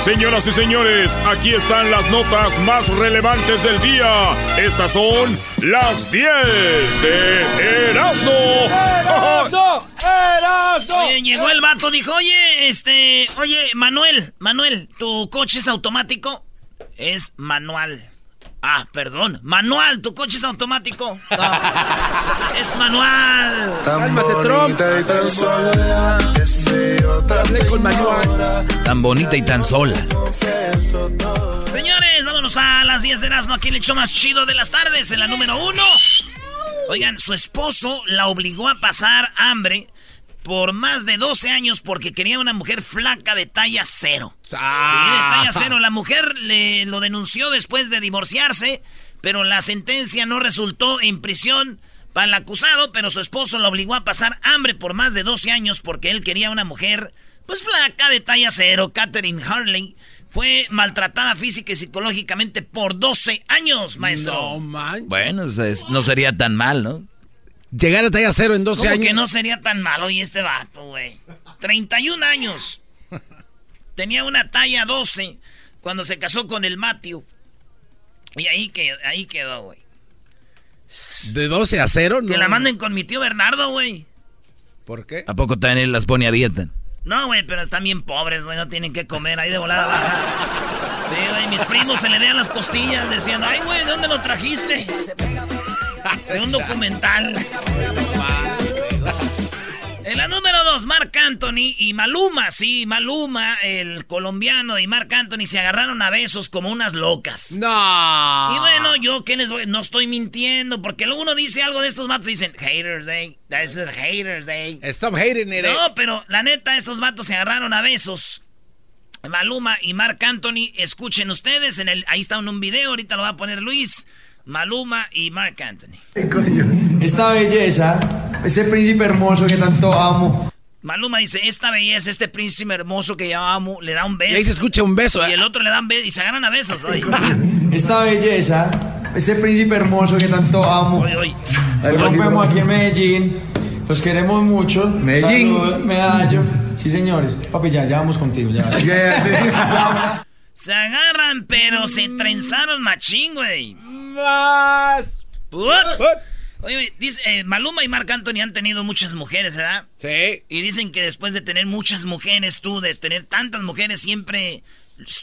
Señoras y señores, aquí están las notas más relevantes del día. Estas son las 10 de Erasmo. ¡Erasmo! ¡Erasmo! Oye, llegó el vato, dijo, oye, este, oye, Manuel, Manuel, ¿tu coche es automático? Es manual. Ah, perdón. Manual, tu coche es automático. es manual. Cálmate, Trump. con manual. Tan bonita y tan sola. Señores, vámonos a las 10 de Erasmo. Aquí el hecho más chido de las tardes, en la número uno. Oigan, su esposo la obligó a pasar hambre por más de 12 años porque quería una mujer flaca de talla cero. Sí, de talla cero. La mujer le lo denunció después de divorciarse, pero la sentencia no resultó en prisión para el acusado, pero su esposo lo obligó a pasar hambre por más de 12 años porque él quería una mujer, pues flaca de talla cero. Catherine Harley fue maltratada física y psicológicamente por 12 años, maestro. No, man. Bueno, no sería tan mal, ¿no? Llegar a talla cero en 12 ¿Cómo años. que no sería tan malo y este vato, güey? 31 años. Tenía una talla 12 cuando se casó con el Matthew. Y ahí, quedó, ahí quedó, güey. ¿De 12 a 0? No. Que la manden con mi tío Bernardo, güey. ¿Por qué? ¿A poco también él las pone a dieta? No, güey, pero están bien pobres, güey, no tienen que comer ahí de volada baja. Sí, güey, mis primos se le vean las costillas, decían, ay, güey, ¿de dónde lo trajiste? De un documental. En la número dos, Marc Anthony y Maluma, sí, Maluma, el colombiano y Marc Anthony se agarraron a besos como unas locas. No. Y bueno, yo qué les voy, no estoy mintiendo, porque luego uno dice algo de estos vatos y dicen, haters, eh, that's it, haters, eh. Stop hating it. eh. No, pero la neta, estos vatos se agarraron a besos. Maluma y Marc Anthony, escuchen ustedes, en el, ahí está en un video, ahorita lo va a poner Luis. Maluma y Marc Anthony. Esta belleza, ese príncipe hermoso que tanto amo. Maluma dice, esta belleza, este príncipe hermoso que yo amo, le da un beso. Y ahí se escucha un beso. Y ¿eh? el otro le dan beso y se agarran a besos. Oye, Esta belleza, ese príncipe hermoso que tanto amo. Hoy rompemos aquí en Medellín. Los queremos mucho. Medellín. Salud, medallo. Sí, señores. Papi, ya, ya vamos contigo. Ya. Se agarran, pero se trenzaron machín, güey. Más. Put. Oye, dice, eh, Maluma y Marc Anthony han tenido muchas mujeres, ¿verdad? Sí. Y dicen que después de tener muchas mujeres, tú, de tener tantas mujeres, siempre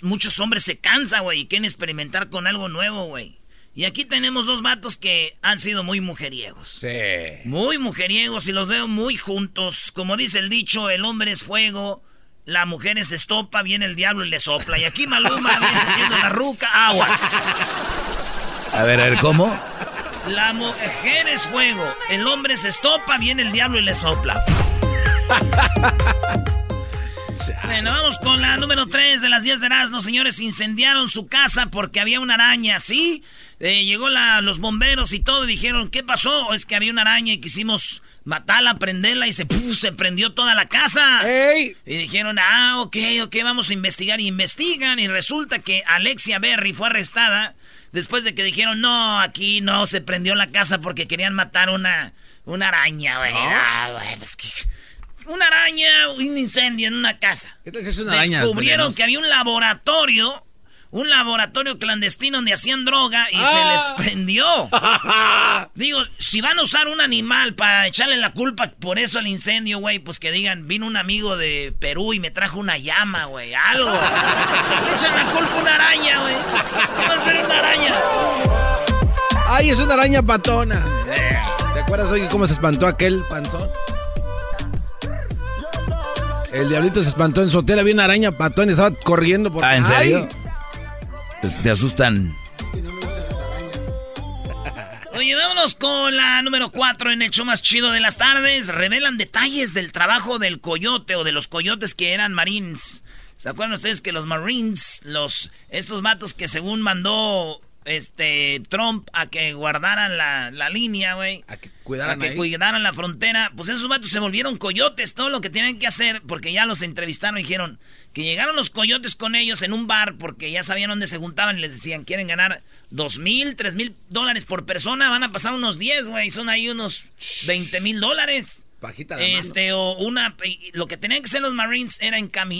muchos hombres se cansan, güey, y quieren experimentar con algo nuevo, güey. Y aquí tenemos dos vatos que han sido muy mujeriegos. Sí. Muy mujeriegos y los veo muy juntos. Como dice el dicho, el hombre es fuego, la mujer es estopa, viene el diablo y le sopla. Y aquí Maluma viene siendo la ruca agua. A ver, a ver, ¿cómo? La mujer es fuego, el hombre es estopa, viene el diablo y le sopla. Bueno, vamos con la número 3 de las 10 de Erasmo. Señores, incendiaron su casa porque había una araña, ¿sí? Eh, llegó la, los bomberos y todo y dijeron, ¿qué pasó? Es que había una araña y quisimos matarla, prenderla y se, ¡puf! se prendió toda la casa. Y dijeron, ah, ok, ok, vamos a investigar. Y investigan y resulta que Alexia Berry fue arrestada después de que dijeron, no, aquí no se prendió la casa porque querían matar una, una araña, güey. Ah, güey, pues que- una araña, un incendio en una casa. ¿Qué tal si es una araña? Descubrieron venenosa? que había un laboratorio, un laboratorio clandestino donde hacían droga y Ah. se les prendió. Digo, si van a usar un animal para echarle la culpa por eso al incendio, güey, pues que digan, vino un amigo de Perú y me trajo una llama, güey, algo. Echan la culpa a una araña, güey. ¿Qué va a ser una araña? ¡Ay, es una araña patona! ¿Te acuerdas hoy cómo se espantó aquel panzón? El diablito se espantó en su hotel, había una araña patona y estaba corriendo por... Ah, ¿en serio? ¡Ay! Te asustan. Oye, vámonos con la número 4 en el show más chido de las tardes. Revelan detalles del trabajo del coyote o de los coyotes que eran marines. ¿Se acuerdan ustedes que los marines, los estos matos que según mandó este Trump a que guardaran la, la línea, güey. A que cuidaran A que ahí. cuidaran la frontera. Pues esos vatos se volvieron coyotes, todo lo que tienen que hacer, porque ya los entrevistaron y dijeron que llegaron los coyotes con ellos en un bar porque ya sabían dónde se juntaban y les decían, quieren ganar dos mil, tres mil dólares por persona, van a pasar unos 10, güey, son ahí unos 20 mil dólares. La mano. Este, o una. Lo que tenían que hacer los Marines era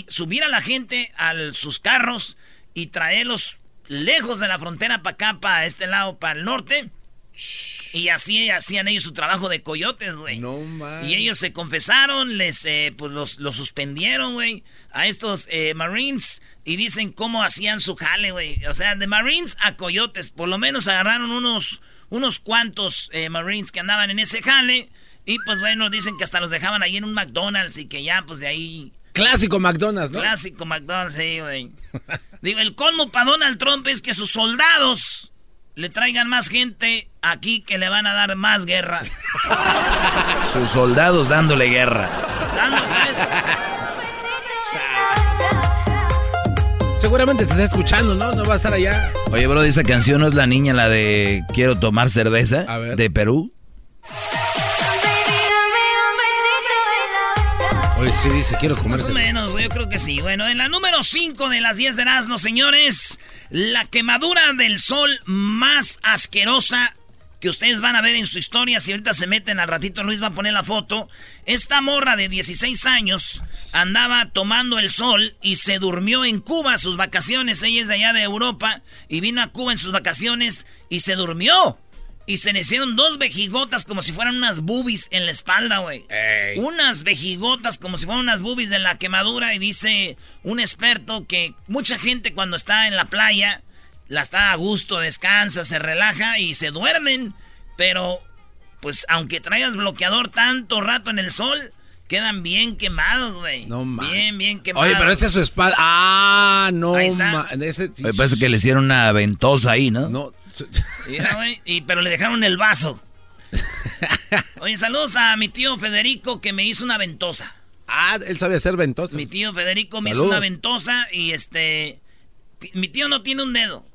subir a la gente a sus carros y traerlos lejos de la frontera para acá, para este lado, para el norte. Y así hacían ellos su trabajo de coyotes, güey. No man. Y ellos se confesaron, les, eh, pues los, los suspendieron, güey, a estos eh, Marines. Y dicen cómo hacían su jale, güey. O sea, de Marines a coyotes. Por lo menos agarraron unos, unos cuantos eh, Marines que andaban en ese jale. Y pues bueno, dicen que hasta los dejaban ahí en un McDonald's y que ya, pues de ahí. Clásico McDonald's, ¿no? Clásico McDonald's, sí, güey. Digo, el colmo para Donald Trump es que sus soldados le traigan más gente aquí que le van a dar más guerra. Sus soldados dándole guerra. Seguramente te está escuchando, ¿no? No va a estar allá. Oye, bro, esa canción no es la niña, la de Quiero tomar cerveza A ver. de Perú. Oye, sí dice, quiero Más comerse. o menos, yo creo que sí. Bueno, en la número 5 de las 10 de Erasmo, señores, la quemadura del sol más asquerosa que ustedes van a ver en su historia. Si ahorita se meten al ratito, Luis va a poner la foto. Esta morra de 16 años andaba tomando el sol y se durmió en Cuba sus vacaciones. Ella es de allá de Europa y vino a Cuba en sus vacaciones y se durmió. Y se le hicieron dos vejigotas como si fueran unas boobies en la espalda, güey. Unas vejigotas como si fueran unas boobies de la quemadura. Y dice un experto que mucha gente cuando está en la playa, la está a gusto, descansa, se relaja y se duermen. Pero, pues aunque traigas bloqueador tanto rato en el sol, quedan bien quemados, güey. No mames. Bien, bien quemados. Oye, pero esa es su espalda. Ah, no. Ahí está. ma- ese- Me parece que le hicieron una ventosa ahí, ¿no? No. Su- Mira, güey, y, pero le dejaron el vaso. Oye, saludos a mi tío Federico que me hizo una ventosa. Ah, él sabe hacer ventosas. Mi tío Federico me hizo una ventosa y este. Mi tío no tiene un dedo.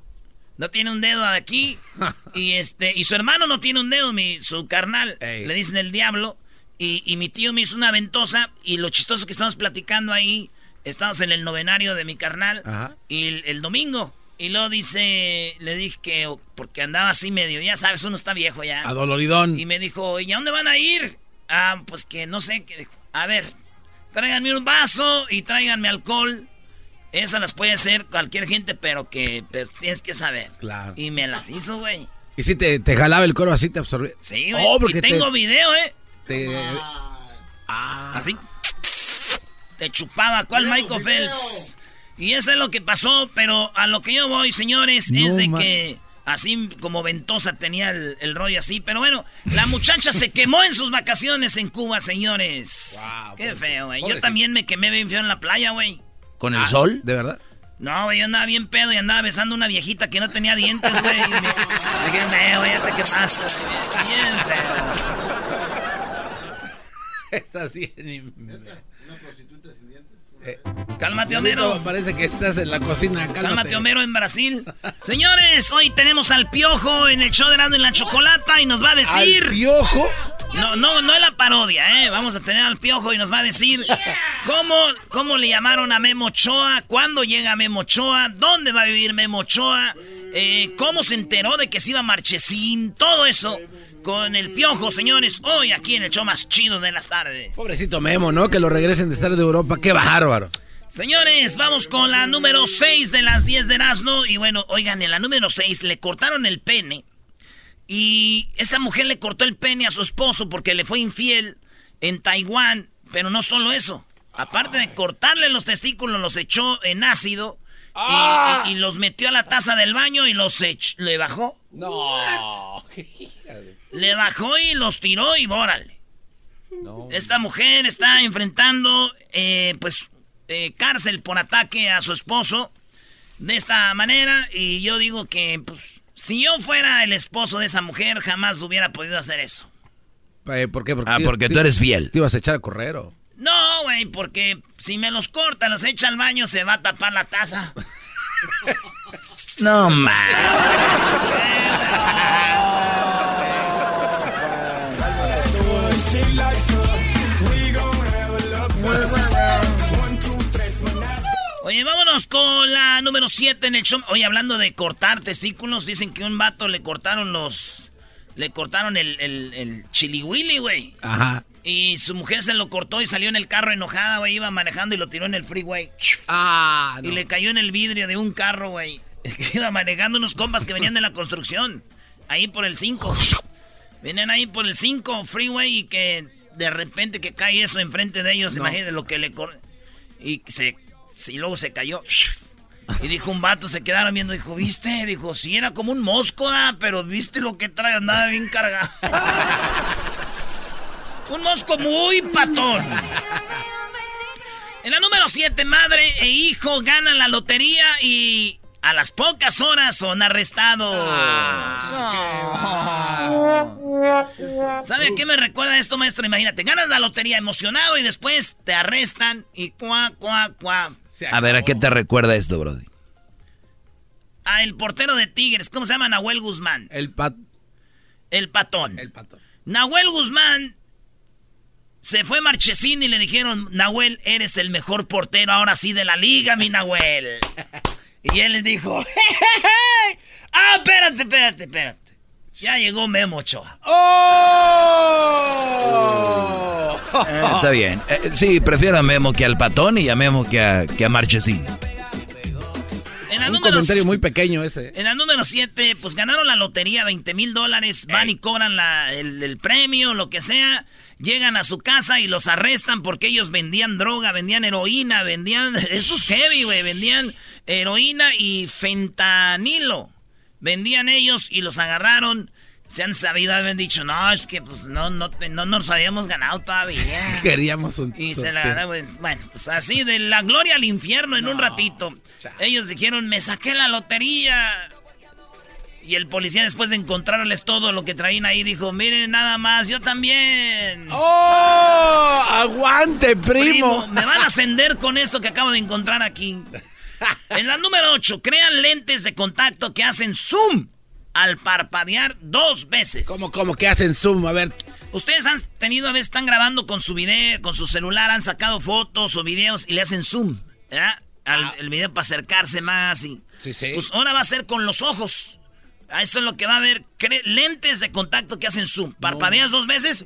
No tiene un dedo de aquí. y este. Y su hermano no tiene un dedo, mi, su carnal. Ey. Le dicen el diablo. Y, y mi tío me hizo una ventosa. Y lo chistoso que estamos platicando ahí. Estamos en el novenario de mi carnal. Ajá. Y el, el domingo. Y luego dice. Le dije que. Porque andaba así medio. Ya sabes, uno está viejo ya. Adoloridón. Y me dijo, ¿y a dónde van a ir? Ah, pues que no sé. dijo. A ver, tráiganme un vaso y tráiganme alcohol. Esas las puede hacer cualquier gente, pero que pues, tienes que saber. Claro. Y me las hizo, güey. Y si te, te jalaba el coro así, te absorbía. Sí, güey. Oh, porque y tengo te, video, ¿eh? te- Así. Te chupaba, ¿cuál Michael Phelps? Y eso es lo que pasó, pero a lo que yo voy, señores, No, es de man. que así como ventosa tenía el, el rollo así. Pero bueno, la muchacha se quemó en sus vacaciones en Cuba, señores. Wow, Qué feo, güey. Yo también me quemé bien feo en la playa, güey. ¿Con el Ah, sol? ¿De verdad? No, güey, yo andaba bien pedo y andaba besando a una viejita que no tenía dientes, güey. Y me- Qué feo, ya te quemaste. güey. Bien feo. Estás bien. Cálmate, Homero. Parece que estás en la cocina. Cálmate, Cálmate, Homero, en Brasil. Señores, hoy tenemos al Piojo en el show de en la Chocolata y nos va a Al decir... piojo. No, no, no es la parodia, ¿eh? Vamos a tener al Piojo y nos va a decir cómo, cómo le llamaron a Memo Ochoa, cuándo llega Memo Ochoa, dónde va a vivir Memo Ochoa, eh, cómo se enteró de que se iba a Marchesín, todo eso con el Piojo, señores, hoy aquí en el show más chido de las tardes. Pobrecito Memo, ¿no? Que lo regresen de estar de Europa. Qué bárbaro. Señores, vamos con la número 6 de las 10 de Erasmo. Y bueno, oigan, en la número 6 le cortaron el pene. Y esta mujer le cortó el pene a su esposo porque le fue infiel en Taiwán. Pero no solo eso. Aparte de cortarle los testículos, los echó en ácido. y- Y, y los metió a la taza del baño y los ech- le bajó. No. Le bajó y los tiró y bórale. Esta mujer está enfrentando, eh, pues, eh, cárcel por ataque a su esposo de esta manera. Y yo digo que, pues, si yo fuera el esposo de esa mujer, jamás hubiera podido hacer eso. Eh, ¿Por qué? Ah, te- porque tú eres fiel. Te ibas a echar a correr, ¿o? No, güey, porque si me los corta, los echa al baño, se va a tapar la taza. No más. Oye, vámonos con la número 7 en el show. Oye, hablando de cortar testículos, dicen que un vato le cortaron los. Le cortaron el, el, el chiliwili, güey. Ajá. Y su mujer se lo cortó y salió en el carro enojada, güey. Iba manejando y lo tiró en el freeway. Ah, Y le cayó en el vidrio de un carro, güey. Iba manejando unos compas que venían de la construcción. Ahí por el 5. Venían ahí por el 5 freeway y que de repente que cae eso enfrente de ellos. Imagínate lo que le. Y se... Y luego se cayó. Y dijo un vato, se quedaron viendo. Dijo, ¿viste? Dijo, sí, era como un mosco, ¿da? pero ¿viste lo que trae? Andaba bien cargado. un mosco muy patón. En la número 7, madre e hijo ganan la lotería y a las pocas horas son arrestados. ¿Sabe a qué me recuerda esto, maestro? Imagínate, ganas la lotería emocionado y después te arrestan y cuá, cuá, cuá. A ver, ¿a qué te recuerda esto, Brody? A el portero de Tigres, ¿cómo se llama? Nahuel Guzmán. El pat... El patón. El patón. Nahuel Guzmán se fue Marchesín y le dijeron, Nahuel, eres el mejor portero ahora sí de la liga, mi Nahuel. y él le dijo, ah, espérate, espérate, espérate. Ya llegó Memo Ochoa. ¡Oh! Eh, está bien. Eh, sí, prefiero a Memo que al patón y a Memo que a, que a Marchesín. En la Un número comentario muy pequeño ese. En la número 7, pues ganaron la lotería, 20 mil dólares, van y cobran la- el, el premio, lo que sea, llegan a su casa y los arrestan porque ellos vendían droga, vendían heroína, vendían, esto es heavy, güey, vendían heroína y fentanilo. Vendían ellos y los agarraron. Se han sabido, habían dicho, no, es que pues no, no, no nos habíamos ganado todavía. Queríamos un... Y se la ganaron. Bueno, pues así, de la gloria al infierno en un ratito. Ellos dijeron, me saqué la lotería. Y el policía, después de encontrarles todo lo que traían ahí, dijo, miren nada más, yo también. ¡Oh! ¡Aguante, Primo, primo! me van a ascender con esto que acabo de encontrar aquí. En la número 8, crean lentes de contacto que hacen zoom al parpadear dos veces. ¿Cómo, cómo que hacen zoom? A ver. Ustedes han tenido, a veces están grabando con su video, con su celular, han sacado fotos o videos y le hacen zoom, ¿verdad? Al el video para acercarse más y... Sí, sí. Pues ahora va a ser con los ojos. Eso es lo que va a haber. Lentes de contacto que hacen zoom. Parpadeas dos veces,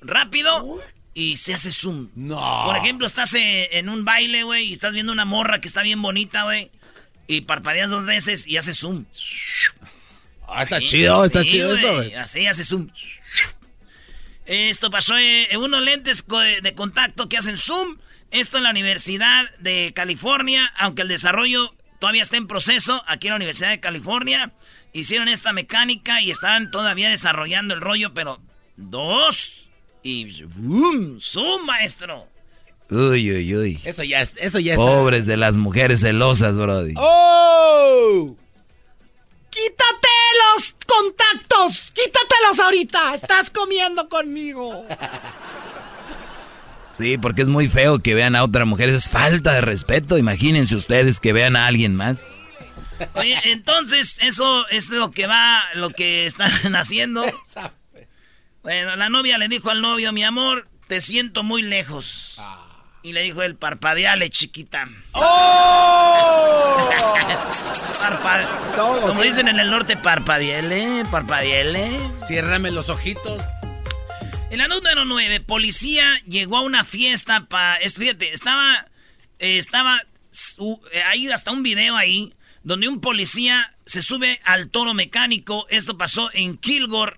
rápido, y se hace zoom. No. Por ejemplo, estás eh, en un baile, güey, y estás viendo una morra que está bien bonita, güey. Y parpadeas dos veces y hace zoom. Ah, está chido, está sí, chido eso, güey. Así hace zoom. Esto pasó eh, en unos lentes co- de contacto que hacen zoom. Esto en la Universidad de California, aunque el desarrollo todavía está en proceso, aquí en la Universidad de California, hicieron esta mecánica y están todavía desarrollando el rollo, pero dos y boom, zoom, maestro. Uy, uy, uy. Eso ya, es- eso ya está. Pobres de las mujeres celosas, Brody. ¡Oh! ¡Quítate los contactos! ¡Quítatelos ahorita! ¡Estás comiendo conmigo! Sí, porque es muy feo que vean a otra mujer. Eso es falta de respeto. Imagínense ustedes que vean a alguien más. Oye, entonces eso es lo que va, lo que están haciendo. Bueno, la novia le dijo al novio, mi amor, te siento muy lejos. Y le dijo él, parpadeale, chiquita. Todo Como dicen en el norte, parpadeele, parpadeele. Ciérrame los ojitos. En la número 9, policía llegó a una fiesta para... Fíjate, estaba... eh, estaba... eh, hay hasta un video ahí donde un policía se sube al toro mecánico. Esto pasó en Kilgore,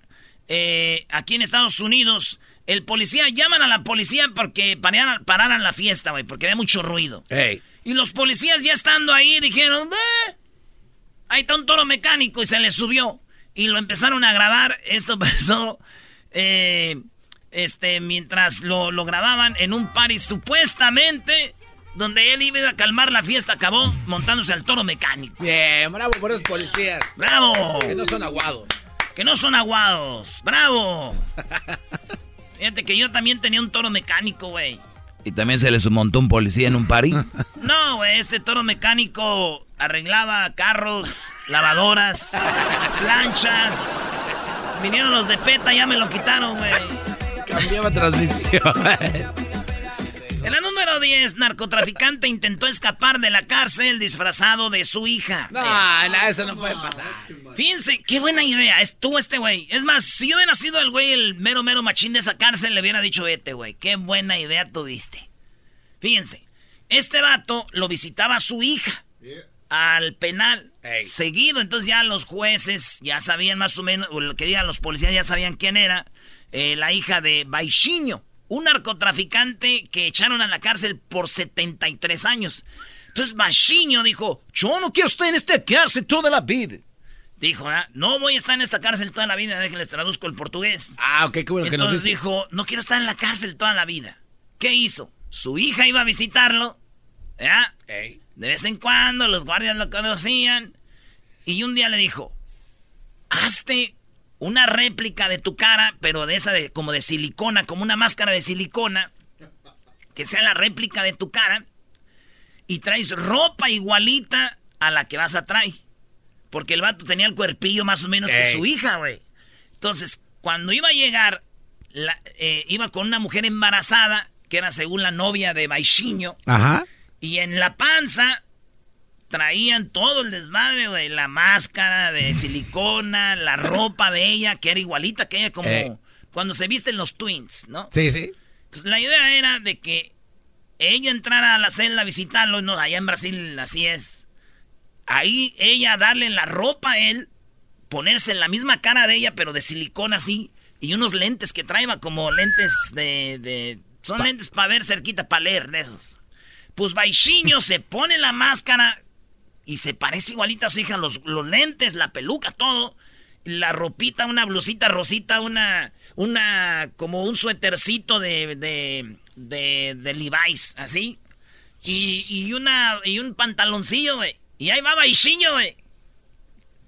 eh, aquí en Estados Unidos. El policía, llaman a la policía porque pararan, pararan la fiesta, güey, porque había mucho ruido. Ey. Y los policías ya estando ahí dijeron, "Eh, ahí está un toro mecánico y se le subió. Y lo empezaron a grabar. Esto pasó eh, este, mientras lo, lo grababan en un party supuestamente donde él iba a calmar la fiesta. Acabó montándose al toro mecánico. Bien, bravo por esos policías. ¡Bravo! Que no son aguados. Que no son aguados. ¡Bravo! Fíjate que yo también tenía un toro mecánico, güey. ¿Y también se les montó un policía en un party? No, güey, este toro mecánico arreglaba carros, lavadoras, planchas. Vinieron los de PETA, ya me lo quitaron, güey. Cambiaba transmisión. En la número 10, narcotraficante intentó escapar de la cárcel disfrazado de su hija. No, no, eso no puede pasar. Fíjense, qué buena idea estuvo este güey. Es más, si yo hubiera sido el güey, el mero, mero machín de esa cárcel, le hubiera dicho, vete, güey, qué buena idea tuviste. Fíjense, este vato lo visitaba a su hija al penal seguido. Entonces ya los jueces ya sabían más o menos, o lo que digan los policías ya sabían quién era. eh, la hija de Baixinho, un narcotraficante que echaron a la cárcel por 73 años. Entonces Baixinho dijo, yo no quiero estar en esta cárcel toda la vida. Dijo, "Ah, no voy a estar en esta cárcel toda la vida, déjenles traduzco el portugués. Ah, ok, qué bueno que nos Entonces dice. dijo, no quiero estar en la cárcel toda la vida. ¿Qué hizo? Su hija iba a visitarlo, ¿ya? De vez en cuando los guardias lo conocían. Y un día le dijo, hazte una réplica de tu cara, pero de esa de, como de silicona, como una máscara de silicona, que sea la réplica de tu cara, y traes ropa igualita a la que vas a traer. Porque el vato tenía el cuerpillo más o menos que su hija, güey. Entonces, cuando iba a llegar, la- eh, iba con una mujer embarazada, que era según la novia de Baixinho, Ajá. y en la panza traían todo el desmadre, güey. La máscara de silicona, la ropa de ella, que era igualita que ella, como Eh. cuando se visten los twins, ¿no? Sí, sí. Entonces, la idea era de que ella entrara a la celda a visitarlo, no, allá en Brasil así es. Ahí ella darle la ropa a él, ponerse en la misma cara de ella, pero de silicona así, y unos lentes que traía como lentes de... de- son lentes para ver cerquita, para leer de esos. Pues Baixinho se pone la máscara y se parece igualita a su hija, los, los lentes, la peluca, todo. La ropita, una blusita rosita, una, una, como un suétercito de, de, de, de Levi's, así. Y, y una, y un pantaloncillo, güey. Y ahí va Baixinho, güey.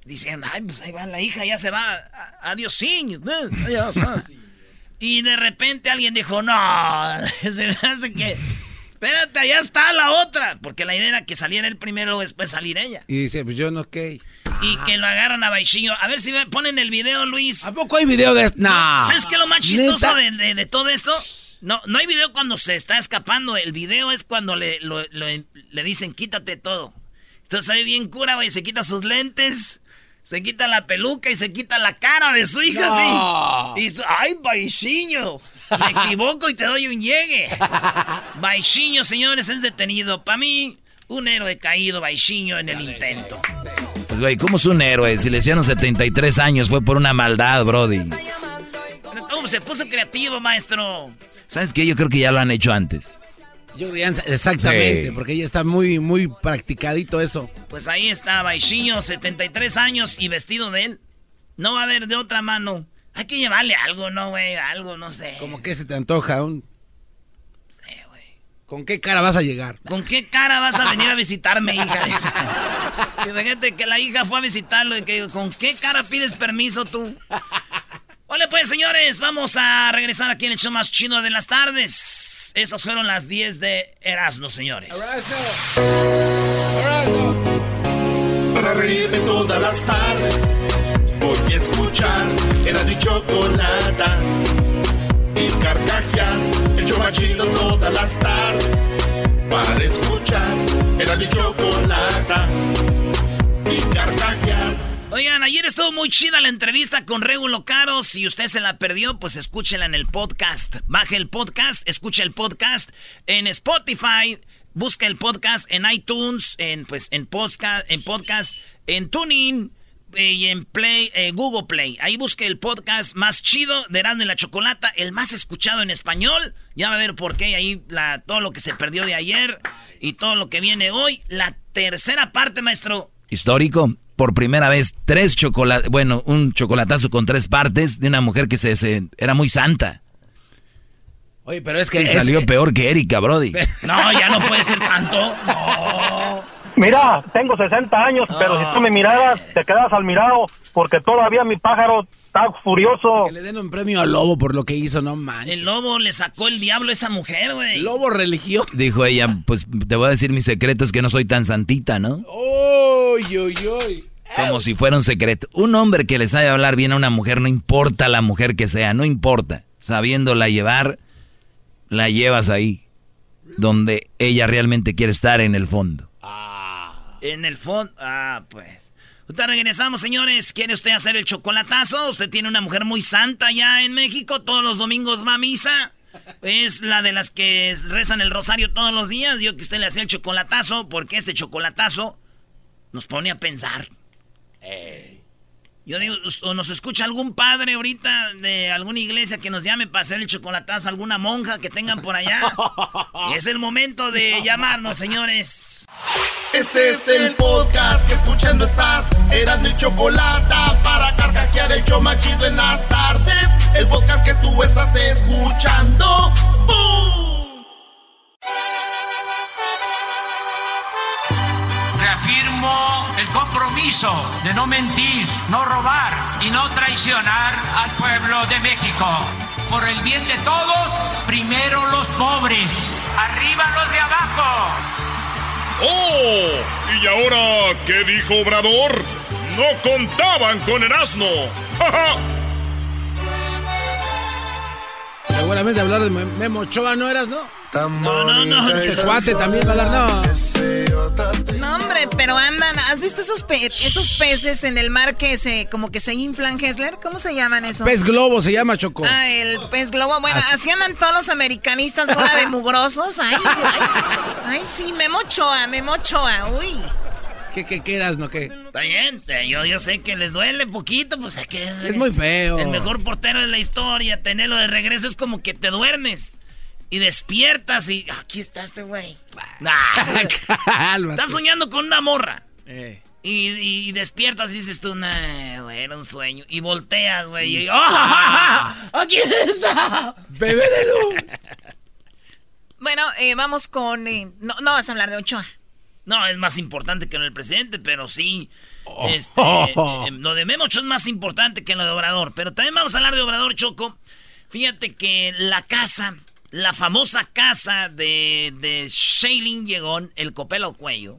Diciendo, ay, pues ahí va la hija, ya se va. Adiós. Y de repente alguien dijo, no, se me hace que... Espérate, allá está la otra. Porque la idea era que saliera él primero, después salir ella. Y dice, pues yo no, ok. Y que lo agarran a Baixinho. A ver si me ponen el video, Luis. ¿A poco hay video de esto? No. ¿Sabes qué es lo más chistoso de, de- de todo esto? No, no hay video cuando se está escapando. El video es cuando le, lo- lo- le dicen quítate todo. Entonces ahí bien cura, güey. Se quita sus lentes, se quita la peluca y se quita la cara de su hija, No. sí. Y ay, Baixinho. Me equivoco y te doy un llegue. Baixinho, señores, es detenido. Para mí, un héroe caído, Baixinho, en el intento. Pues, güey, ¿cómo es un héroe? Si le hicieron 73 años fue por una maldad, brody. Pero ¿Cómo se puso creativo, maestro? ¿Sabes qué? Yo creo que ya lo han hecho antes. Yo exactamente, Sí. porque ya está muy, muy practicadito eso. Pues ahí está, Baixinho, 73 años y vestido de él. No va a haber de otra mano. Hay que llevarle algo, ¿no, güey? Algo, no sé. Como que se te antoja un... Sí, güey. ¿Con qué cara vas a llegar? ¿Con qué cara vas a venir a visitarme, hija? Imagínate que la hija fue a visitarlo y que ¿con qué cara pides permiso tú? Hola pues, señores, vamos a regresar aquí en el show más chido de las tardes. Esas fueron las 10 de Erasmo, señores. Para reírme todas las tardes, voy escuchar el show más chido todas las tardes. Para escuchar era mi chocolata. Y. Oigan, ayer estuvo muy chida la entrevista con Regulo Caro. Si usted se la perdió, pues escúchela en el podcast. Baje el podcast, escuche el podcast en Spotify, busca el podcast en iTunes, en pues en podcast, en podcast, en Tuning y en Play, eh, Google Play. Ahí busque el podcast más chido de Erasmo y la Chocolata, el más escuchado en español. Ya va a ver por qué ahí la, todo lo que se perdió de ayer y todo lo que viene hoy. La tercera parte, maestro. Histórico, por primera vez, tres chocolates, bueno, un chocolatazo con tres partes de una mujer que se, se- era muy santa. Oye, pero es que... Y es- salió peor que Erika, Brody. No, ya no puede ser tanto. No. Mira, tengo 60 años, pero si tú me miraras, te quedas al mirado, porque todavía mi pájaro está furioso. Que le den un premio al lobo por lo que hizo, no manches. El lobo le sacó el diablo a esa mujer, güey. Lobo religioso. Dijo ella, pues te voy a decir mis secretos que no soy tan santita, ¿no? ¡Uy, uy, uy! Como si fuera un secreto. Un hombre que le sabe hablar bien a una mujer, no importa la mujer que sea, no importa. Sabiéndola llevar, la llevas ahí. Donde ella realmente quiere estar en el fondo. En el fondo. Ah, pues. Ahorita regresamos, señores. ¿Quiere usted hacer el chocolatazo? Usted tiene una mujer muy santa ya en México. Todos los domingos va a misa. Es la de las que rezan el rosario todos los días. Yo que usted le hacía el chocolatazo porque este chocolatazo nos pone a pensar. Yo digo, o nos escucha algún padre ahorita de alguna iglesia que nos llame para hacer el chocolatazo, alguna monja que tengan por allá. es el momento de llamarnos, señores. Este es el podcast que escuchando estás. Eran mi chocolate para carcajear el yo machido en las tardes. El podcast que tú estás escuchando. ¡Bum! Reafirmo el compromiso de no mentir, no robar y no traicionar al pueblo de México. Por el bien de todos, primero los pobres, arriba los de abajo. ¡Oh! ¿Y ahora qué dijo Obrador? No contaban con el asno. ¡Ja, Seguramente hablar de Memo Ochoa no eras, ¿no? No, no, no. Este cuate también va a hablar, no. No, hombre, pero andan. ¿Has visto esos, pe esos peces en el mar que se como que se inflan, Hessler? ¿Cómo se llaman esos? Pez globo se llama Choco. Ah, el pez globo. Bueno, así, andan todos los americanistas, bola de mugrosos. Ay, ay, ay, sí, Memo Ochoa, Memo Ochoa, uy. ¿Qué, qué, qué eras, no qué? Está bien, yo, yo sé que les duele poquito, pues es que es, Es muy feo. el mejor portero de la historia. Tenerlo de regreso es como que te duermes y despiertas y aquí está este güey. Nah, estás soñando con una morra. Y, y despiertas y dices tú, nah, güey, era un sueño. Y volteas, güey. y- ¡Ah! ¡Aquí está! Bebé de luz. Bueno, eh, vamos con. eh, no, no vas a hablar de Ochoa. No, es más importante que lo del presidente, pero sí. Oh. Este, eh, lo de Memo Ochoa es más importante que lo de Obrador. Pero también vamos a hablar de Obrador Choco. Fíjate que la casa, la famosa casa de, de Shailene Llegón, el Copelo Cuello.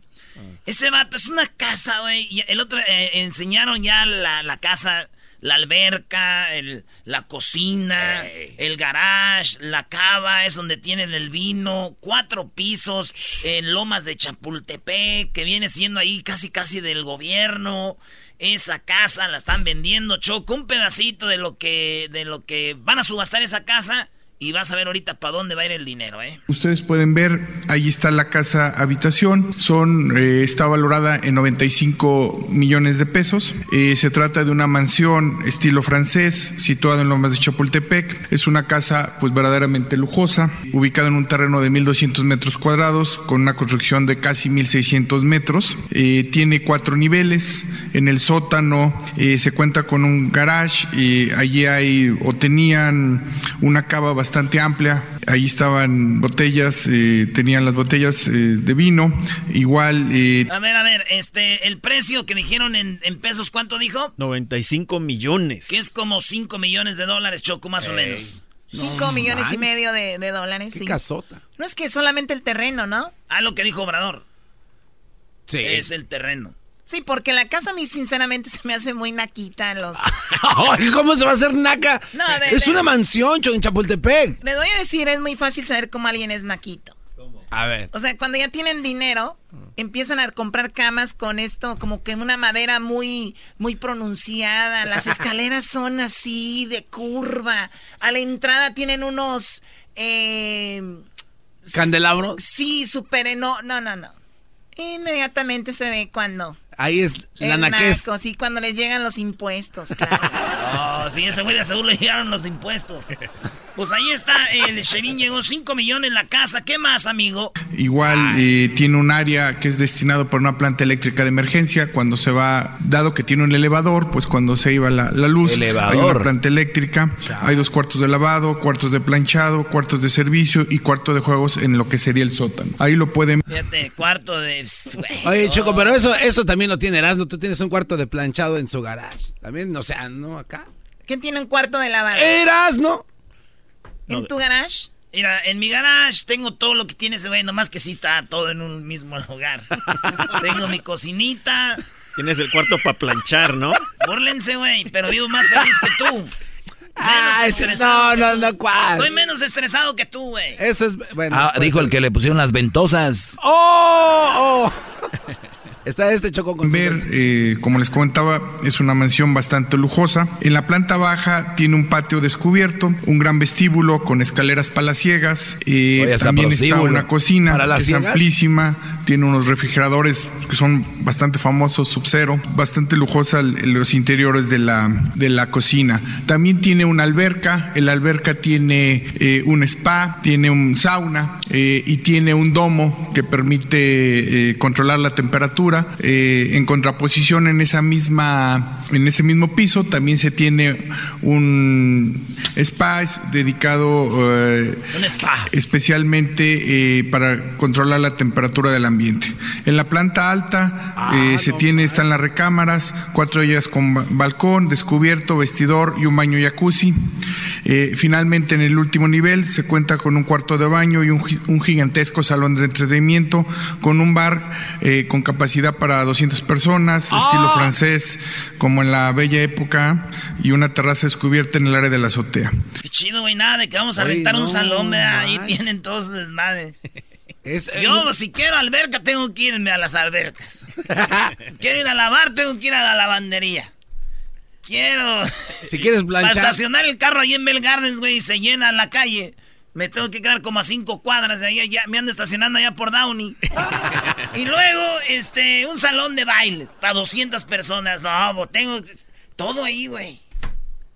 Ese vato es una casa, güey. El otro, eh, enseñaron ya la, la casa, la alberca, el, la cocina, el garage, la cava, es donde tienen el vino, cuatro pisos en Lomas de Chapultepec, que viene siendo ahí casi casi del gobierno. Esa casa la están vendiendo, Choco, un pedacito de lo que, de lo que van a subastar esa casa. Y vas a ver ahorita para dónde va a ir el dinero, ¿eh? Ustedes pueden ver, ahí está la casa habitación, son, eh, está valorada en 95 millones de pesos. Eh, se trata de una mansión estilo francés, situada en Lomas de Chapultepec. Es una casa pues verdaderamente lujosa, ubicada en un terreno de 1.200 metros cuadrados, con una construcción de casi 1.600 metros. Eh, tiene cuatro niveles, en el sótano se cuenta con un garage, y allí hay o tenían una cava bastante amplia. Ahí estaban botellas, eh, tenían las botellas eh, de vino. Igual. eh, A ver, a ver, este, el precio que dijeron en, en pesos, ¿cuánto dijo? 95 millones. Que es como 5 millones de dólares, Choco, más o menos. Cinco millones y medio de, de dólares. sí. casota. No es que solamente el terreno, ¿no? Ah, lo que dijo Obrador. Sí. Es el terreno. Sí, porque la casa a mí sinceramente se me hace muy naquita. Los... ¿Cómo se va a hacer naca? No, de- es de- una mansión, en Chapultepec. Le doy a decir, es muy fácil saber cómo alguien es naquito. A ver. O sea, cuando ya tienen dinero, empiezan a comprar camas con esto, como que una madera muy, muy pronunciada. Las escaleras son así, de curva. A la entrada tienen unos... Eh, ¿Candelabros? Sí, súper... No, no, no, no. Inmediatamente se ve cuando... Ahí es la el naquez. naco, sí, cuando les llegan los impuestos, claro. Oh, sí, ese güey de seguro le llegaron los impuestos. Pues ahí está, el Sherin llegó 5 millones en la casa. ¿Qué más, amigo? Igual eh, tiene un área que es destinado para una planta eléctrica de emergencia. Cuando se va, dado que tiene un elevador, pues cuando se iba la, la luz, Elevador. hay una planta eléctrica. Hay dos cuartos de lavado, cuartos de planchado, cuartos de servicio y cuarto de juegos en lo que sería el sótano. Ahí lo pueden Fíjate, cuarto de... Oye, Choco, pero eso, eso también lo tiene Erasmo. Tú tienes un cuarto de planchado en su garage. También, o sea, ¿no? Acá. ¿Quién tiene un cuarto de lavado? ¿En tu garage? Mira, en mi garage tengo todo lo que tiene ese güey, nomás que sí está todo en un mismo lugar. tengo mi cocinita. Tienes el cuarto para planchar, ¿no? Bórlense, güey, pero vivo más feliz que tú. Ah, ese, no, no, no, ¿cuál? Estoy menos estresado que tú, güey. Eso es, bueno. Ah, pues, dijo el que le pusieron las ventosas. ¡Oh! oh. Está este choco con Ver, eh, como les comentaba, es una mansión bastante lujosa. En la planta baja tiene un patio descubierto, un gran vestíbulo con escaleras palaciegas. Eh, Oye, también está una cocina ¿Para la que es amplísima. Tiene unos refrigeradores que son bastante famosos, Sub-Zero. Bastante lujosa los interiores de la, de la cocina. También tiene una alberca. El alberca tiene eh, un spa, tiene un sauna eh, y tiene un domo que permite eh, controlar la temperatura. En contraposición, en esa misma, en ese mismo piso también se tiene un spa dedicado Un spa. especialmente para controlar la temperatura del ambiente. En la planta alta eh, se tiene, están las recámaras, cuatro de ellas con ba- balcón, descubierto, vestidor y un baño jacuzzi. Eh, finalmente, en el último nivel se cuenta con un cuarto de baño y un, un gigantesco salón de entretenimiento con un bar eh, con capacidad para 200 personas, estilo francés, como en la bella época, y una terraza descubierta en el área de la azotea. Qué chido, güey, nada de que vamos a Oye, rentar un salón. Ahí tienen todos. Es, Yo, si quiero alberca, tengo que irme a las albercas. quiero ir a lavar, tengo que ir a la lavandería. Quiero... si quieres Para planchar. estacionar el carro ahí en Bell Gardens, güey, y se llena la calle. Me tengo que quedar como a cinco cuadras de ahí, ya, me ando estacionando allá por Downey. y luego, este, un salón de bailes para 200 personas. No, bo, tengo todo ahí, güey.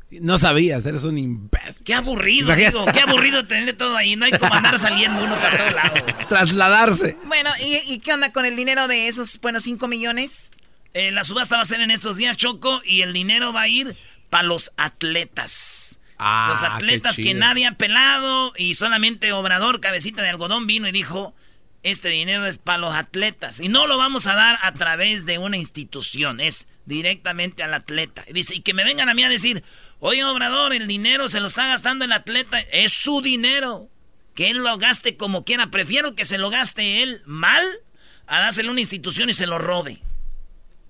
No sabías, eres un imbécil. Qué aburrido, digo, qué aburrido tener todo ahí. No hay como andar saliendo uno para todos lados. Trasladarse. Bueno, ¿y, y qué onda con el dinero de esos, bueno, 5 millones? Eh, la subasta va a ser en estos días, Choco, y el dinero va a ir para los atletas. Ah, los atletas qué que nadie ha pelado y solamente Obrador, cabecita de algodón, vino y dijo, este dinero es para los atletas. Y no lo vamos a dar a través de una institución, es directamente al atleta. Y dice, y que me vengan a mí a decir, oye Obrador, el dinero se lo está gastando el atleta, es su dinero. Que él lo gaste como quiera. Prefiero que se lo gaste él mal a dárselo a una institución y se lo robe.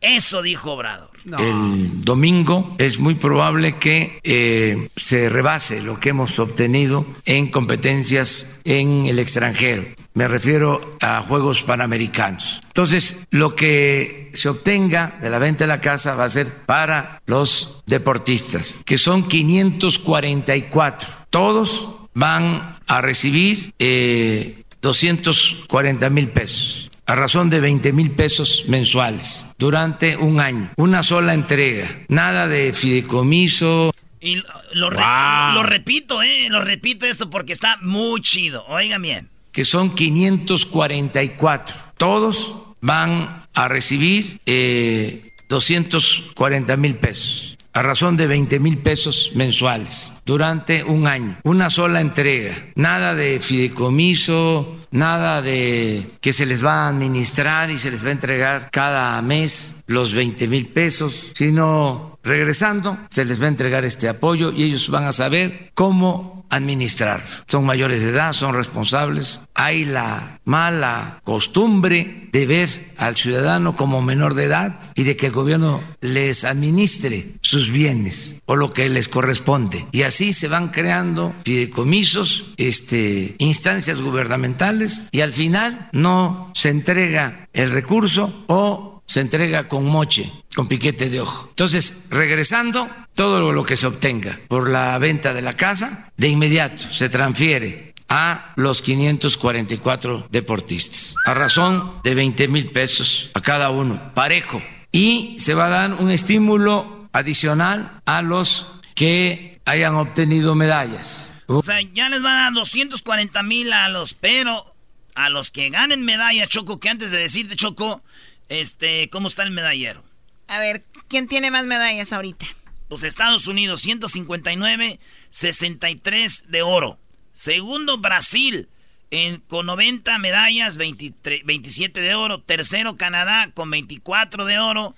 Eso dijo Obrador. El domingo es muy probable que eh, se rebase lo que hemos obtenido en competencias en el extranjero. Me refiero a Juegos Panamericanos. Entonces, lo que se obtenga de la venta de la casa va a ser para los deportistas, que son 544. Todos van a recibir eh, 240 mil pesos a razón de 20 mil pesos mensuales durante un año. Una sola entrega. Nada de fideicomiso. Y lo, lo re- Wow. lo repito, eh, lo repito esto porque está muy chido. Oigan bien. que son 544. Todos van a recibir eh, 240 mil pesos a razón de 20 mil pesos mensuales durante un año. Una sola entrega. Nada de fideicomiso, nada de que se les va a administrar y se les va a entregar cada mes los 20 mil pesos, sino regresando se les va a entregar este apoyo y ellos van a saber cómo administrar. Son mayores de edad, son responsables. Hay la mala costumbre de ver al ciudadano como menor de edad y de que el gobierno les administre sus bienes o lo que les corresponde. Y así se van creando fideicomisos, este, instancias gubernamentales y al final no se entrega el recurso o se entrega con moche, con piquete de ojo. Entonces, regresando, todo lo que se obtenga por la venta de la casa, de inmediato se transfiere a los 544 deportistas, a razón de 20 mil pesos a cada uno, parejo. Y se va a dar un estímulo adicional a los que hayan obtenido medallas. O sea, ya les van a dar 240 mil a los, pero a los que ganen medalla, Choco, que antes de decirte, Choco, este, ¿cómo está el medallero? A ver, ¿quién tiene más medallas ahorita? Pues Estados Unidos, 159, 63 de oro. Segundo, Brasil, en- con 90 medallas, 23 27 de oro. Tercero, Canadá, con 24 de oro,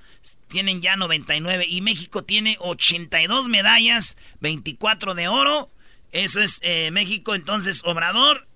tienen ya 99 y México tiene 82 medallas, 24 de oro. Eso es eh, México, entonces Obrador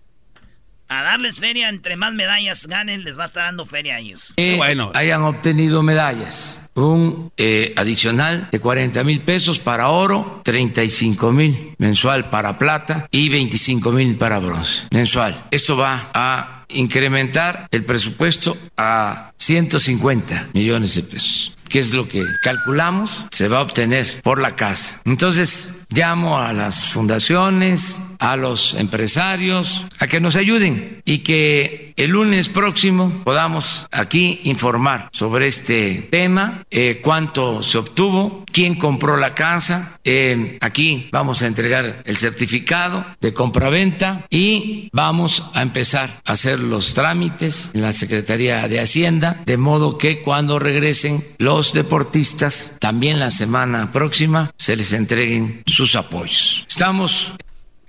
a darles feria, entre más medallas ganen, les va a estar dando feria a ellos. bueno. Hayan obtenido medallas. Un eh, adicional de 40 mil pesos para oro, 35 mil mensual para plata y 25 mil para bronce mensual. Esto va a incrementar el presupuesto a 150 millones de pesos que es lo que calculamos se va a obtener por la casa. Entonces, llamo a las fundaciones, a los empresarios, a que nos ayuden y que el lunes próximo podamos aquí informar sobre este tema, eh, cuánto se obtuvo, quién compró la casa. Eh, aquí vamos a entregar el certificado de compraventa y vamos a empezar a hacer los trámites en la Secretaría de Hacienda, de modo que cuando regresen los deportistas, también la semana próxima, se les entreguen sus apoyos. Estamos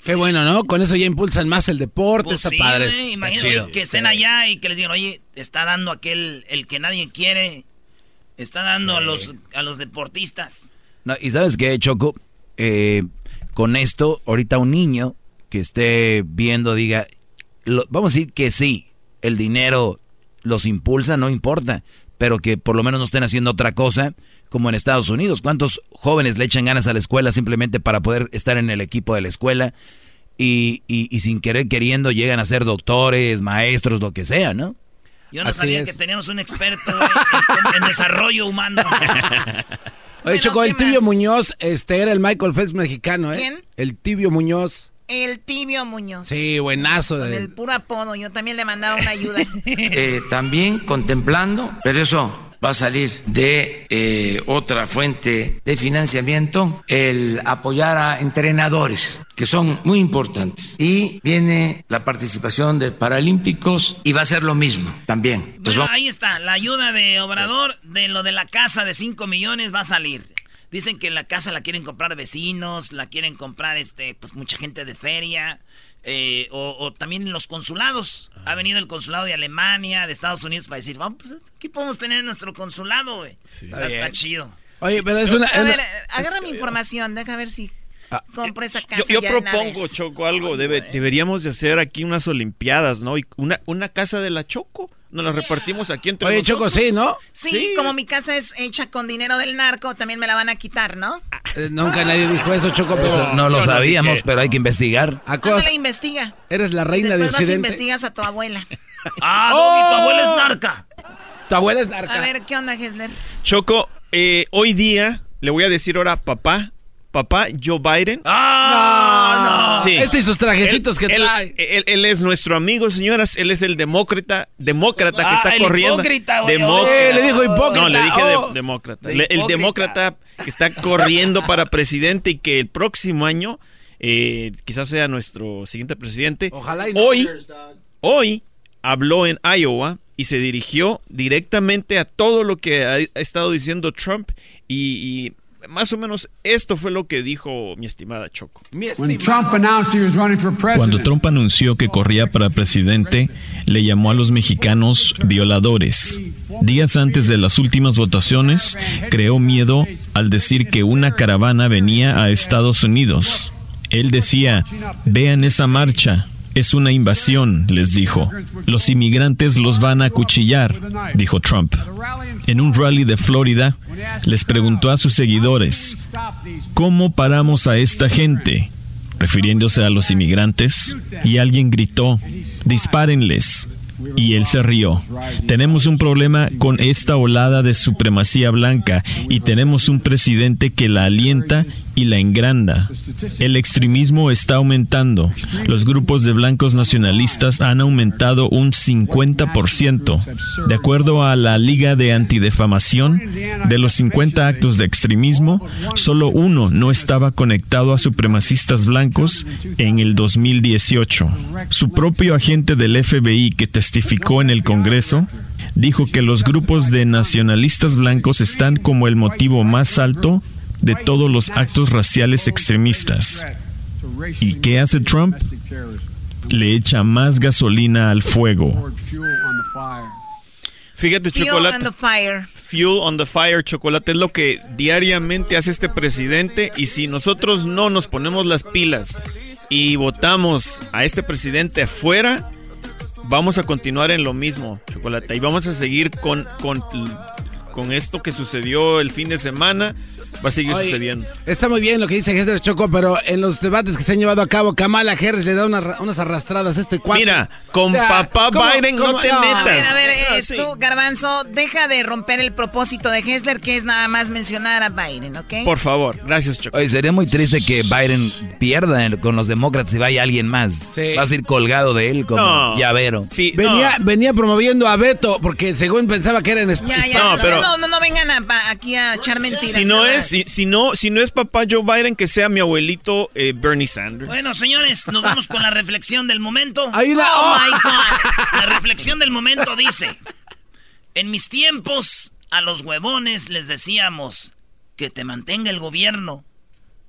Qué bueno, ¿no? Con eso ya impulsan más el deporte, pues está padre. Imagínate que estén allá y que les digan, oye, está dando aquel, el que nadie quiere, está dando a los a los deportistas. No, y sabes qué, Choco, eh, con esto, ahorita un niño que esté viendo diga, vamos a decir que sí, el dinero los impulsa, no importa, pero que por lo menos no estén haciendo otra cosa como en Estados Unidos. ¿Cuántos jóvenes le echan ganas a la escuela simplemente para poder estar en el equipo de la escuela? Y, y, sin querer queriendo llegan a ser doctores, maestros, lo que sea, ¿no? Yo no sabía que teníamos un experto en, desarrollo humano. Oye, Choco, el Tibio Muñoz este era el Michael Phelps mexicano, ¿eh? ¿Quién? El Tibio Muñoz. El Tibio Muñoz. Sí, buenazo. Con el puro apodo, yo también le mandaba una ayuda. Eh, también contemplando, pero eso va a salir de eh, otra fuente de financiamiento, el apoyar a entrenadores, que son muy importantes. Y viene la participación de Paralímpicos y va a ser lo mismo también. ahí está, la ayuda de Obrador de lo de la casa de 5 millones va a salir. Dicen que la casa la quieren comprar vecinos, la quieren comprar este, pues mucha gente de feria. Eh, o, también los consulados. Ha ah. venido el consulado de Alemania, de Estados Unidos, para decir, vamos, pues aquí podemos tener nuestro consulado, güey. está, chido. Oye, pero es una... A ver, agarra mi información, deja ver si ah, compro esa casa. Yo, propongo, Choco, algo. deberíamos de hacer aquí unas olimpiadas, ¿no? Y una, una casa de la Choco nos la repartimos aquí entre Oye, Choco, sí, ¿no? Sí, como mi casa es hecha con dinero del narco, también me la van a quitar, ¿no? Eh, nunca nadie dijo eso, Choco. Pues, no, lo sabíamos, pero hay que investigar. ¿A la investiga? Eres la reina de Occidente. Después investigas a tu abuela. ¡Ah, ¡Oh! tu abuela es narca! Tu abuela es narca. A ver, ¿qué onda, Gessler? Choco, eh, hoy día le voy a decir ahora papá papá Joe Biden. ¡Ah! No, Este y sus trajecitos que trae. Él, es nuestro amigo, señoras. Él es el demócrata, demócrata que está corriendo. Hipócrita, demócrata. le dijo hipócrita. No, le dije oh. demócrata. el demócrata que está corriendo para presidente y que el próximo año eh, quizás sea nuestro siguiente presidente. Ojalá y hoy, hoy habló en Iowa y se dirigió directamente a todo lo que ha, estado diciendo Trump y más o menos esto fue lo que dijo mi estimada Choco. Cuando Trump anunció que corría para presidente, le llamó a los mexicanos violadores. Días antes de las últimas votaciones, creó miedo al decir que una caravana venía a Estados Unidos. Él decía, vean esa marcha, es una invasión, les dijo. Los inmigrantes los van a acuchillar, dijo Trump. En un rally de Florida, les preguntó a sus seguidores, ¿cómo paramos a esta gente? refiriéndose a los inmigrantes, y alguien gritó, dispárenles. Y él se rió. Tenemos un problema con esta olada de supremacía blanca y tenemos un presidente que la alienta y la engranda. El extremismo está aumentando. Los grupos de blancos nacionalistas han aumentado un 50%. De acuerdo a la Liga de Antidefamación, de los 50 actos de extremismo, solo uno no estaba conectado a supremacistas blancos en el 2018. Su propio agente del FBI que testificó en el Congreso dijo que los grupos de nacionalistas blancos están como el motivo más alto de todos los actos raciales extremistas. ¿Y qué hace Trump? Le echa más gasolina al fuego. Fíjate, chocolate. Fuel on the fire. Fuel on the fire, chocolate, es lo que diariamente hace este presidente. Y si nosotros no nos ponemos las pilas y votamos a este presidente afuera, vamos a continuar en lo mismo, chocolate. Y vamos a seguir con, con, con esto que sucedió el fin de semana va a seguir sucediendo. Está muy bien lo que dice Hester Choco, pero en los debates que se han llevado a cabo, Kamala Harris le da unas arrastradas a este cuadro. Mira, con papá Biden no te metas. A ver, a ver, eh, tú, Garbanzo, deja de romper el propósito de Hessler, que es nada más mencionar a Biden, ¿ok? Por favor, gracias, Choco. Oye, sería muy triste que Biden pierda con los demócratas y vaya alguien más. Vas a ir colgado de él como llavero. Sí, venía, venía promoviendo a Beto, porque según pensaba que era en España. no, pero... no, no, vengan aquí a echar mentiras. Si no es si, no, si no es papá Joe Biden, que sea mi abuelito eh, Bernie Sanders. Bueno, señores, nos vamos con la reflexión del momento. Ahí la... Oh, my God. La reflexión del momento dice: En mis tiempos, a los huevones les decíamos que te mantenga el gobierno.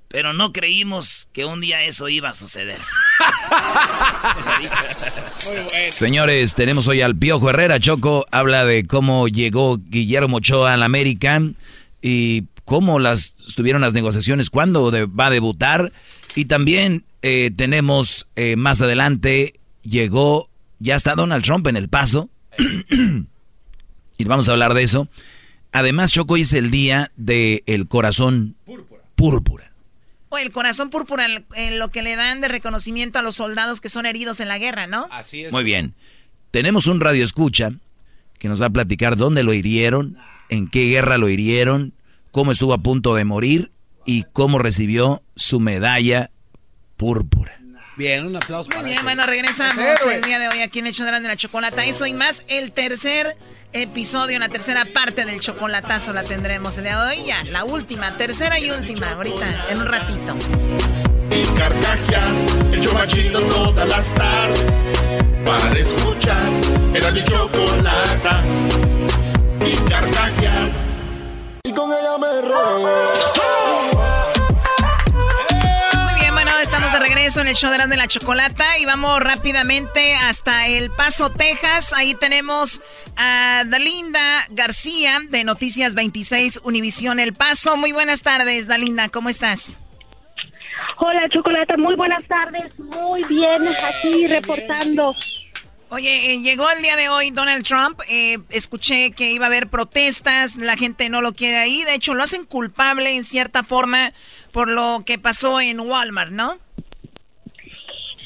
Pero no creímos que un día eso iba a suceder. Señores, tenemos hoy al Piojo Herrera. Choco habla de cómo llegó Guillermo Ochoa al América y cómo las estuvieron las negociaciones, cuándo va a debutar. Y también eh, tenemos eh, más adelante, llegó, ya está Donald Trump en el paso. y vamos a hablar de eso. Además, Choco, es el día del el corazón púrpura. púrpura. O el corazón púrpura, en lo que le dan de reconocimiento a los soldados que son heridos en la guerra, ¿no? Así es. Muy bien. Tenemos un radio escucha que nos va a platicar dónde lo hirieron, en qué guerra lo hirieron, cómo estuvo a punto de morir y cómo recibió su medalla púrpura. Bien, un aplauso Muy bien, bueno, regresamos el día de hoy aquí en el hecho de la chocolata. Eso y más, el tercer episodio, la tercera parte del chocolatazo la tendremos el día de hoy. Ya, la última, tercera y última, ahorita, en un ratito. Y carcajear, el todas las tardes. Para escuchar, era mi chocolata. Y carcajear Muy bien, bueno, estamos de regreso en el show de la Chocolata y vamos rápidamente hasta El Paso, Texas. Ahí tenemos a Dalinda García de Noticias 26 Univisión El Paso. Muy buenas tardes, Dalinda, ¿cómo estás? Hola, Chocolata, muy buenas tardes. Muy bien, aquí reportando Oye, eh, llegó el día de hoy Donald Trump. Eh, escuché que iba a haber protestas, la gente no lo quiere ahí. De hecho, lo hacen culpable en cierta forma por lo que pasó en Walmart, ¿no?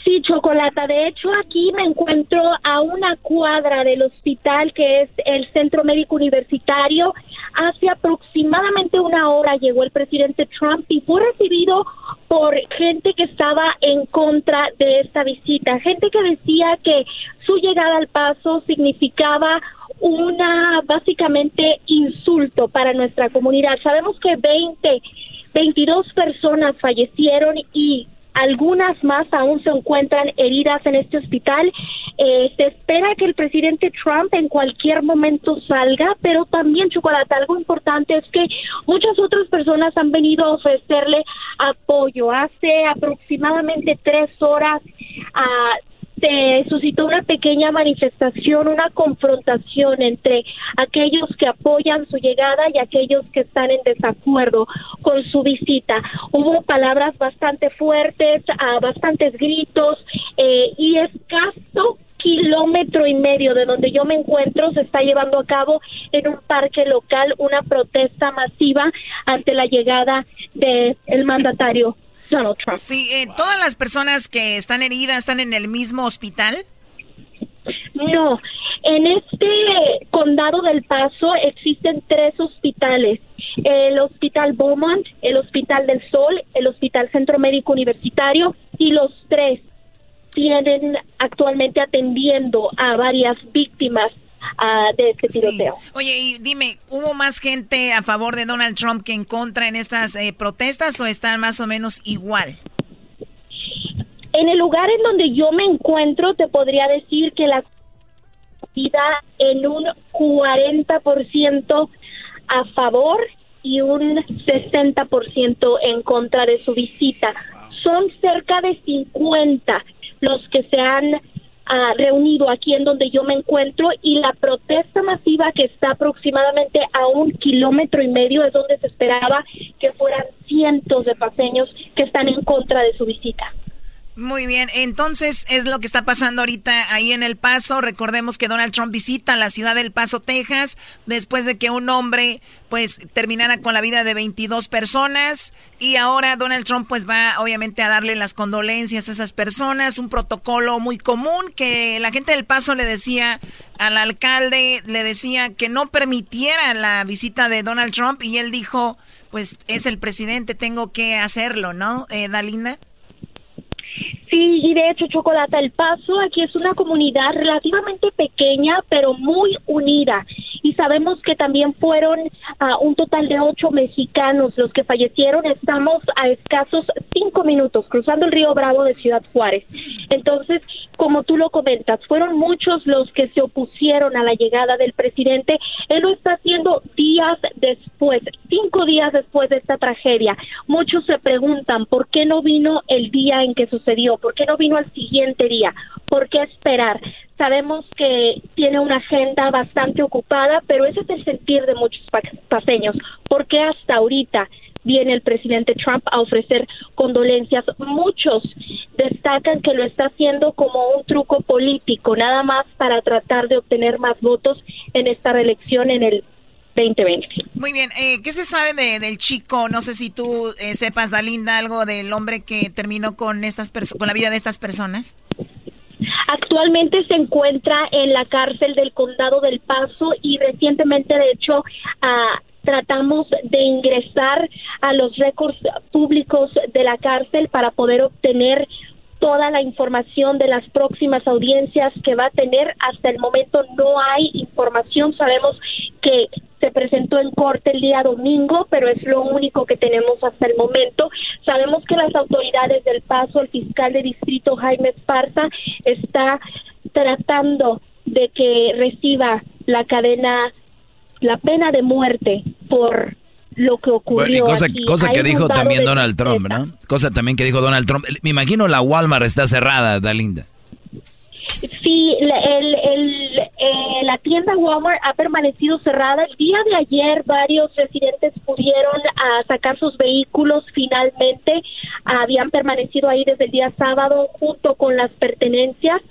Sí, Chocolata. De hecho, aquí me encuentro a una cuadra del hospital que es el Centro Médico Universitario. Hace aproximadamente una hora llegó el presidente Trump y fue recibido por gente que estaba en contra de esta visita, gente que decía que su llegada al paso significaba una básicamente insulto para nuestra comunidad. Sabemos que 20, 22 personas fallecieron y algunas más aún se encuentran heridas en este hospital. Eh, se espera que el presidente Trump en cualquier momento salga, pero también, Chocolate, algo importante es que muchas otras personas han venido a ofrecerle apoyo. Hace aproximadamente tres horas a se suscitó una pequeña manifestación, una confrontación entre aquellos que apoyan su llegada y aquellos que están en desacuerdo con su visita. Hubo palabras bastante fuertes, uh, bastantes gritos eh, y escaso kilómetro y medio de donde yo me encuentro se está llevando a cabo en un parque local una protesta masiva ante la llegada del el mandatario Sí, eh, ¿todas las personas que están heridas están en el mismo hospital? No, en este condado del Paso existen tres hospitales. El Hospital Beaumont, el Hospital del Sol, el Hospital Centro Médico Universitario y los tres tienen actualmente atendiendo a varias víctimas de este tiroteo. Oye, y dime, ¿hubo más gente a favor de Donald Trump que en contra en estas eh, protestas o están más o menos igual? En el lugar en donde yo me encuentro, te podría decir que la vida en un 40% a favor y un 60% en contra de su visita. Son cerca de 50 los que se han ah, reunido aquí en donde yo me encuentro y la protesta masiva que está aproximadamente a un kilómetro y medio es donde se esperaba que fueran cientos de paseños que están en contra de su visita. Muy bien, entonces es lo que está pasando ahorita ahí en El Paso. Recordemos que Donald Trump visita la ciudad del Paso, Texas, después de que un hombre pues terminara con la vida de 22 personas y ahora Donald Trump pues va obviamente a darle las condolencias a esas personas, un protocolo muy común que la gente del Paso le decía al alcalde, le decía que no permitiera la visita de Donald Trump y él dijo, pues es el presidente, tengo que hacerlo, ¿no, eh, Dalina? Sí, y de hecho, Chocolate El Paso aquí es una comunidad relativamente pequeña, pero muy unida. Y sabemos que también fueron uh, un total de ocho mexicanos los que fallecieron. Estamos a escasos cinco minutos cruzando el río Bravo de Ciudad Juárez. Entonces, como tú lo comentas, fueron muchos los que se opusieron a la llegada del presidente. Él lo está haciendo días después, cinco días después de esta tragedia. Muchos se preguntan por qué no vino el día en que sucedió ¿Por qué no vino al siguiente día? ¿Por qué esperar? Sabemos que tiene una agenda bastante ocupada, pero ese es el sentir de muchos paseños. ¿Por qué hasta ahorita viene el presidente Trump a ofrecer condolencias? Muchos destacan que lo está haciendo como un truco político, nada más para tratar de obtener más votos en esta reelección en el 2020. Muy bien, eh, ¿qué se sabe de, del chico? No sé si tú eh, sepas, Dalinda, algo del hombre que terminó con, estas con la vida de estas personas. Actualmente se encuentra en la cárcel del condado del Paso y recientemente, de hecho, ah, tratamos de ingresar a los récords públicos de la cárcel para poder obtener toda la información de las próximas audiencias que va a tener. Hasta el momento no hay información. Sabemos que se presentó en corte el día domingo, pero es lo único que tenemos hasta el momento. Sabemos que las autoridades del Paso, el fiscal de distrito Jaime Esparza, está tratando de que reciba la cadena, la pena de muerte por lo que ocurrió. cosa, cosa que dijo también Donald Trump, ¿no? Cosa también que dijo Donald Trump. Me imagino la Walmart está cerrada, Dalinda. Sí, el, el, eh, la tienda Walmart ha permanecido cerrada. El día de ayer varios residentes pudieron uh, sacar sus vehículos finalmente. habían permanecido ahí desde el día sábado junto con las pertenencias.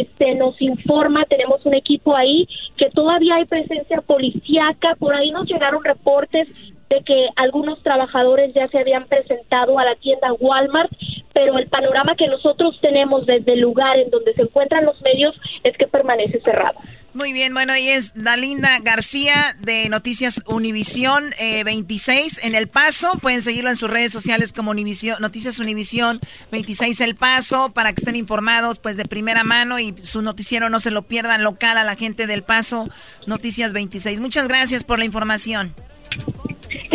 Este nos informa, tenemos un equipo ahí que todavía hay presencia policíaca. Por ahí nos llegaron reportes de que algunos trabajadores ya se habían presentado a la tienda Walmart, pero el panorama que nosotros tenemos desde el lugar en donde se encuentran los medios es que permanece cerrado. Muy bien, bueno, ahí es Dalinda García de Noticias Univisión 26 eh, en El Paso. Pueden seguirlo en sus redes sociales como Univisión, Noticias Univisión 26 El Paso para que estén informados pues de primera mano y su noticiero no se lo pierdan local a la gente del Paso Noticias 26. Muchas gracias por la información.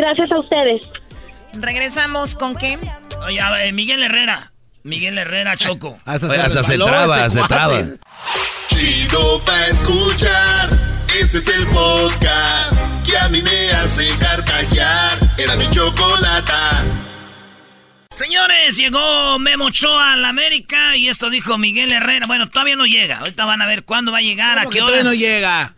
Gracias a ustedes. Regresamos con qué? Oye, eh, Miguel Herrera. Miguel Herrera Choco. hasta, se, traba, este se traba. Chido pa escuchar. Este es el podcast que a mí me hace carcajear. Era mi chocolata. Señores, llegó Memo Ochoa a la América y esto dijo Miguel Herrera. Bueno, todavía no llega. Ahorita van a ver cuándo va a llegar, a qué hora. Todavía no llega.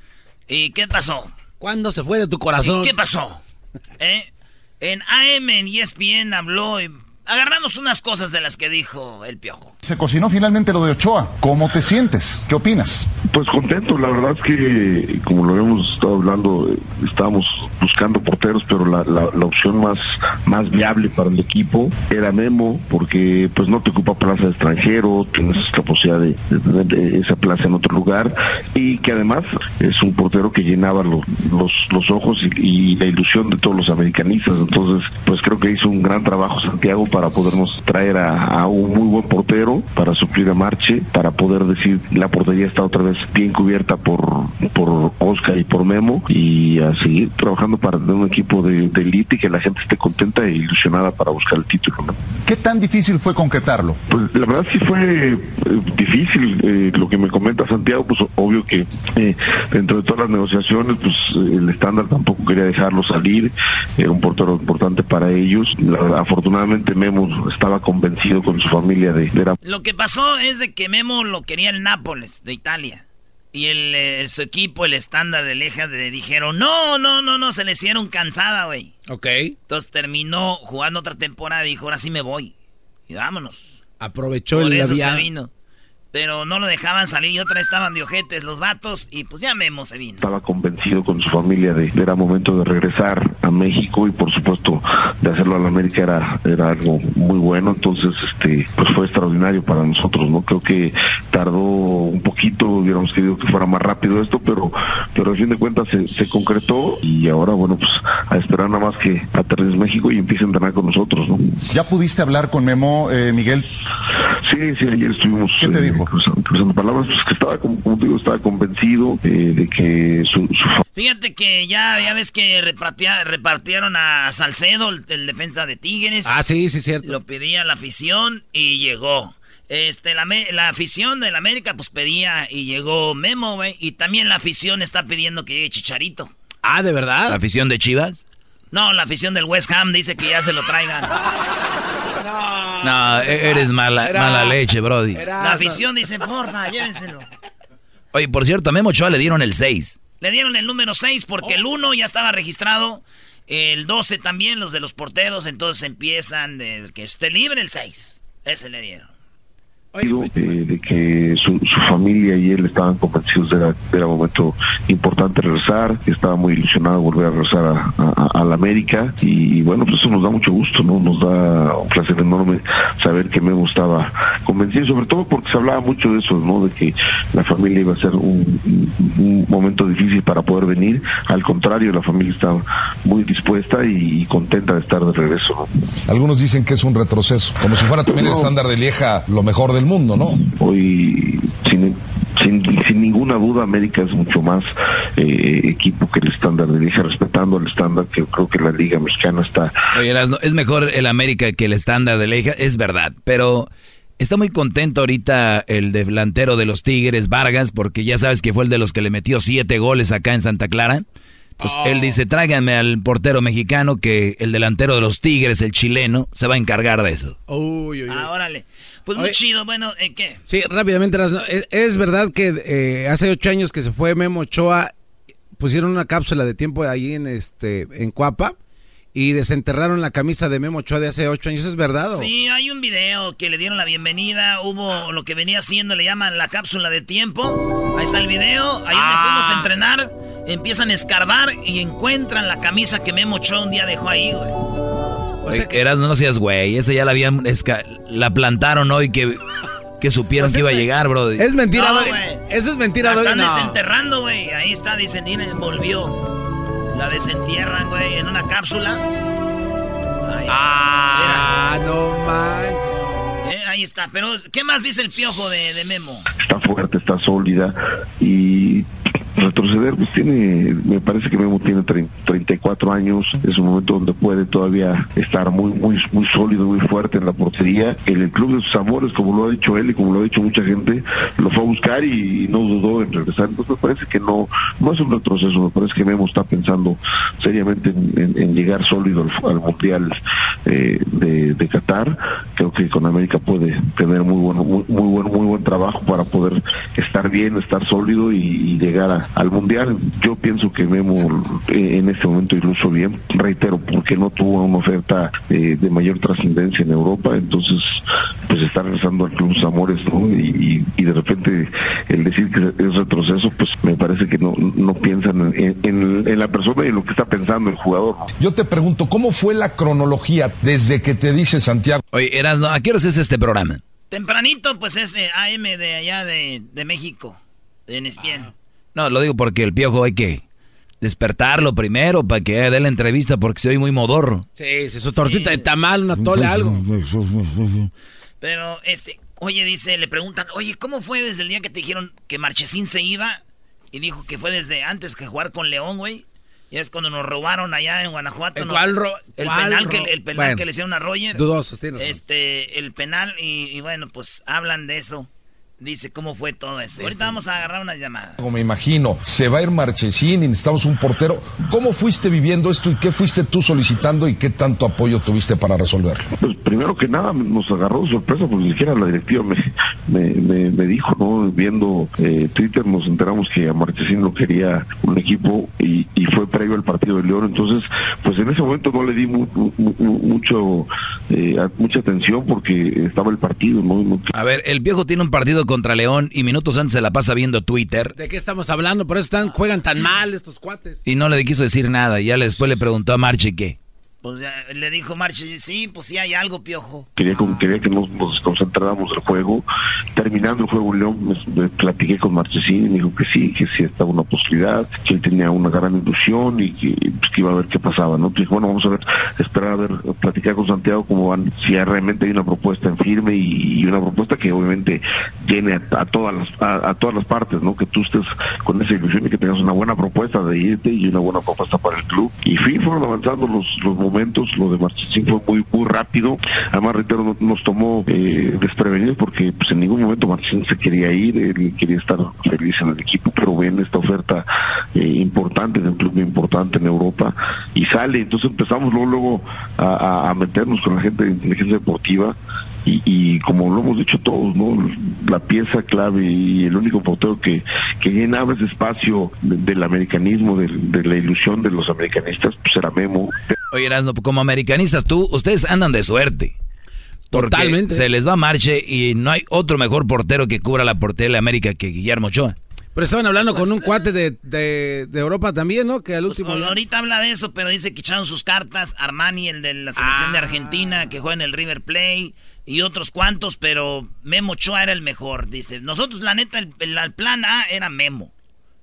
¿Y qué pasó? ¿Cuándo se fue de tu corazón? ¿Qué pasó? ¿Eh? En AM, en ESPN habló y agarramos unas cosas de las que dijo el piojo. Se cocinó finalmente lo de Ochoa. ¿Cómo te sientes? ¿Qué opinas? Pues contento, la verdad es que, como lo habíamos estado hablando, estábamos buscando porteros, pero la, opción más, más viable para el equipo era Memo, porque pues no te ocupa plaza de extranjero, tienes capacidad de, tener esa plaza en otro lugar, y que además es un portero que llenaba los, los, ojos y, la ilusión de todos los americanistas. Entonces, pues creo que hizo un gran trabajo Santiago para podernos traer a, un muy buen portero, para suplir a Marche, para poder decir la portería está otra vez bien cubierta por, por Oscar y por Memo y a seguir trabajando para tener un equipo de, de elite y que la gente esté contenta e ilusionada para buscar el título. ¿Qué tan difícil fue concretarlo? Pues la verdad sí fue eh, difícil. eh, lo que me comenta Santiago, pues obvio que eh, dentro de todas las negociaciones, pues el estándar tampoco quería dejarlo salir. Era un portero importante para ellos. La afortunadamente Memo estaba convencido con su familia de, de Lo que pasó es de que Memo lo quería el Nápoles de Italia. Y el, su equipo, el estándar de Leja, le dijeron, no, no, no, no, se le hicieron cansada, güey. Ok. Entonces terminó jugando otra temporada y dijo, ahora sí me voy. Y vámonos. Aprovechó Por el eso se vino. Pero no lo dejaban salir y otra vez estaban de ojetes los vatos y pues ya Memo se vino. estaba convencido con su familia de que era momento de regresar a México y por supuesto de hacerlo a la América era, era algo muy bueno, entonces este pues fue extraordinario para nosotros, ¿no? Creo que tardó un poquito, hubiéramos querido que fuera más rápido esto, pero pero al fin de cuentas se, se concretó y ahora bueno pues a esperar nada más que aterrice México y empiece a entrenar con nosotros, ¿no? ¿Ya pudiste hablar con Memo, eh, Miguel? Sí, sí, ayer estuvimos ¿Qué te eh, dijo? Cruzando, cruzando palabras, pues que estaba como, como te digo, estaba convencido eh, de que su, su Fíjate que ya, ya ves que repartia- repartieron a Salcedo, el, el defensa de Tigres. Ah, sí, sí, cierto. Lo pedía la afición y llegó. Este, la, la afición del América pues pedía y llegó Memo, güey. Y también la afición está pidiendo que llegue Chicharito. Ah, ¿de verdad? ¿La afición de Chivas? No, la afición del West Ham dice que ya se lo traigan. No, e- eres mala, Era- mala leche, Brody. La afición dice, porfa, llévenselo. Oye, por cierto, a Memo Ochoa le dieron el 6. Le dieron el número 6 porque el 1 ya estaba registrado. El 12 también, los de los porteros. Entonces empiezan de que esté libre el 6. Ese le dieron. Eh, de que su, su familia y él estaban convencidos de era, era momento importante regresar, que estaba muy ilusionado de volver a regresar a, a- a la América y, bueno, pues eso nos da mucho gusto, ¿no? Nos da un placer enorme saber que Memo estaba convencido, sobre todo porque se hablaba mucho de eso, ¿no? De que la familia iba a ser un, momento difícil para poder venir, al contrario, la familia estaba muy dispuesta y, contenta de estar de regreso, ¿no? Algunos dicen que es un retroceso, como si fuera también el estándar de Lieja lo mejor del mundo, ¿no? Hoy, sin, sin, sin ninguna duda, América es mucho más eh, equipo que el estándar de liga, respetando el estándar que creo que la Liga Mexicana está. Oye, es mejor el América que el estándar de Leija, es verdad, pero está muy contento ahorita el delantero de los Tigres, Vargas, porque ya sabes que fue el de los que le metió siete goles acá en Santa Clara. Pues él dice, tráiganme al portero mexicano que el delantero de los Tigres, el chileno, se va a encargar de eso. Uy, uy, uy. Ah, órale. Pues muy Oye. chido. Bueno, ¿eh, ¿qué? Sí, rápidamente, es, es verdad que eh, hace ocho años que se fue Memo Ochoa, pusieron una cápsula de tiempo ahí en este en Cuapa y desenterraron la camisa de Memo Ochoa de hace ocho años, ¿es verdad? o? Sí, hay un video que le dieron la bienvenida. Hubo lo que venía haciendo, le llaman la cápsula de tiempo. Ahí está el video. Ahí donde fuimos a entrenar. Empiezan a escarbar y encuentran la camisa que Memo Ochoa un día dejó ahí, güey. Oye, Erasmo, no seas güey, esa ya la habían, esca- la plantaron hoy que, que supieron que iba a llegar, bro. Es mentira, No. Eso es mentira, La están no. desenterrando, güey. Ahí está, dicen, volvió. La desentierran, güey, en una cápsula. Ahí, Ah, no manches. eh, ahí está. Pero, ¿qué más dice el piojo de, de Memo? Está fuerte, está sólida y retroceder, pues tiene, me parece que Memo tiene trein- 34 años, es un momento donde puede todavía estar muy, muy, muy sólido, muy fuerte en la portería. En el club de sus amores, como lo ha dicho él y como lo ha dicho mucha gente, lo fue a buscar y, no dudó en regresar. Entonces me parece que no, no es un retroceso, me parece que Memo está pensando seriamente en, llegar sólido al, al Mundial eh, de, Qatar. Creo que con América puede tener muy bueno, muy, muy buen, muy buen trabajo para poder estar bien, estar sólido y, y llegar a- al mundial. Yo pienso que Memo eh, en este momento lo hizo bien. Reitero, porque no tuvo una oferta eh, de mayor trascendencia en Europa, entonces pues está regresando al Club Sus Amores, ¿no? Y, y- y de repente el decir que es retroceso, pues me parece que no, no piensan en, en- en la persona y en lo que está pensando el jugador. Yo te pregunto, ¿cómo fue la cronología desde que te dice Santiago? Oye, Erasmo, ¿a qué horas es este programa? Tempranito, pues es eh, AM de allá de, de México, en. No, lo digo porque el piojo hay que despertarlo primero para que dé la entrevista porque se oye muy modorro. Sí, sí, su tortita de tamal, una tole, algo. Pero, este, oye, dice, le preguntan, oye, ¿cómo fue desde el día que te dijeron que Marchesín se iba? Y dijo que fue desde antes que jugar con León, güey. Y es cuando nos robaron allá en Guanajuato. ¿El cuál ro el cuál penal, que, el penal Bueno. que le hicieron a Roger. Tienes razón. Este, el penal, y, y bueno, pues hablan de eso. Dice cómo fue todo eso. Ahorita vamos a agarrar una llamada. Como me imagino, se va a ir Marchesín y necesitamos un portero. ¿Cómo fuiste viviendo esto y qué fuiste tú solicitando y qué tanto apoyo tuviste para resolverlo? Pues primero que nada nos agarró de sorpresa porque ni siquiera la directiva me, me, me, me dijo, ¿no? Viendo eh, Twitter nos enteramos que a Marchesín lo quería un equipo y, y fue previo al partido de León, entonces pues en ese momento no le di mu- mu- mu- mucho eh, mucha atención porque estaba el partido, ¿no? No- A ver, el viejo tiene un partido contra León y minutos antes se la pasa viendo Twitter ¿De qué estamos hablando? Por eso están, juegan tan mal estos cuates. y no le quiso decir nada. Y ya después le preguntó a Marche qué. Pues ya le dijo Marche, sí, pues sí hay algo, piojo. Quería, quería que nos, concentráramos del juego. Terminando el juego León, me, me platiqué con Marchesín y me dijo que sí, que sí estaba una posibilidad, que él tenía una gran ilusión y que, pues, que iba a ver qué pasaba, ¿no? Entonces, bueno, vamos a ver, esperar a ver, platicar con Santiago cómo van, si realmente hay una propuesta en firme y, una propuesta que obviamente llene a, a todas las a, a todas las partes, ¿no? Que tú estés con esa ilusión y que tengas una buena propuesta de irte y una buena propuesta para el club. Y fin, fueron avanzando los, los momentos, lo de Marchesín fue muy muy rápido, además reitero, no- nos tomó eh, desprevenidos porque pues en ningún momento Marchesín se quería ir, él quería estar feliz en el equipo, pero ven esta oferta eh, importante de un club importante en Europa y sale, entonces empezamos luego, luego a- a meternos con la gente de inteligencia deportiva y, y como lo hemos dicho todos, ¿no? La pieza clave y el único portero que, que llenaba ese espacio de- del americanismo, de, la ilusión de los americanistas, pues era Memo. Oye, Erasmo, como americanistas, tú, ustedes andan de suerte. Porque Totalmente. Se les va Marche y no hay otro mejor portero que cubra la portería de la América que Guillermo Ochoa. Pero estaban hablando con un cuate de, de, de Europa también, ¿no? Que al Pues, último... ya- ahorita habla de eso, pero dice que echaron sus cartas. Armani, el de la selección Ah. de Argentina, que juega en el River Plate, y otros cuantos, pero Memo Ochoa era el mejor. Dice, nosotros, la neta, el, el- plan A era Memo.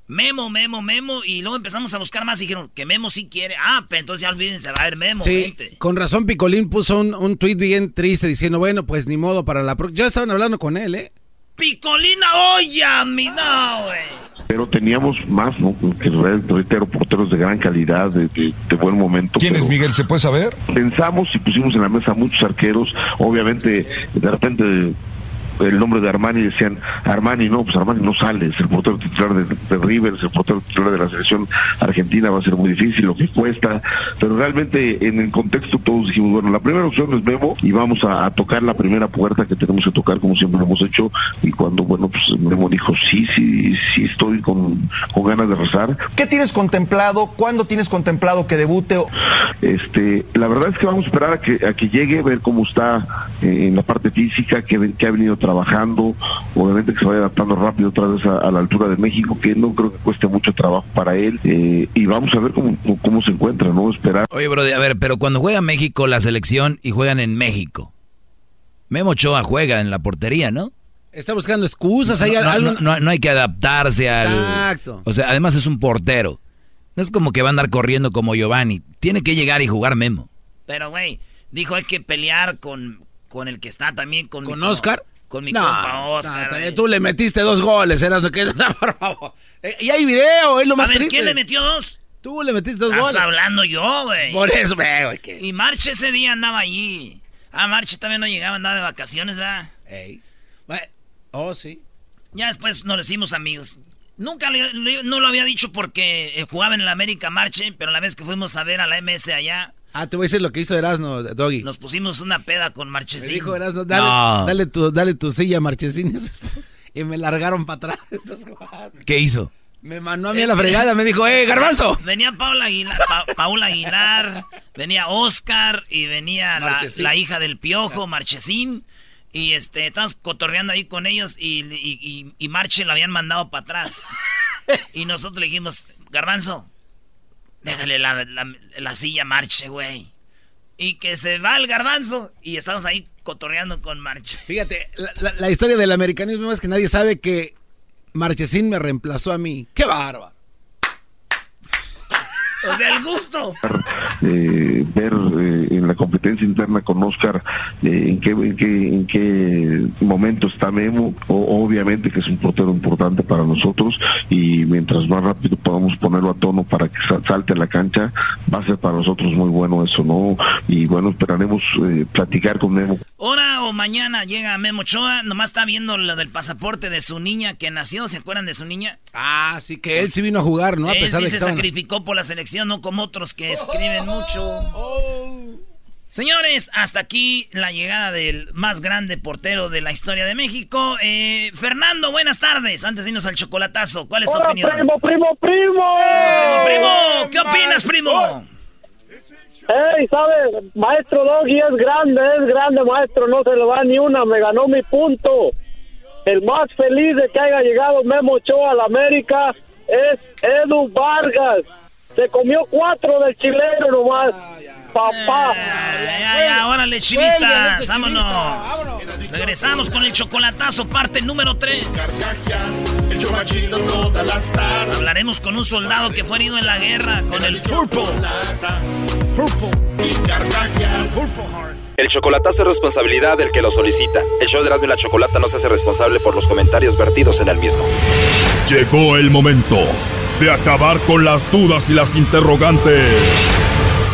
Memo, Memo, Memo, y luego empezamos a buscar más y dijeron que Memo sí quiere. Ah, pero entonces ya olvídense, va a haber Memo, Sí, vente. con razón Picolín puso un, un tuit bien triste diciendo, bueno, pues ni modo para la próxima. Ya estaban hablando con él, ¿eh? Picolina, oye, mi no, güey. Pero teníamos más, ¿no? Re- reitero, porteros de gran calidad, de, de- de buen momento. ¿Quién es Miguel? ¿Se puede saber? Pensamos y pusimos en la mesa muchos arqueros. Obviamente, de repente el nombre de Armani decían Armani no pues Armani no sale es el portero titular de, de River es el portero titular de la selección argentina va a ser muy difícil lo que cuesta pero realmente en el contexto todos dijimos bueno la primera opción es Memo y vamos a, a tocar la primera puerta que tenemos que tocar como siempre lo hemos hecho y cuando bueno pues Memo dijo sí sí sí estoy con, con ganas de rezar ¿Qué tienes contemplado? ¿Cuándo tienes contemplado que debute? Este, la verdad es que vamos a esperar a que, a que llegue, ver cómo está eh, en la parte física, que, que ha venido trabajando, obviamente que se vaya adaptando rápido otra vez a, a la altura de México, que no creo que cueste mucho trabajo para él, eh, y vamos a ver cómo, cómo se encuentra, ¿no? Esperar. Oye, bro, a ver, pero cuando juega México la selección y juegan en México, Memo Ochoa juega en la portería, ¿no? Está buscando excusas. hay no, no, algo- no, no- no hay que adaptarse al... Exacto. O sea, además es un portero. No es como que va a andar corriendo como Giovanni. Tiene que llegar y jugar Memo. Pero, güey, dijo hay que pelear con, con el que está también con ¿Con mi Oscar? Con mi No, compa Oscar. no, tú le metiste dos goles, eras que por favor. Eh, y hay video, es lo más a ver, triste. ¿quién le metió dos? Tú le metiste dos Estás goles. hablando yo, güey. Por eso, güey, güey, que- Y Marche ese día andaba allí. Ah, Marche también no llegaba, andaba de vacaciones, ¿verdad? Oh, sí. Ya después nos hicimos amigos. Nunca le- le- no lo había dicho porque eh, jugaba en el América Marche, pero la vez que fuimos a ver a la MS allá, Ah, te voy a decir lo que hizo Erasmo, Doggy. nos pusimos una peda con Me Marchesín. dijo Erasmo, dale, No. dale, tu, dale tu silla, Marchesín. Y me largaron para atrás. ¿Qué hizo? Me mandó a mí a la fregada, me dijo, eh, garbanzo. Venía Paula Aguilar, Pa- Paula Aguilar, venía Oscar y venía la, la hija del Piojo, Marchesín. Y este, estábamos cotorreando ahí con ellos y, y, y- y Marche lo habían mandado para atrás. Y nosotros le dijimos, Garbanzo, déjale la, la- la silla a Marche, güey. Y que se va el garbanzo y estamos ahí cotorreando con Marche. Fíjate, la, la- la historia del americanismo es que nadie sabe que Marchesín me reemplazó a mí. ¡Qué bárbaro! O sea, el gusto. eh, ver eh, en la competencia interna con Oscar eh, en, qué, en, qué, en qué momento está Memo. O, obviamente que es un portero importante para nosotros y mientras más rápido podamos ponerlo a tono para que salte a la cancha, va a ser para nosotros muy bueno eso, ¿no? Y bueno, esperaremos eh, platicar con Memo. Ahora o mañana llega Memo Choa, nomás está viendo lo del pasaporte de su niña que nació, ¿se acuerdan de su niña? Ah, sí, que él sí vino a jugar, ¿no? A él sí se sacrificó por la selección, no como otros que escriben mucho. Señores, hasta aquí la llegada del más grande portero de la historia de México. Eh, Fernando, buenas tardes. Antes de irnos al chocolatazo, ¿cuál es tu opinión? Primo, primo, primo. primo, primo. ¿Qué opinas, primo? Ey, ¿sabes? Maestro Doggy es grande, es grande, maestro. No se le va ni una. Me ganó mi punto. El más feliz de que haya llegado Memo Ochoa a la América es Edu Vargas. Se comió cuatro del chileno nomás papá. Ya, ya, ya, órale, chivistas, vámonos. Regresamos con el chocolatazo, parte número 3. Hablaremos con un soldado que fue herido en la guerra, con el Purple. El chocolatazo es responsabilidad del que lo solicita. El show de Erasmo y la Chocolata no se hace responsable por los comentarios vertidos en el mismo. Llegó el momento de acabar con las dudas y las interrogantes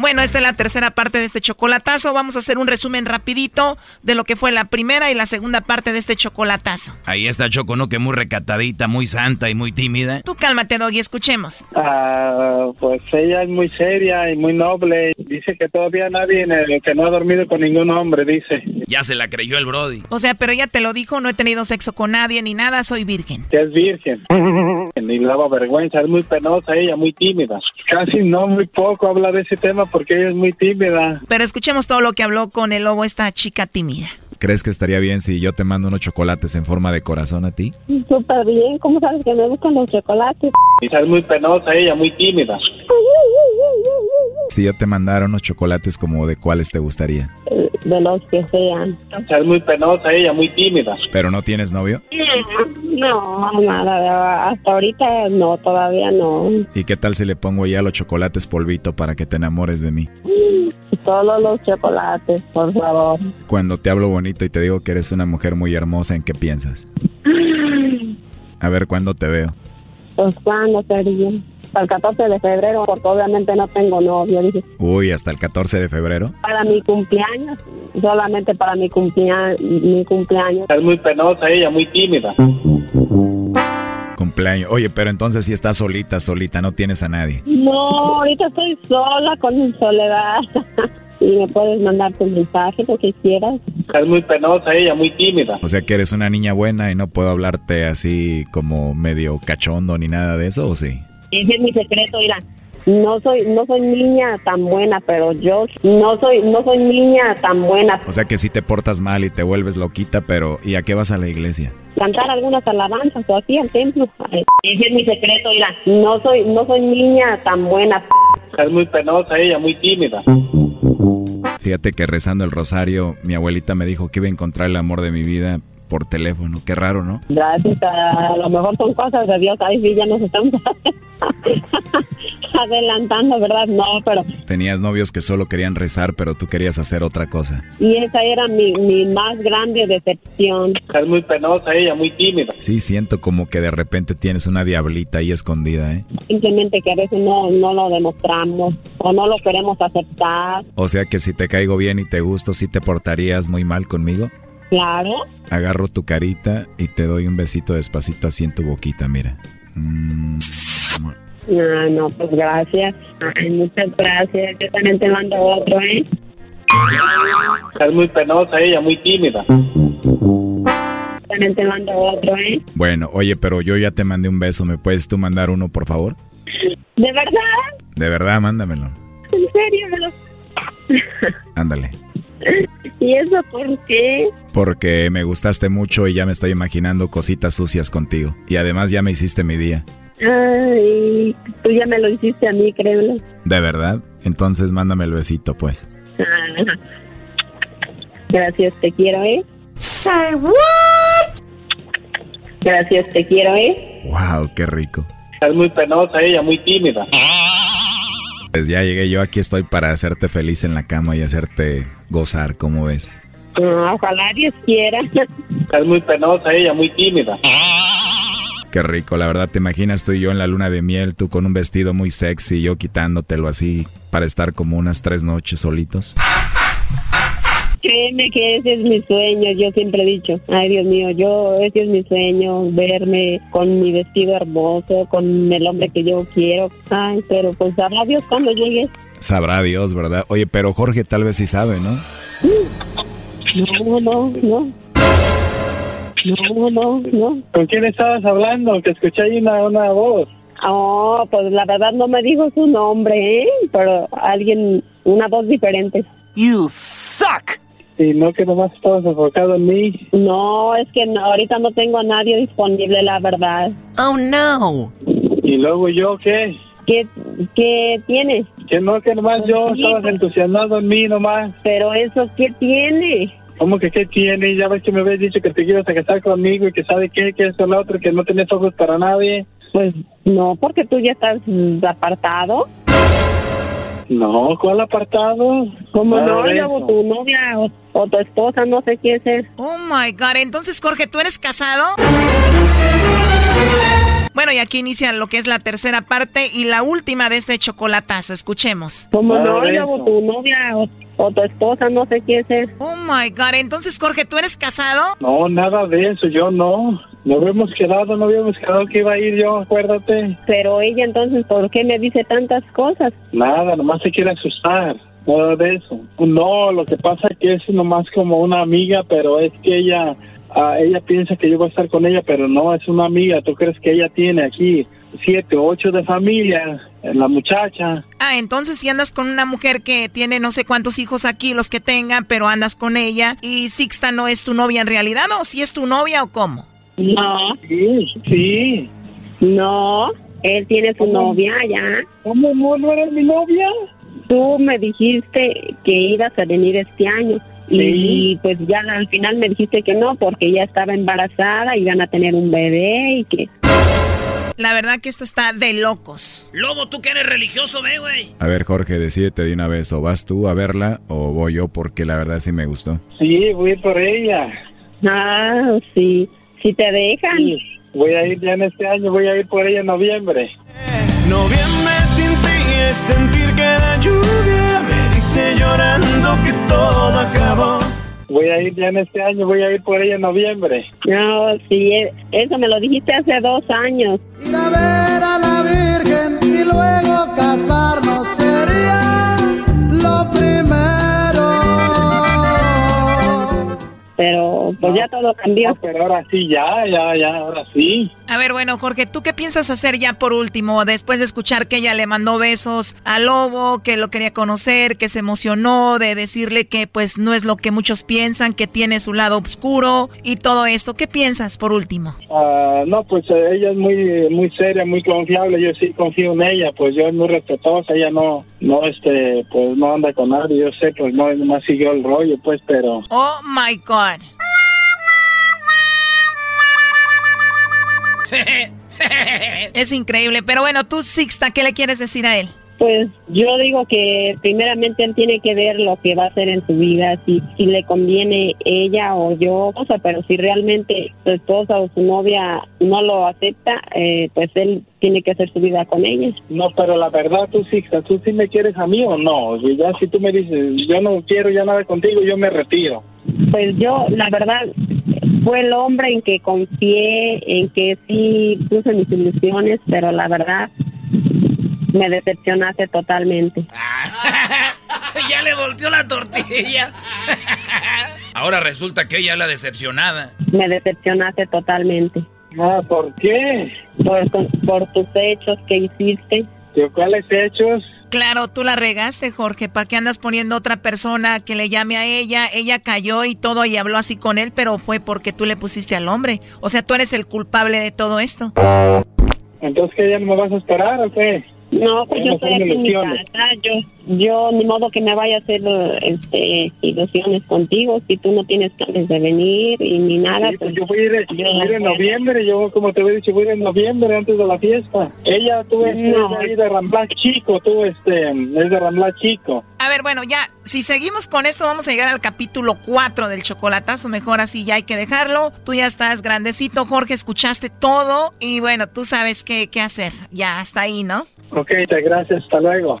Bueno, esta es la tercera parte de este chocolatazo. Vamos a hacer un resumen rapidito de lo que fue la primera y la segunda parte de este chocolatazo. Ahí está Choco, ¿no? Que muy recatadita, muy santa y muy tímida. Tú cálmate, Doggy, escuchemos. Ah, pues ella es muy seria y muy noble. Dice que todavía nadie, que no ha dormido con ningún hombre, dice. Ya se la creyó el Brody. O sea, pero ella te lo dijo, no he tenido sexo con nadie ni nada, soy virgen. Que es virgen. Ni le daba vergüenza, es muy penosa ella, muy tímida. Casi no, muy poco habla de ese tema porque ella es muy tímida. Pero escuchemos todo lo que habló con el lobo esta chica tímida. ¿Crees que estaría bien si yo te mando unos chocolates en forma de corazón a ti? Súper bien, ¿cómo sabes que me gustan los chocolates? es muy penosa ella, muy tímida. Si yo te mandara unos chocolates, como de cuáles te gustaría? De los que sean. es muy penosa ella, muy tímida. ¿Pero no tienes novio? No, nada, hasta ahorita no, todavía no. ¿Y qué tal si le pongo ya los chocolates polvito para que te enamores de mí? Solo los chocolates, por favor. Cuando te hablo bonito y te digo que eres una mujer muy hermosa, ¿en qué piensas? A ver, ¿cuándo te veo? Pues cuando sería. Hasta el 14 de febrero, porque obviamente no tengo novio. Uy, ¿hasta el 14 de febrero? Para mi cumpleaños, solamente para mi, cumplea mi cumpleaños. Es muy penosa ella, muy tímida. Cumpleaños. Oye, pero entonces si estás solita, solita, no tienes a nadie. No, ahorita estoy sola con mi soledad. y me puedes mandar tu mensaje, lo que quieras. Es muy penosa ella, muy tímida. O sea que eres una niña buena y no puedo hablarte así como medio cachondo ni nada de eso, ¿o sí? Ese es mi secreto, mira. No soy, no soy niña tan buena, pero yo no soy, no soy niña tan buena. O sea que si te portas mal y te vuelves loquita, pero ¿y a qué vas a la iglesia? Cantar algunas alabanzas o así al templo. Ese es mi secreto, mira. No soy, no soy niña tan buena. Es muy penosa ella, muy tímida. Fíjate que rezando el rosario, mi abuelita me dijo que iba a encontrar el amor de mi vida por teléfono. Qué raro, ¿no? Gracias. A lo mejor son cosas de Dios. Ay, sí, ya nos estamos adelantando, ¿verdad? No, pero... Tenías novios que solo querían rezar, pero tú querías hacer otra cosa. Y esa era mi, mi más grande decepción. Es muy penosa ella, muy tímida. Sí, siento como que de repente tienes una diablita ahí escondida, ¿eh? Simplemente que a veces no, no lo demostramos o no lo queremos aceptar. O sea que si te caigo bien y te gusto, ¿sí te portarías muy mal conmigo? Claro. Agarro tu carita y te doy un besito despacito así en tu boquita, mira. Mm. No, no, pues gracias. Ay, muchas gracias. Yo también te mando otro, ¿eh? Es muy penosa ella, muy tímida. También te mando otro, ¿eh? Bueno, oye, pero yo ya te mandé un beso. ¿Me puedes tú mandar uno, por favor? ¿De verdad? De verdad, mándamelo. ¿En serio? Me lo... Ándale. ¿Y eso por qué? Porque me gustaste mucho y ya me estoy imaginando cositas sucias contigo. Y además ya me hiciste mi día. Ay, tú ya me lo hiciste a mí, créelo. ¿De verdad? Entonces mándame el besito, pues. Ah, gracias, te quiero, ¿eh? Say what? Gracias, te quiero, ¿eh? Wow, qué rico. Es muy penosa ella, muy tímida. Pues ya llegué yo, aquí estoy para hacerte feliz en la cama y hacerte gozar, ¿cómo ves? Ah, ojalá Dios quiera. Es muy penosa ella, muy tímida. Qué rico, la verdad, ¿te imaginas tú y yo en la luna de miel, tú con un vestido muy sexy y yo quitándotelo así para estar como unas tres noches solitos? Créeme que ese es mi sueño, yo siempre he dicho. Ay, Dios mío, yo, ese es mi sueño, verme con mi vestido hermoso, con el hombre que yo quiero. Ay, pero pues sabrá Dios cuando llegue. Sabrá Dios, ¿verdad? Oye, pero Jorge tal vez sí sabe, ¿no? No, no, no. No, no, no. ¿Con quién estabas hablando? Que escuché ahí una, una voz. Oh, pues la verdad no me dijo su nombre, ¿eh? Pero alguien, una voz diferente. You suck. Y no que nomás estabas enfocado en mí. No, es que no- ahorita no tengo a nadie disponible, la verdad. Oh no. ¿Y luego yo qué? ¿Qué, qué tiene? Que no, que nomás yo Sí, estabas pues. entusiasmado en mí nomás. Pero eso, ¿qué tiene? ¿Cómo que qué tiene? Ya ves que me habías dicho que te quieres casar conmigo y que sabe qué, que esto, lo otro, que no tenés ojos para nadie. Pues no, porque tú ya estás apartado. No, ¿cuál apartado? Como Nada no, de luego eso. tu novia o, o tu esposa, no sé quién es. Oh my God. Entonces, Jorge, ¿tú eres casado? Bueno, y aquí inicia lo que es la tercera parte y la última de este chocolatazo. Escuchemos. Como Nada no, de luego eso. tu novia o, o tu esposa, no sé quién es. Oh my God. Entonces, Jorge, ¿tú eres casado? No, nada de eso, yo no. No habíamos quedado, no habíamos quedado que iba a ir yo, acuérdate. Pero ella entonces, ¿por qué me dice tantas cosas? Nada, nomás se quiere asustar. Nada de eso. No, lo que pasa es que es nomás como una amiga, pero es que ella, ah, ella piensa que yo voy a estar con ella, pero no, es una amiga. ¿Tú crees que ella tiene aquí siete, ocho de familia? eh, La muchacha. Ah, entonces si andas con una mujer que tiene no sé cuántos hijos aquí, los que tenga, pero andas con ella y Sixta no es tu novia en realidad, o si es tu novia o cómo? No, Sí, sí. no, él tiene su novia ya. ¿Cómo no, no eres mi novia? Tú me dijiste que ibas a venir este año. Y pues ya al final me dijiste que no, porque ella estaba embarazada, iban a tener un bebé y que... La verdad que esto está de locos. Lobo, tú que eres religioso, ve, güey. A ver, Jorge, decídete de una vez, o vas tú a verla o voy yo porque la verdad sí me gustó. Sí, voy por ella. Ah, sí, si te dejan. Sí, voy a ir ya en este año, voy a ir por ella en noviembre. Noviembre sin ti es sentir que la lluvia me dice llorando que todo acabó. Voy a ir ya en este año, voy a ir por ella en noviembre. No, sí, e- eso me lo dijiste hace dos años. Ir a ver a la Virgen y luego casarnos sería lo primero. Pero pues ya todo cambió. No, pero ahora sí, ya, ya, ya, ahora sí. A ver, bueno, Jorge, ¿tú qué piensas hacer ya por último, después de escuchar que ella le mandó besos al lobo, que lo quería conocer, que se emocionó de decirle que pues no es lo que muchos piensan, que tiene su lado oscuro y todo esto? ¿Qué piensas por último? Ah, no, pues eh, ella es muy muy seria, muy confiable, yo sí confío en ella, pues yo es muy respetuosa, ella no, no, este, pues no anda con nadie, yo sé, pues no, nomás siguió el rollo, pues, pero... Oh my God. es increíble, pero bueno, tú, Sixta, ¿qué le quieres decir a él? Pues yo digo que primeramente él tiene que ver lo que va a hacer en su vida, si, si le conviene ella o yo, o sea, pero si realmente su esposa o su novia no lo acepta, eh, pues él tiene que hacer su vida con ella. No, pero la verdad, tú, Sixta, ¿tú sí me quieres a mí o no? Ya si tú me dices, yo no quiero ya nada contigo, yo me retiro. Pues yo, la verdad, fue el hombre en que confié, en que sí puse mis ilusiones, pero la verdad me decepcionaste totalmente. ya le volteó la tortilla. Ahora resulta que ella es la decepcionada. Me decepcionaste totalmente. Ah, ¿por qué? Por, por tus hechos que hiciste. ¿De cuáles hechos? Claro, tú la regaste, Jorge. ¿Para qué andas poniendo otra persona que le llame a ella? Ella cayó y todo y habló así con él, pero fue porque tú le pusiste al hombre. O sea, tú eres el culpable de todo esto. Entonces, ¿qué ya no me vas a esperar o qué? No, pues yo estoy aquí en mi casa. Yo, yo ni modo que me vaya a hacer este, ilusiones contigo si tú no tienes planes de venir y ni nada. Sí, pues pues yo voy a ir, yo voy a ir en no noviembre, yo como te había dicho, voy a ir en noviembre antes de la fiesta. Ella, tú No. ahí de Rambla Chico, tú este, es de Rambla Chico. A ver, bueno, ya, si seguimos con esto, vamos a llegar al capítulo 4 del chocolatazo. Mejor así ya hay que dejarlo. Tú ya estás grandecito, Jorge, escuchaste todo. Y bueno, tú sabes qué, qué hacer. Ya, hasta ahí, ¿no? Ok, te gracias, hasta luego.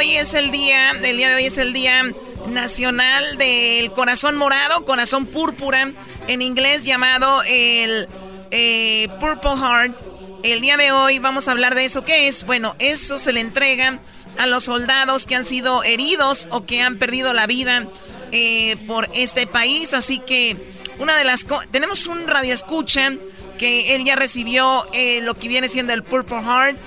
hoy es el día, el día de hoy es el día nacional del corazón morado, corazón púrpura, en inglés llamado el eh, Purple Heart. El día de hoy vamos a hablar de eso. ¿Qué es? Bueno, eso se le entrega a los soldados que han sido heridos o que han perdido la vida eh, por este país. Así que una de las tenemos un radio escucha que él ya recibió eh, lo que viene siendo el Purple Heart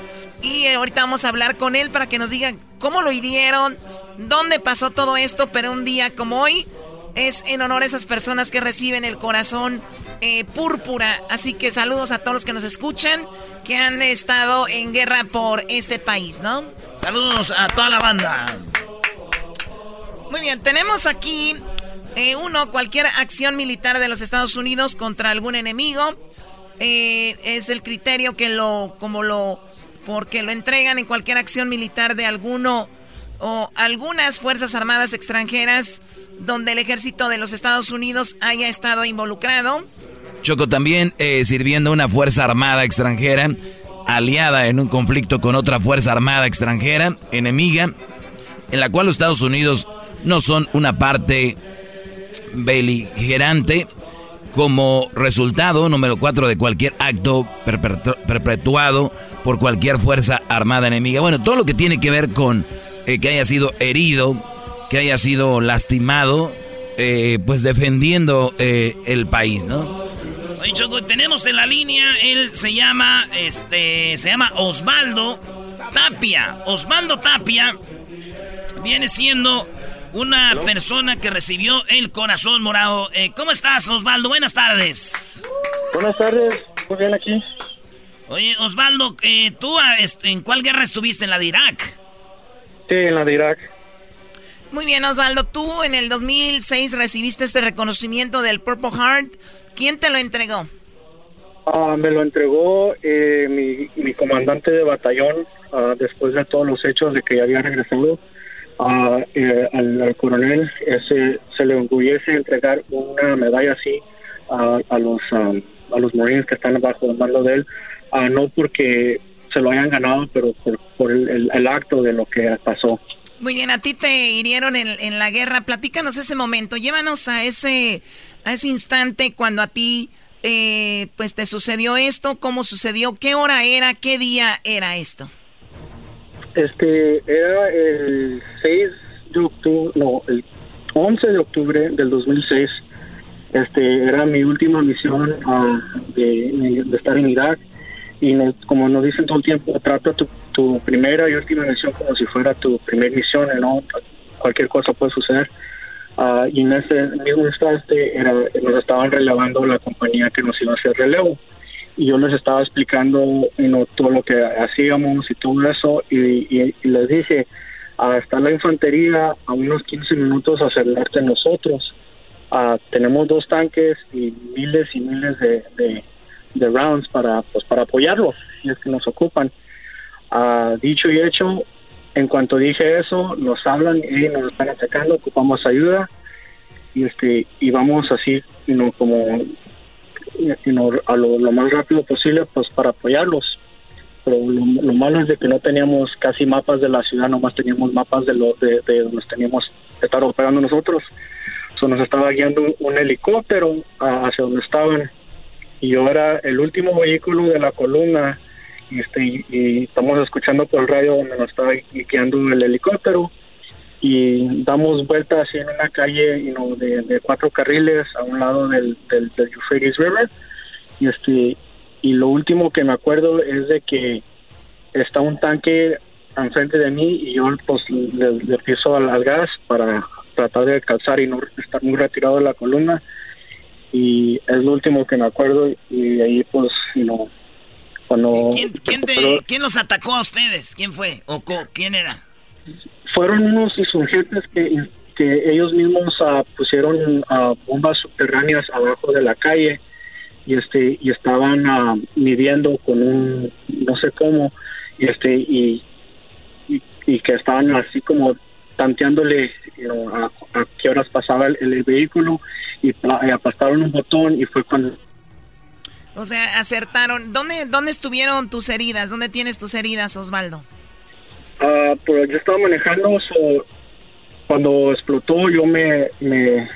y ahorita vamos a hablar con él para que nos diga cómo lo hirieron, dónde pasó todo esto, pero un día como hoy es en honor a esas personas que reciben el corazón eh, púrpura. Así que saludos a todos los que nos escuchan, que han estado en guerra por este país, ¿no? Saludos a toda la banda. Muy bien, tenemos aquí eh, uno, cualquier acción militar de los Estados Unidos contra algún enemigo. eh, es el criterio que lo, como lo, porque lo entregan en cualquier acción militar de alguno o algunas Fuerzas Armadas extranjeras donde el ejército de los Estados Unidos haya estado involucrado. Choco también eh, sirviendo una fuerza armada extranjera, aliada en un conflicto con otra fuerza armada extranjera, enemiga, en la cual los Estados Unidos no son una parte beligerante como resultado número cuatro de cualquier acto perpetuado por cualquier fuerza armada enemiga. Bueno, todo lo que tiene que ver con eh, que haya sido herido, que haya sido lastimado, eh, pues defendiendo eh, el país, ¿no? Tenemos en la línea, él se llama, este, se llama Osvaldo Tapia. Osvaldo Tapia viene siendo una persona que recibió el corazón morado. Eh, ¿Cómo estás, Osvaldo? Buenas tardes. Buenas tardes, muy bien aquí. Oye, Osvaldo, eh, ¿tú ah, este, en cuál guerra estuviste? ¿En la de Irak? Sí, en la de Irak. Muy bien, Osvaldo, tú en el 2006 recibiste este reconocimiento del Purple Heart. ¿Quién te lo entregó? Ah, me lo entregó eh, mi, mi comandante de batallón ah, después de todos los hechos de que ya había regresado. Ah, eh, al, coronel ese, se le orgullece entregar una medalla así a, a los ah, a los marines que están bajo el mando de él, ah, no porque se lo hayan ganado, pero por, por el, el- el acto de lo que pasó. Muy bien, a ti te hirieron en, en la guerra. Platícanos ese momento. Llévanos a ese, a ese instante cuando a ti eh, pues te sucedió esto, cómo sucedió, qué hora era, qué día era esto. Este era el 6 de octubre, no, el 11 de octubre del 2006. Este era mi última misión ah, de, estar en Irak y como nos dicen todo el tiempo, trata tu, tu primera y última misión como si fuera tu primera misión, ¿no? Cualquier cosa puede suceder. Ah, y en ese mismo instante era, nos estaban relevando la compañía que nos iba a hacer relevo y yo les estaba explicando you know, todo lo que hacíamos y todo eso y, y- les dije ah, está la infantería a unos 15 minutos hacia nosotros. Ah, tenemos dos tanques y miles y miles de, de, rounds para pues para apoyarlos si es que nos ocupan. Ah, dicho y hecho en cuanto dije eso nos hablan y nos están atacando ocupamos ayuda y este y vamos así you know, como you know, a lo, más rápido posible pues para apoyarlos. Pero lo, lo malo es de que no teníamos casi mapas de la ciudad nomás teníamos mapas de lo de, de donde teníamos que estar operando nosotros. So, nos estaba guiando un, helicóptero hacia donde estaban. Y yo era el último vehículo de la columna este, y, y estamos escuchando por el radio donde nos estaba guiando el helicóptero y damos vueltas así en una calle you know, de, de cuatro carriles a un lado del, del, del Euphrates River y este y lo último que me acuerdo es de que está un tanque enfrente de mí y yo pues le, le piso al, al gas para tratar de calzar y no estar muy retirado de la columna y es lo último que me acuerdo y ahí pues you know, cuando ¿Quién, quién, te- quién los atacó a ustedes? ¿Quién fue? ¿O co- quién era? Fueron unos insurgentes que, que ellos mismos ah, pusieron ah, bombas subterráneas abajo de la calle y este y estaban ah, midiendo con un no sé cómo y este y, y, que estaban así como tanteándole a, a qué horas pasaba el, vehículo y, y aplastaron un botón y fue cuando O sea, acertaron. ¿Dónde, ¿Dónde estuvieron tus heridas? ¿Dónde tienes tus heridas, Osvaldo? Pues yo estaba manejando, so, cuando explotó yo me, me,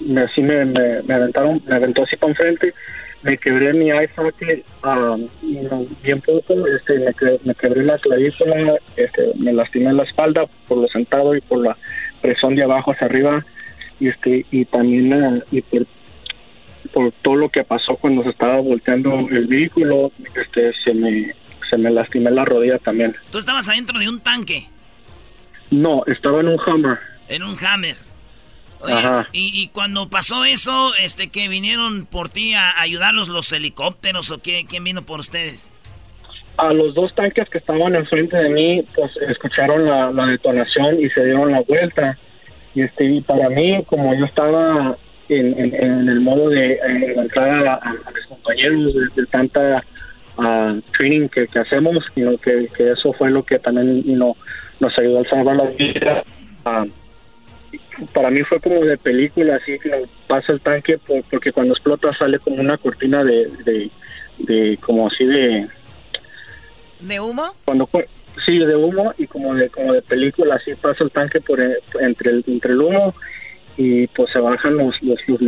me así me, me, aventaron, me aventó así para enfrente, me quebré mi eye socket, know, bien poco, este, me, me quebré la clavícula, este, me lastimé la espalda por lo sentado y por la presión de abajo hacia arriba, y este, y también ah, y por, por todo lo que pasó cuando se estaba volteando el vehículo, este, se me, se me lastimé la rodilla también. Tú estabas adentro de un tanque, No, estaba en un Hummer. en un Hammer. Oye, Ajá. Y, y cuando pasó eso, este, que vinieron por ti a ayudarlos los helicópteros o qué, quién vino por ustedes? A los dos tanques que estaban enfrente de mí, pues escucharon la, la detonación y se dieron la vuelta. Y este, y para mí, como yo estaba en, en- en el modo de eh, entrar a, a mis compañeros de, de tanta ah, training que, que hacemos, sino que, que eso fue lo que también you know, nos ayudó a salvar las vidas. Ah, para mí fue como de película, así que pasa el tanque por- porque cuando explota sale como una cortina de, de, de como así de ¿De humo? cuando sí de humo y como de como de película así pasa el tanque por eh, entre el entre el humo y pues se bajan los los, los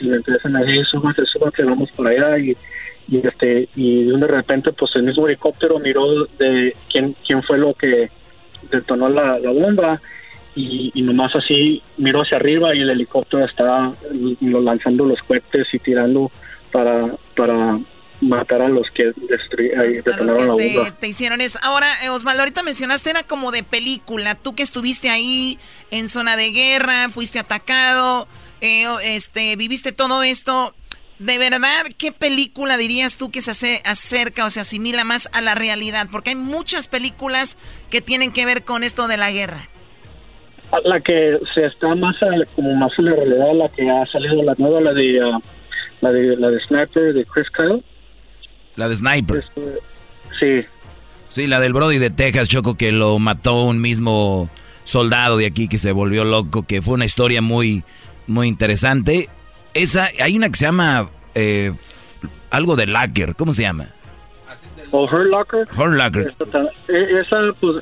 y empiezan a decir súbate súbate vamos por allá y y este y de repente pues el mismo helicóptero miró de quién quién fue lo que detonó la, la bomba y, y nomás así miró hacia arriba y el helicóptero lo lanzando los cohetes y tirando para para matar a los que A los detonaron la que bomba. te hicieron eso. Ahora, eh, Osvaldo, ahorita mencionaste, era como de película. Tú que estuviste ahí en zona de guerra, fuiste atacado, eh, este, viviste todo esto. De verdad, ¿qué película dirías tú que se hace, acerca o se asimila más a la realidad? Porque hay muchas películas que tienen que ver con esto de la guerra. La que se está más a- como más en la realidad, la que ha salido la nueva, la de ah, la de la de Sniper de Chris Kyle. La de Sniper. Sí. Sí, la del Brody de Texas, Choco, que lo mató un mismo soldado de aquí que se volvió loco, que fue una historia muy, muy interesante. Esa, hay una que se llama eh, algo de Lacker, ¿cómo se llama? O Hurt Locker. Hurt Locker. E- Esa, pues,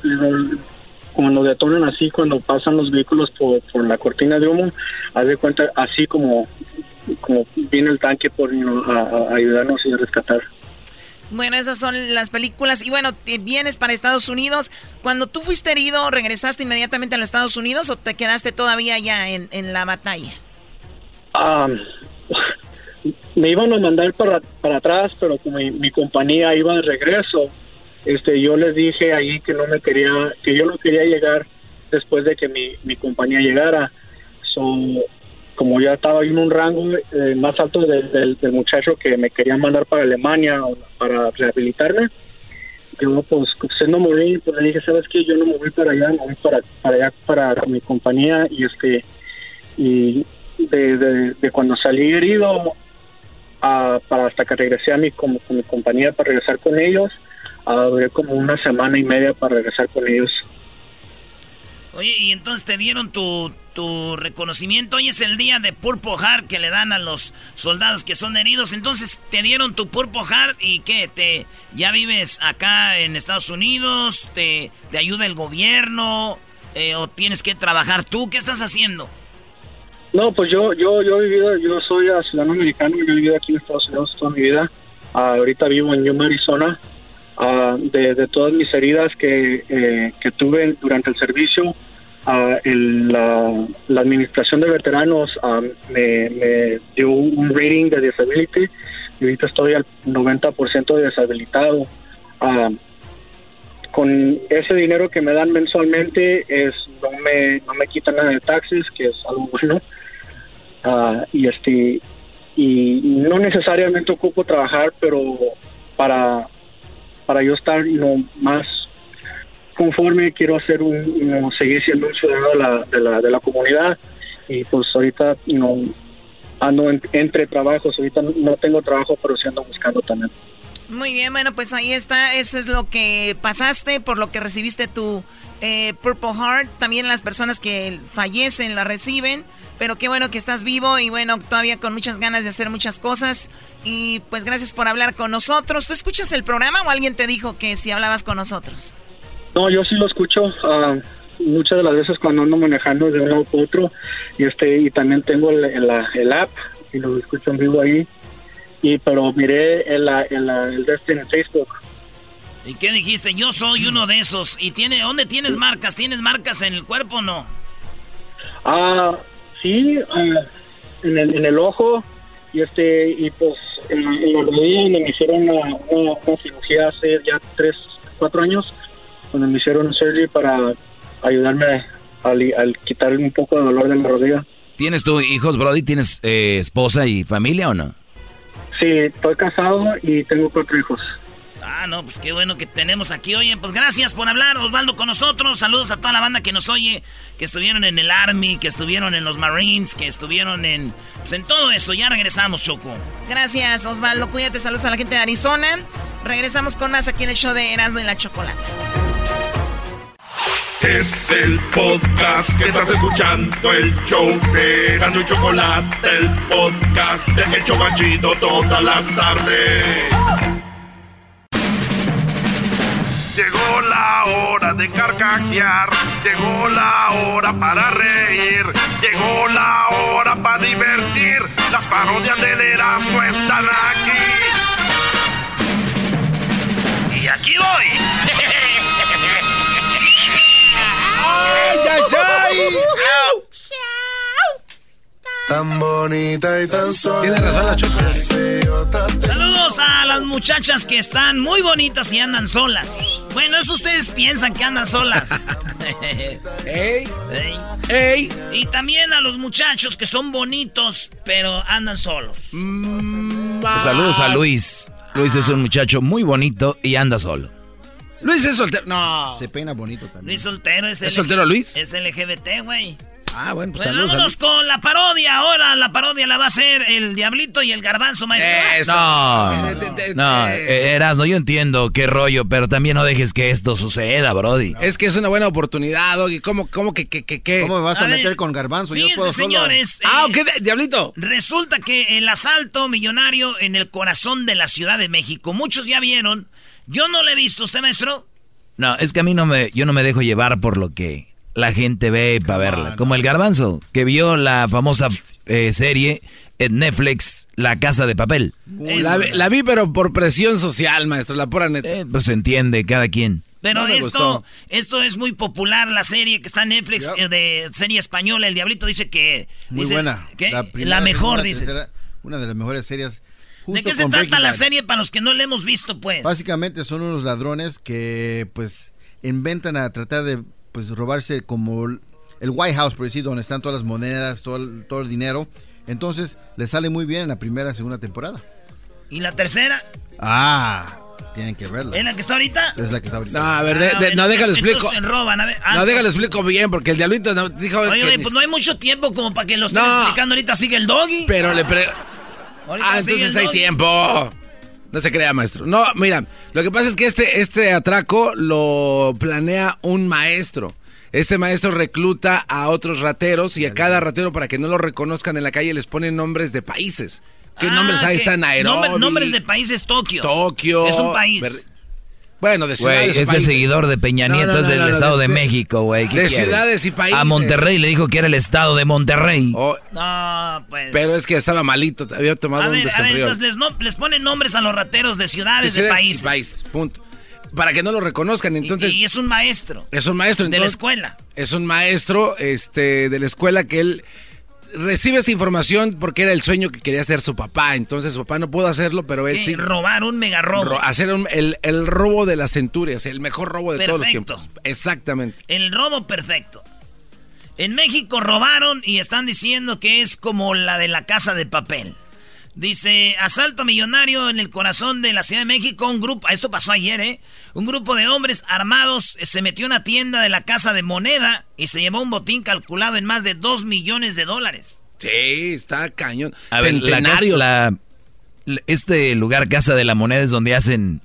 cuando detonan así, cuando pasan los vehículos por, por la cortina de humo, haz de cuenta, así como, como viene el tanque por a, a ayudarnos y a rescatar. Bueno, esas son las películas. Y bueno, te vienes para Estados Unidos. Cuando tú fuiste herido, ¿regresaste inmediatamente a los Estados Unidos o te quedaste todavía allá en, en la batalla? Ah, me iban a mandar para, para atrás, pero como mi, compañía iba de regreso, este, yo les dije ahí que no me quería, que yo no quería llegar después de que mi, mi compañía llegara. So, como ya estaba en un rango eh, más alto del, del- muchacho que me quería mandar para Alemania para rehabilitarme, yo pues siendo morir, pues le dije, ¿sabes qué? Yo no me voy para allá, me voy para, para allá, para mi compañía y este, y de, de, de cuando salí herido a- para hasta que regresé a mi, como, con mi compañía para regresar con ellos, ah, duré como una semana y media para regresar con ellos. Oye, y entonces te dieron tu, tu reconocimiento. Hoy es el día de Purple Heart que le dan a los soldados que son heridos. Entonces te dieron tu Purple Heart y qué, te ya vives acá en Estados Unidos, te, te ayuda el gobierno eh, o tienes que trabajar tú. ¿Qué estás haciendo? No, pues yo, yo, yo he vivido, yo soy ciudadano americano, yo he vivido aquí en Estados Unidos toda mi vida. Ah, ahorita vivo en Yuma, Arizona. Ah, de, todas mis heridas que, eh, que tuve durante el servicio, el- la, administración de veteranos ah, me, dio un rating de disability y ahorita estoy al 90% deshabilitado. Ah, con ese dinero que me dan mensualmente es no me no me quitan nada de taxes que es algo bueno. Ah, y este y no necesariamente ocupo trabajar pero para para yo estar no más conforme quiero hacer un seguir siendo un ciudadano de la, de la de la comunidad. Y pues ahorita no ando en- entre trabajos ahorita no tengo trabajo pero sí ando buscando también Muy bien, bueno, pues ahí está. Eso es lo que pasaste, por lo que recibiste tu eh, Purple Heart. También las personas que fallecen la reciben. Pero qué bueno que estás vivo y bueno, todavía con muchas ganas de hacer muchas cosas. Y pues gracias por hablar con nosotros. ¿Tú escuchas el programa o alguien te dijo que si hablabas con nosotros? No, yo sí lo escucho ah, muchas de las veces cuando ando manejando de un lado otro y este y también tengo el, el app y lo escucho en vivo ahí y pero miré el, el, el en Facebook. ¿Y qué dijiste? Yo soy uno de esos. ¿Y tiene dónde tienes marcas? ¿Tienes marcas en el cuerpo o no? Ah, sí, ah, en, el, en el ojo y este y pues en, la- en la rodilla donde me hicieron una, una, una cirugía hace ya tres, cuatro años, donde me hicieron surgery para ayudarme al, al quitar un poco de dolor de la rodilla. ¿Tienes tú hijos, Brody? ¿Tienes eh, esposa y familia o no? Sí, estoy casado y tengo cuatro hijos. Ah, no, pues qué bueno que tenemos aquí. Oye, pues gracias por hablar, Osvaldo, con nosotros. Saludos a toda la banda que nos oye, que estuvieron en el Army, que estuvieron en los Marines, que estuvieron en, pues, en todo eso. Ya regresamos, Choco. Gracias, Osvaldo. Cuídate, saludos a la gente de Arizona. Regresamos con más aquí en el show de Erasmo y la Chocolate. Es el podcast que estás escuchando, el show de Erasmo y Chocolate, el podcast de El Chobachito todas las tardes. Llegó la hora de carcajear, llegó la hora para reír, llegó la hora para divertir. Las parodias del Erasmo están aquí. Y aquí voy. ¡Ay, ay, ay! Tan bonita y tan sola. Tiene razón la Choco. Saludos a las muchachas que están muy bonitas y andan solas. Bueno, eso ustedes piensan que andan solas. ¡Ey! Ey. ¡Ey! Y también a los muchachos que son bonitos, pero andan solos. Pues saludos a Luis. Luis es un muchacho muy bonito y anda solo. Luis es soltero. No. Se peina bonito también. Luis soltero es ¿Es LG soltero Luis? Es LGBT, güey. Ah, bueno, pues saludos. vámonos con la parodia. Ahora la parodia la va a hacer el Diablito y el Garbanzo, maestro. Eso. No, eh, no, eh. Erasno, yo entiendo qué rollo, pero también no dejes que esto suceda, Brody. Es que es una buena oportunidad, Doggy. ¿Cómo, cómo que, que, que, qué? ¿Cómo me vas a, A ver, meter con garbanzo? Yo puedo solo. señores. Ah, eh, ¿qué? de- Diablito. Resulta que el asalto millonario en el corazón de la Ciudad de México, muchos ya vieron. Yo no lo he visto, ¿usted, maestro? No, es que a mí no me, yo no me dejo llevar por lo que la gente ve para verla. Como el garbanzo, que vio la famosa eh, serie en Netflix, La Casa de Papel. La, vi- la vi, pero por presión social, maestro, la pura neta. Eh, pues se entiende cada quien. Pero No esto, esto es muy popular, la serie que está en Netflix Yep. eh, de serie española. El Diablito dice que... Muy dice buena. que la, primera, mejor, dices. tercera, una de las mejores series. ¿De qué se trata Breaking la Bad. serie para los que no la hemos visto, pues? Básicamente son unos ladrones que pues inventan a tratar de pues robarse como el White House, por decir, donde están todas las monedas, todo el, todo el dinero. Entonces les sale muy bien en la primera segunda temporada. ¿Y la tercera? Ah, tienen que verla. ¿Es la que está ahorita? Es la que está ahorita. No, a ver, de- Ah, de- no, déjalo entonces- explico. entonces roban, a ver, ah, No, déjalo explico bien, porque el Diablito no- dijo Oye, que... oye, ni- pues no hay mucho tiempo como para que lo estén No. explicando ahorita. Sigue el doggy. Pero le pre... Ah, entonces hay tiempo. No se crea, maestro. No, mira, lo que pasa es que este, este atraco lo planea un maestro. Este maestro recluta a otros rateros y a cada ratero para que no lo reconozcan en la calle les ponen nombres de países. ¿Qué Ah, nombres hay? que- Está Nairobi. nombre- nombres de países Tokio. Tokio. Es un país. Bueno, de ciudades. es de países. seguidor de Peña No, Nieto, no, es del no, no, Estado de, de- México, güey. ¿Qué de quiere? ciudades y países. A Monterrey le dijo que era el Estado de Monterrey. Oh, No, pues. pero es que estaba malito, había tomado a un ver, a ver, entonces les, no- les ponen nombres a los rateros de ciudades, de, ciudades y países. países, punto. Para que no lo reconozcan, entonces... y, y es un maestro. Es un maestro. De la entonces, escuela. Es un maestro este, de la escuela que él recibe esa información porque era el sueño que quería hacer su papá. Entonces su papá no pudo hacerlo, pero él ¿Qué? sí. Robar un mega robo. ro- hacer un- el, el robo de las centurias, el mejor robo de todos los tiempos. Exactamente. El robo perfecto. En México robaron y están diciendo que es como la de la casa de papel. Dice, asalto millonario en el corazón de la Ciudad de México. Un grupo, esto pasó ayer, ¿eh? Un grupo de hombres armados se metió a una tienda de la casa de moneda y se llevó un botín calculado en más de 2 millones de dólares. Sí, está cañón. A ver, la, casa- Centenarios. la- la- este lugar, Casa de la Moneda, es donde hacen...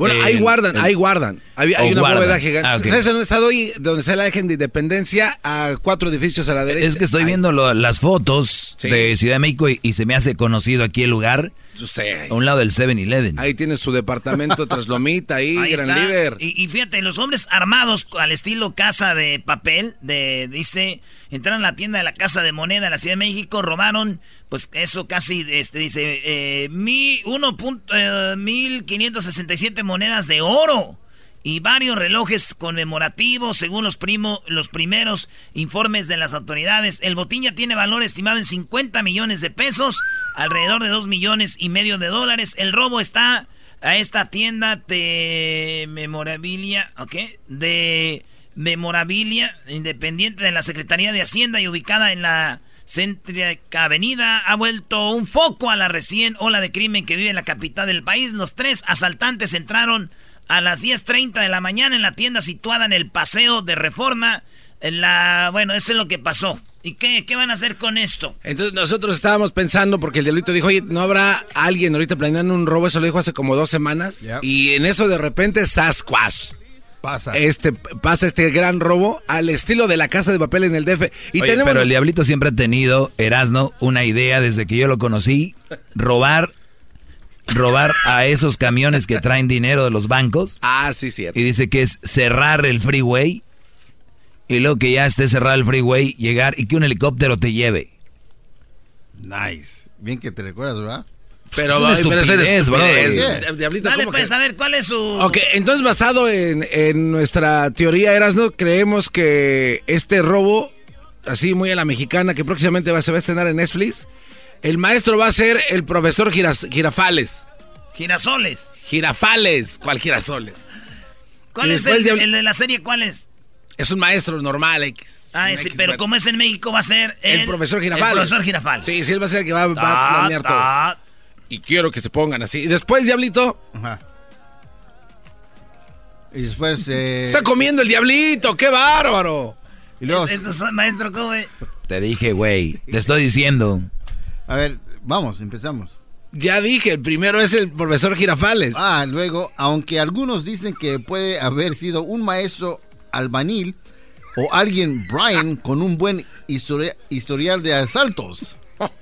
Bueno, ahí guardan, el- ahí guardan. Hay, una guardan. bóveda gigante. Ah, ok. ¿Sabes en un estado ahí donde está la Eje de Independencia a cuatro edificios a la derecha? Es que estoy Ahí. viendo lo- las fotos Sí. de Ciudad de México y, y se me hace conocido aquí el lugar, Sé, a un lado del 7-Eleven. Ahí tiene su departamento tras Lomita, ahí, Ahí gran está. líder. Y, y fíjate, los hombres armados al estilo casa de papel, de, dice, entraron a la tienda de la casa de moneda en la Ciudad de México, robaron, pues eso casi, este, dice, eh, mi, uno punto, eh, 1567 monedas de oro y varios relojes conmemorativos, según los, primo, los primeros informes de las autoridades. El botín ya tiene valor estimado en 50 millones de pesos, alrededor de 2 millones y medio de dólares. El robo está a esta tienda de memorabilia, ¿ok? De memorabilia independiente de la Secretaría de Hacienda y ubicada en la céntrica avenida ha vuelto un foco a la recién ola de crimen que vive en la capital del país. Los tres asaltantes entraron a las 10.30 de la mañana en la tienda situada en el Paseo de Reforma. En la, bueno, eso es lo que pasó. ¿Y qué, qué van a hacer con esto? Entonces nosotros estábamos pensando, porque el diablito dijo, oye, ¿no habrá alguien ahorita planeando un robo? Eso lo dijo hace como dos semanas. Yep. Y en eso de repente, Sasquatch. Pasa. Este, pasa este gran robo al estilo de la casa de papel en el DF. Y Oye, tenemos pero los- el Diablito siempre ha tenido, Erasno, una idea desde que yo lo conocí, robar, robar a esos camiones que traen dinero de los bancos. Ah, sí, cierto. Y dice que es cerrar el freeway y luego que ya esté cerrado el freeway, llegar y que un helicóptero te lleve. Nice. Bien que te recuerdas, ¿verdad? Pero, Es una estupidez. Di- Diablito, Dale, ¿cómo pues, que- a ver, ¿cuál es su...? Ok, entonces basado en, en nuestra teoría, Erasno, creemos que este robo, así muy a la mexicana, que próximamente va, se va a estrenar en Netflix, el maestro va a ser el profesor Giras- Girafales. Girasoles. Girafales, ¿cuál girasoles? ¿Cuál es el, de- el de la serie? ¿Cuál es? Es un maestro normal, X. Ah, X, pero como es en México, va a ser el, El profesor Girafales. El profesor Girafales. Sí, sí, él va a ser el que va, va a Ta, planear todo. Y quiero que se pongan así. Y después, Diablito, Ajá. Y después. Eh, está comiendo el Diablito, qué bárbaro. y luego, Esto es maestro, ¿cómo es? Te dije, güey, te estoy diciendo. A ver, vamos, empezamos. Ya dije, el primero es el profesor Girafales. Ah, luego, aunque algunos dicen que puede haber sido un maestro albanil o alguien, Brian, con un buen historia- historial de asaltos.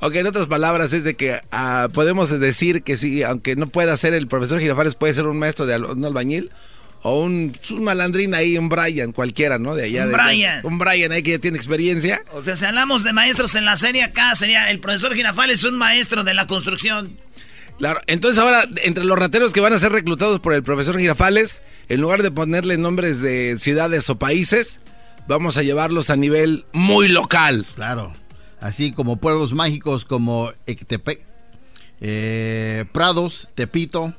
Ok, en otras palabras es de que ah, podemos decir que sí, aunque no pueda ser el profesor Girafales, puede ser un maestro de al- un albañil o un, un malandrín ahí, un Brian, cualquiera, ¿no? De allá. Un de- Brian. Un Brian ahí que ya tiene experiencia. O sea, si hablamos de maestros en la serie acá, sería el profesor Girafales un maestro de la construcción. Claro, entonces ahora, entre los rateros que van a ser reclutados por el profesor Girafales, en lugar de ponerle nombres de ciudades o países, vamos a llevarlos a nivel muy local. Claro. Así como pueblos mágicos como Ecatepec, eh, Prados, Tepito.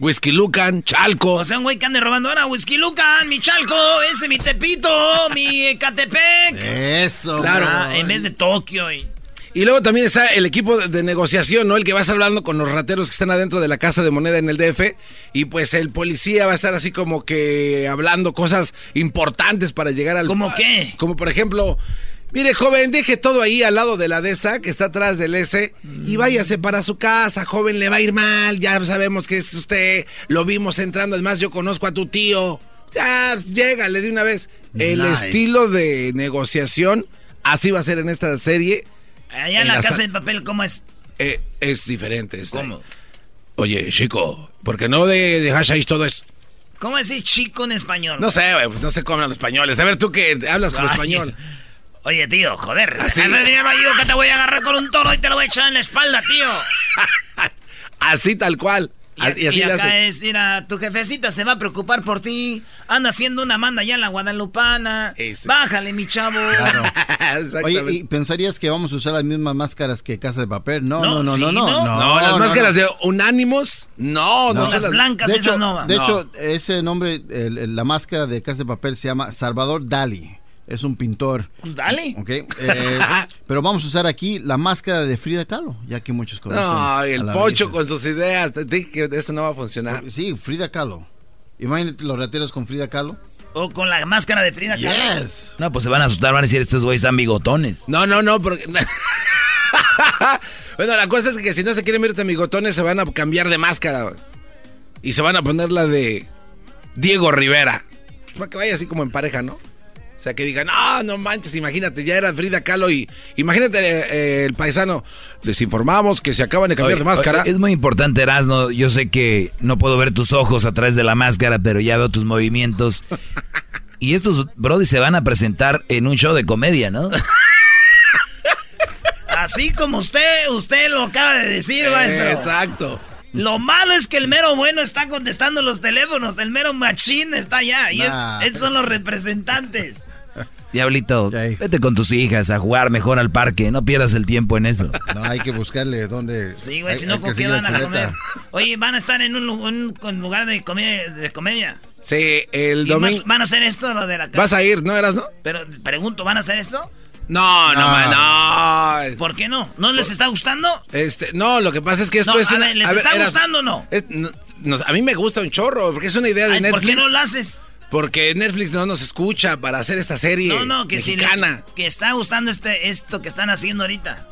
Whisky Lucan, Chalco. O sea, un güey que ande robando ahora, Whisky Lucan, mi Chalco, ese mi Tepito, mi Ecatepec. Eso. Claro. Ah, en vez de Tokio. Y... Y luego también está el equipo de, de negociación, ¿no? El que va a estar hablando con los rateros que están adentro de la casa de moneda en el DF. Y pues el policía va a estar así como que hablando cosas importantes para llegar al... ¿Cómo qué? Como por ejemplo, mire joven, deje todo ahí al lado de la DESA que está atrás del S y váyase para su casa, joven, le va a ir mal, ya sabemos que es usted, lo vimos entrando, además yo conozco a tu tío. Ya, llégale de una vez. El estilo de negociación, así va a ser en esta serie. Allá en la la casa sa- de papel, ¿cómo es? Eh, es diferente. este. ¿Cómo? Oye, chico, Porque no de, de hashish todo eso. ¿Cómo decir chico en español? No sé, pues no sé cómo hablan los españoles. A ver, tú que hablas como Ay. español. Oye, tío, joder. ¿Así? Ese dinero ahí que te voy a agarrar con un toro y te lo voy a echar en la espalda, tío. Así tal cual. Y, Y, así acá hace. es, mira, tu jefecita se va a preocupar por ti. Anda haciendo una manda allá en la Guadalupana. Bájale, mi chavo. Oye, ¿y pensarías que vamos a usar las mismas máscaras que Casa de Papel? No, no, no, sí, no, no. No, las máscaras de Unánimos, no, no, son de hecho, De No. hecho, ese nombre, el- el- la máscara de Casa de Papel se llama Salvador Dali. Es un pintor. Pues dale. Ok. eh, pero vamos a usar aquí la máscara de Frida Kahlo, ya que muchos conocen. No, el pocho belleza. con sus ideas. Te dije que eso no va a funcionar. Sí, Frida Kahlo. Imagínate los rateros con Frida Kahlo. O con la máscara de Frida Kahlo. Yes. No, pues se van a asustar, van a decir, estos güeyes están bigotones. No, no, no, porque... bueno, la cosa es que si no se quieren ver migotones, se van a cambiar de máscara. güey. Y se van a poner la de Diego Rivera. Pues para que vaya así como en pareja, ¿no? O sea, que digan, no, no manches, imagínate, ya era Frida Kahlo y imagínate eh, el paisano. Les informamos que se acaban de cambiar Oye, de máscara. oye, Es muy importante, Erasno. Yo sé que no puedo ver tus ojos a través de la máscara, pero ya veo tus movimientos. Y estos brody se van a presentar en un show de comedia, ¿no? Así como usted, usted lo acaba de decir, maestro. Exacto. Lo malo es que el mero bueno está contestando los teléfonos, el mero machín está allá. Y es- Nah. esos son los representantes. Diablito, vete con tus hijas a jugar mejor al parque. No pierdas el tiempo en eso. No, hay que buscarle dónde. Sí, güey, si no, ¿con qué van a comer? Oye, van a estar en un, lu- un- un lugar de comedia. De comedia. Sí, el ¿Y domingo. ¿Van a hacer esto, lo de la Vas a ir, ¿no eras, no? Pero pregunto, ¿van a hacer esto? No, no, man, no. ¿Por qué no? ¿No les está gustando? Este, no, lo que pasa es que esto No, es a una- ver, ¿les a está gustando o no? es- no, a mí me gusta un chorro, porque es una idea de Ay, Netflix. ¿Por qué no lo haces? Porque Netflix no nos escucha para hacer esta serie No, no, que si mexicana. les, que está gustando este esto que están haciendo ahorita.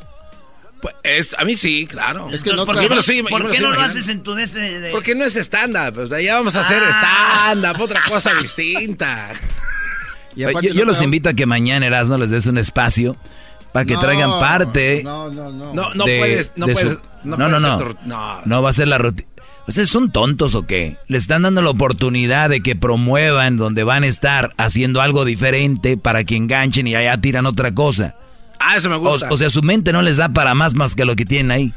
Pues, es- a mí sí, claro. Entonces, ¿por qué, Yo me no, lo sigo- yo por qué no lo haces en tu este de- Porque no es stand-up, sea, ya vamos a hacer Ah. stand-up, otra cosa distinta. Yo yo los invito a que mañana, Erasno, les des un espacio para que No, traigan parte. No, no, no. No, no de- puedes, no de puedes, su- no, no, puedes no. no. No va a ser la rutina. ¿Ustedes son tontos o qué? Le están dando la oportunidad de que promuevan donde van a estar haciendo algo diferente para que enganchen y allá tiran otra cosa. Ah, eso me O, gusta. o sea, su mente no les da para más más que lo que tienen ahí.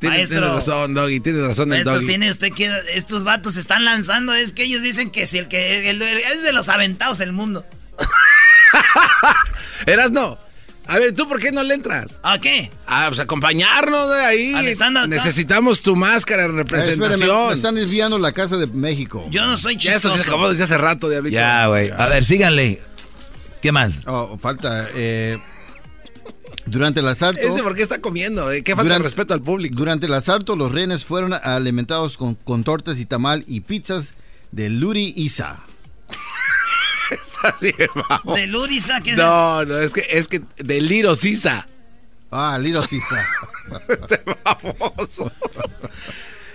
Tienes, Maestro. tienes razón, Doggy, tienes razón el Maestro, Doggy. tiene usted que estos vatos se están lanzando, es que ellos dicen que si el que el- el- es de los aventados el mundo. Eras no. A ver, ¿tú por qué no le entras? ¿A qué? Ah, pues acompañarnos de ahí. Al. Necesitamos tu máscara de representación. espérame, me están desviando la Casa de México. Yo no soy Ya eso se acabó desde hace rato, Diablito. Ya, güey. A ver, síganle. ¿Qué más? Oh, falta. eh, durante el asalto. Ese por qué está comiendo, eh? Qué falta Durante- de respeto al público. Durante el asalto, los rehenes fueron alimentados con, con tortas y tamal y pizzas de Luri Isa. Así de vamos. De Lurisa, que No, no, es que es que de Liro Sisa. Ah, Liro Sisa.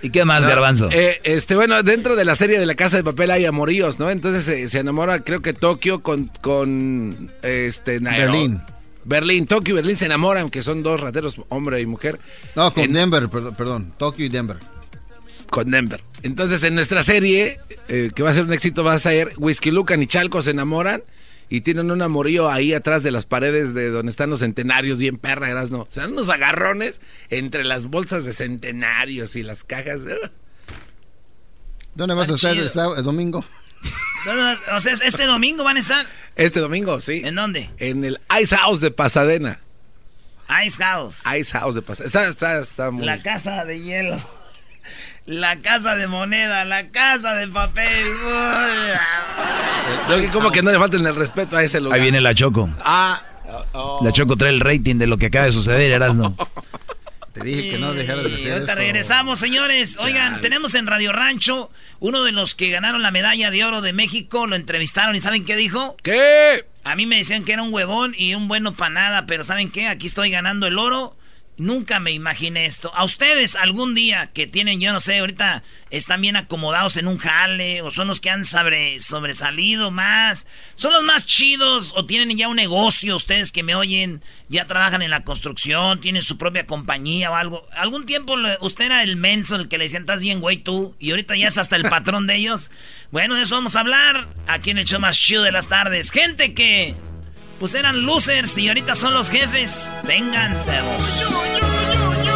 ¿Y qué más, No, Garbanzo? eh, este, bueno, dentro de la serie de la Casa de Papel hay amoríos, ¿no? Entonces se, se enamora, creo que Tokio con, con este, Nairo- Berlín. Berlín, Tokio y Berlín se enamoran, que son dos rateros, hombre y mujer. No, con En- Denver, perdón, perdón. Tokio y Denver. Con Denver. Entonces, en nuestra serie, eh, que va a ser un éxito, va a ser Whisky Lucan y Chalco se enamoran y tienen un amorío ahí atrás de las paredes de donde están los centenarios, bien perra, no. Se dan unos agarrones entre las bolsas de centenarios y las cajas. ¿Dónde vas a Está estar chido. el, domingo? O sea, este domingo van a estar. Este domingo, sí. ¿En dónde? En el Ice House de Pasadena. Ice House. Ice House de Pasadena. Está, está, está muy... La casa de hielo. La casa de moneda, la casa de papel. Como que no le falten el respeto a ese lugar. Ahí viene la Choco. Ah. La Choco trae el rating de lo que acaba de suceder, Erasno. Te dije que no dejaras de hacer ahorita esto. regresamos, señores. Oigan, tenemos en Radio Rancho uno de los que ganaron la medalla de oro de México. Lo entrevistaron y ¿saben qué dijo? ¿Qué? A mí me decían que era un huevón y un bueno para nada, pero ¿saben qué? Aquí estoy ganando el oro Nunca me imaginé esto. A ustedes algún día que tienen, yo no sé, ahorita están bien acomodados en un jale o son los que han sobre, sobresalido más, son los más chidos o tienen ya un negocio, ustedes que me oyen, ya trabajan en la construcción, tienen su propia compañía o algo. Algún tiempo usted era el menso, el que le decían, estás bien, güey, tú, y ahorita ya es hasta el patrón de ellos. Bueno, de eso vamos a hablar aquí en el show más chido de las tardes. Gente que pues eran losers y ahorita son los jefes. Vénganse.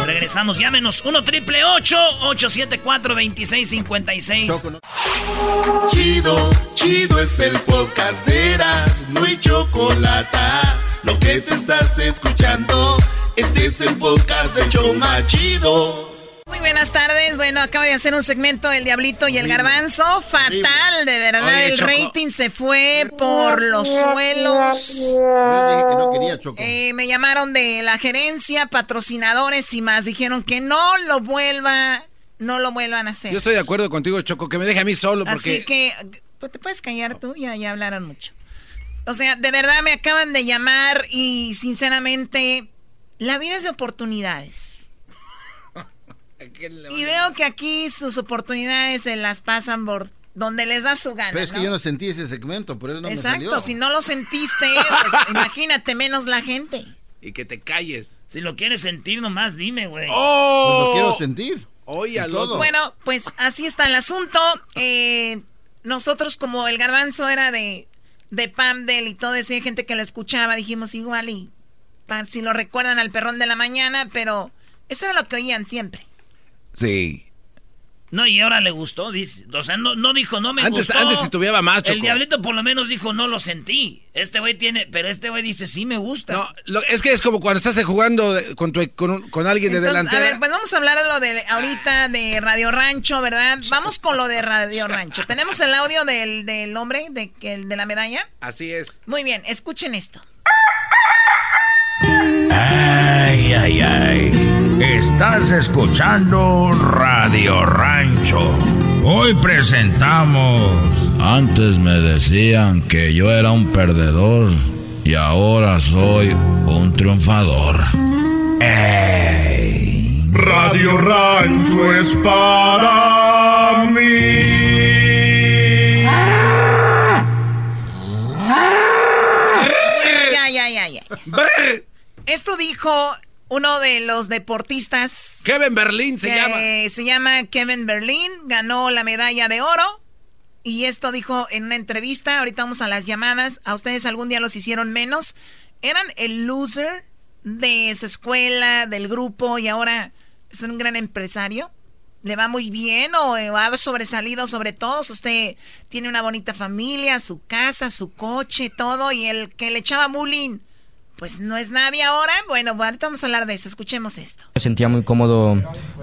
Regresamos, llámenos 1 triple 874 2656. Chido, chido es el podcast de Eras, no hay chocolate. Lo que te estás escuchando, este es el podcast de Choma Chido. Muy buenas tardes. Bueno, acabo de hacer un segmento El Diablito y el Garbanzo. Fatal, de verdad. el rating se fue por los suelos. no quería, eh, me llamaron de la gerencia, patrocinadores y más. Dijeron que no lo vuelva, no lo vuelvan a hacer. Yo estoy de acuerdo contigo, Choco, que me deje a mí solo porque... Así que, pues, ¿te puedes callar tú? Ya, ya hablaron mucho. O sea, de verdad me acaban de llamar y sinceramente, la vida es de oportunidades. Y veo que aquí sus oportunidades se las pasan por donde les da su gana. Pero es que yo no sentí ese segmento, por eso no Exacto, me salió. si no lo sentiste, pues imagínate menos la gente. Y que te calles. Si lo quieres sentir nomás, dime, güey. ¡Oh! Pues lo quiero sentir. Oye, Bueno, pues así está el asunto. Eh, nosotros, como el garbanzo era de, de Pamdel y todo eso, hay gente que lo escuchaba, dijimos igual y si lo recuerdan al perrón de la mañana, pero eso era lo que oían siempre. Sí. No, y ahora le gustó, dice. O sea, no, no dijo, no me antes, gustó. Antes titubeaba más, Choco. El diablito por lo menos dijo, no lo sentí. Este güey tiene, pero este güey dice, sí me gusta. No, es que es como cuando estás jugando con, tu, con, alguien de delantera. A ver, pues vamos a hablar de lo de ahorita de Radio Rancho, ¿verdad? Vamos con lo de Radio Rancho. ¿Tenemos el audio del, del hombre, de, de la medalla? Así es. Muy bien, escuchen esto. Ay, ay, ay. Estás escuchando Radio Rancho. Hoy presentamos... Antes me decían que yo era un perdedor y ahora soy un triunfador. ¡Ey! Radio Rancho es para mí. Ya, ya, ya, ya. Esto dijo uno de los deportistas. Kevin Berlín se llama. Se llama Kevin Berlín, ganó la medalla de oro. Y esto dijo en una entrevista, ahorita vamos a las llamadas, a ustedes algún día los hicieron menos. Eran el loser de su escuela, del grupo, y ahora es un gran empresario. ¿Le va muy bien o ha sobresalido sobre todos? Usted tiene una bonita familia, su casa, su coche, todo, y el que le echaba bullying pues no es nadie ahora. Bueno, ahorita vamos a hablar de eso. Escuchemos esto. Me sentía muy cómodo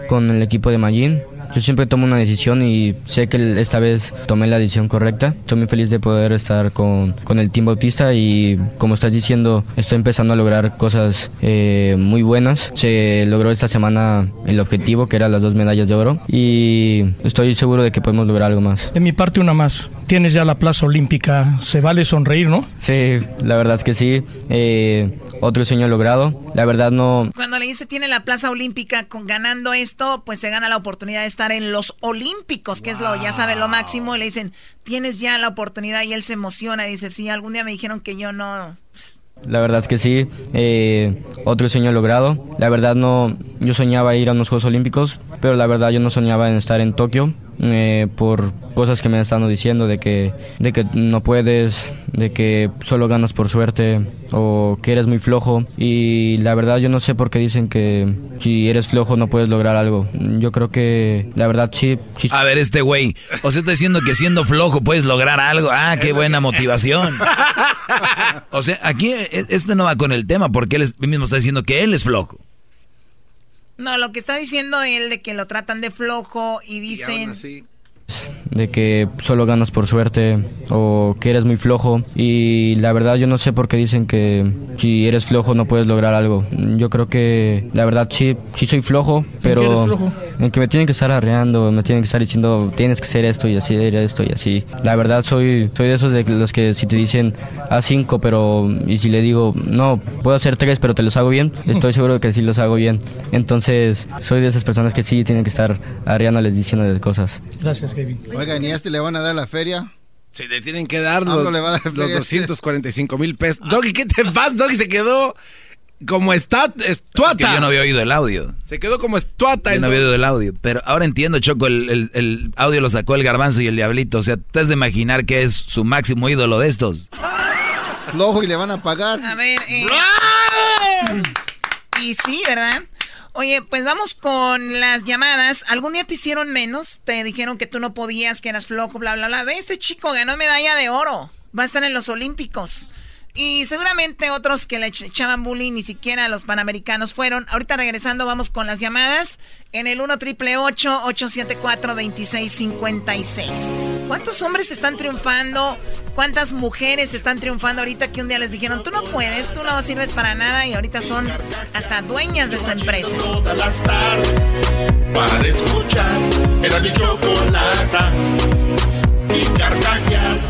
con el equipo de Magin. Yo siempre tomo una decisión y sé que esta vez tomé la decisión correcta. Estoy muy feliz de poder estar con, con el Team Bautista y como estás diciendo, estoy empezando a lograr cosas eh, muy buenas. Se logró esta semana el objetivo, que era las dos medallas de oro, y estoy seguro de que podemos lograr algo más. De mi parte, una más. Tienes ya la plaza olímpica. Se vale sonreír, ¿no? Sí, la verdad es que sí. Eh, otro sueño logrado. La verdad no... Cuando le dice tiene la plaza olímpica con ganando esto, pues se gana la oportunidad de estar en los olímpicos, que es lo, ya sabe, lo máximo. Y le dicen, tienes ya la oportunidad y él se emociona. Y dice, sí, algún día me dijeron que yo no... La verdad es que sí, eh, otro sueño logrado. La verdad no, yo soñaba ir a unos Juegos Olímpicos, pero la verdad yo no soñaba en estar en Tokio eh, por cosas que me están diciendo de que, de que no puedes, de que solo ganas por suerte o que eres muy flojo. Y la verdad yo no sé por qué dicen que si eres flojo no puedes lograr algo. Yo creo que la verdad sí. A ver este güey, o sea está diciendo que siendo flojo puedes lograr algo. Ah, qué buena motivación. O sea, aquí e, este no va con el tema porque él, mismo está diciendo que él es flojo. No, lo que está diciendo él de que lo tratan de flojo y dicen... de que solo ganas por suerte o que eres muy flojo. Y la verdad yo no sé por qué dicen que si eres flojo no puedes lograr algo. Yo creo que la verdad sí, sí soy flojo, pero qué eres flojo? en que me tienen que estar arreando, me tienen que estar diciendo tienes que hacer esto y así, esto y así. La verdad soy, soy de esos de los que si te dicen haz cinco, pero y si le digo no, puedo hacer tres, pero te los hago bien, estoy seguro de que sí los hago bien. Entonces soy de esas personas que sí tienen que estar arreándoles diciéndoles cosas. Gracias. Oigan, ¿y a este le van a dar la feria? Sí, le tienen que dar los, no le va a dar los feria. 245 mil pesos. Doggy, ¿qué te pasa? Doggy se quedó como está, estuata. Es que yo no había oído el audio. Se quedó como estuata. Yo no había oído el audio. Pero ahora entiendo, Choco, el, el- el audio lo sacó el garbanzo y el diablito. O sea, te has de imaginar que es su máximo ídolo de estos. Flojo y le van a pagar. A ver, eh, y sí, ¿verdad? Oye, pues vamos con las llamadas. ¿Algún día te hicieron menos? Te dijeron que tú no podías, que eras flojo, bla, bla, bla. Ve, este chico ganó medalla de oro. Va a estar en los Olímpicos. Y seguramente otros que le ech- echaban bullying ni siquiera los panamericanos fueron. Ahorita regresando vamos con las llamadas en el 1 triple 874 2656. ¿Cuántos hombres están triunfando? ¿Cuántas mujeres están triunfando ahorita que un día les dijeron, tú no puedes, tú no sirves para nada y ahorita son hasta dueñas de su empresa? Todas las tardes para escuchar era mi y carcajear.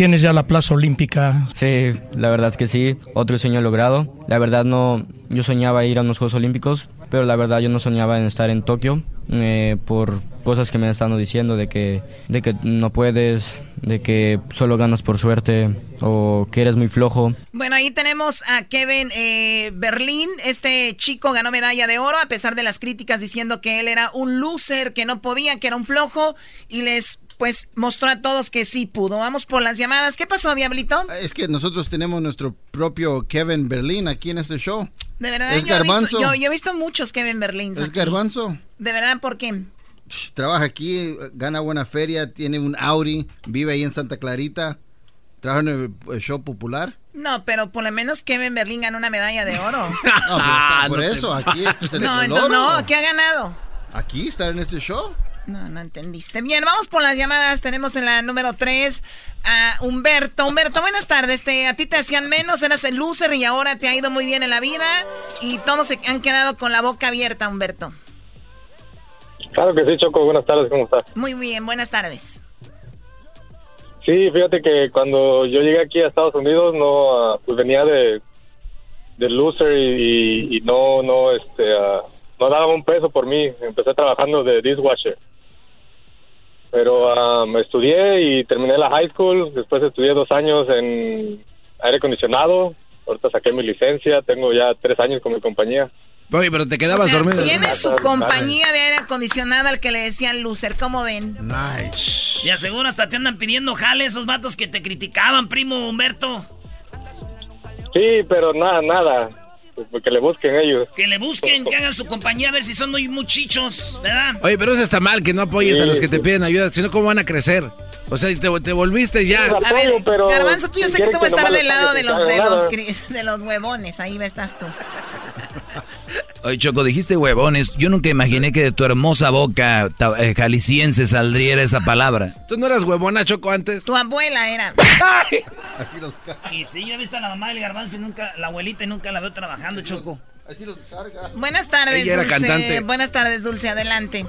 Tienes ya la plaza olímpica. Sí, la verdad es que sí, otro sueño logrado. La verdad no, yo soñaba ir a unos Juegos Olímpicos, pero la verdad yo no soñaba en estar en Tokio eh, por cosas que me están diciendo de que, de que no puedes, de que solo ganas por suerte o que eres muy flojo. Bueno, ahí tenemos a Kevin eh, Berlín. Este chico ganó medalla de oro a pesar de las críticas diciendo que él era un loser, que no podía, que era un flojo y les pues mostró a todos que sí pudo. Vamos por las llamadas. ¿Qué pasó, Diablito? Es que nosotros tenemos nuestro propio Kevin Berlín aquí en este show. De verdad, Es yo, he visto, garbanzo. yo, yo he visto muchos Kevin Berlín. Es garbanzo. De verdad, ¿por qué? Trabaja aquí, gana buena feria, tiene un Audi, vive ahí en Santa Clarita, trabaja en el, show popular. No, pero por lo menos Kevin Berlín ganó una medalla de oro. No, pero está por no te- eso, aquí este es el no, entonces no, ¿qué ha ganado? Aquí está en este show. No, no entendiste. Bien, vamos por las llamadas. Tenemos en la número 3 a Humberto. Humberto, buenas tardes. Te, a ti te hacían menos, eras el loser y ahora te ha ido muy bien en la vida. Y todos se han quedado con la boca abierta, Humberto. Claro que sí, Choco. Buenas tardes, ¿cómo estás? Muy bien, buenas tardes. Sí, fíjate que cuando yo llegué aquí a Estados Unidos, no, pues venía de, de loser y, y- y no, no, este, ah, no daba un peso por mí. Empecé trabajando de dishwasher. Pero me estudié y terminé la high school. Después estudié dos años en aire acondicionado. Ahorita saqué mi licencia. Tengo ya tres años con mi compañía. Oye, pero te quedabas dormido. Tiene su compañía de aire acondicionado al que le decían loser. ¿Cómo ven? Nice. Y aseguro hasta te andan pidiendo jale esos vatos que te criticaban, primo Humberto. Sí, pero nada, nada. Pues que le busquen ellos. Que le busquen, que hagan su compañía a ver si son muy muchichos, ¿verdad? Oye, pero eso está mal, que no apoyes a los que te piden ayuda, sino cómo van a crecer. O sea, te, te volviste ya. A ver, Garbanzo, tú yo sé que tú vas a que estar del lado de los, de los, de los huevones. Ahí estás tú. Oye, Choco, dijiste huevones. Yo nunca imaginé que de tu hermosa boca eh, jalisciense saldría esa palabra. ¿Tú no eras huevona, Choco, antes? Tu abuela era. Así los, ca- Y sí, yo he visto a la mamá del garbanzo y nunca, la abuelita y nunca la veo trabajando, Choco. así los carga. Buenas tardes, Ella era Dulce. cantante. Buenas tardes, Dulce. Adelante.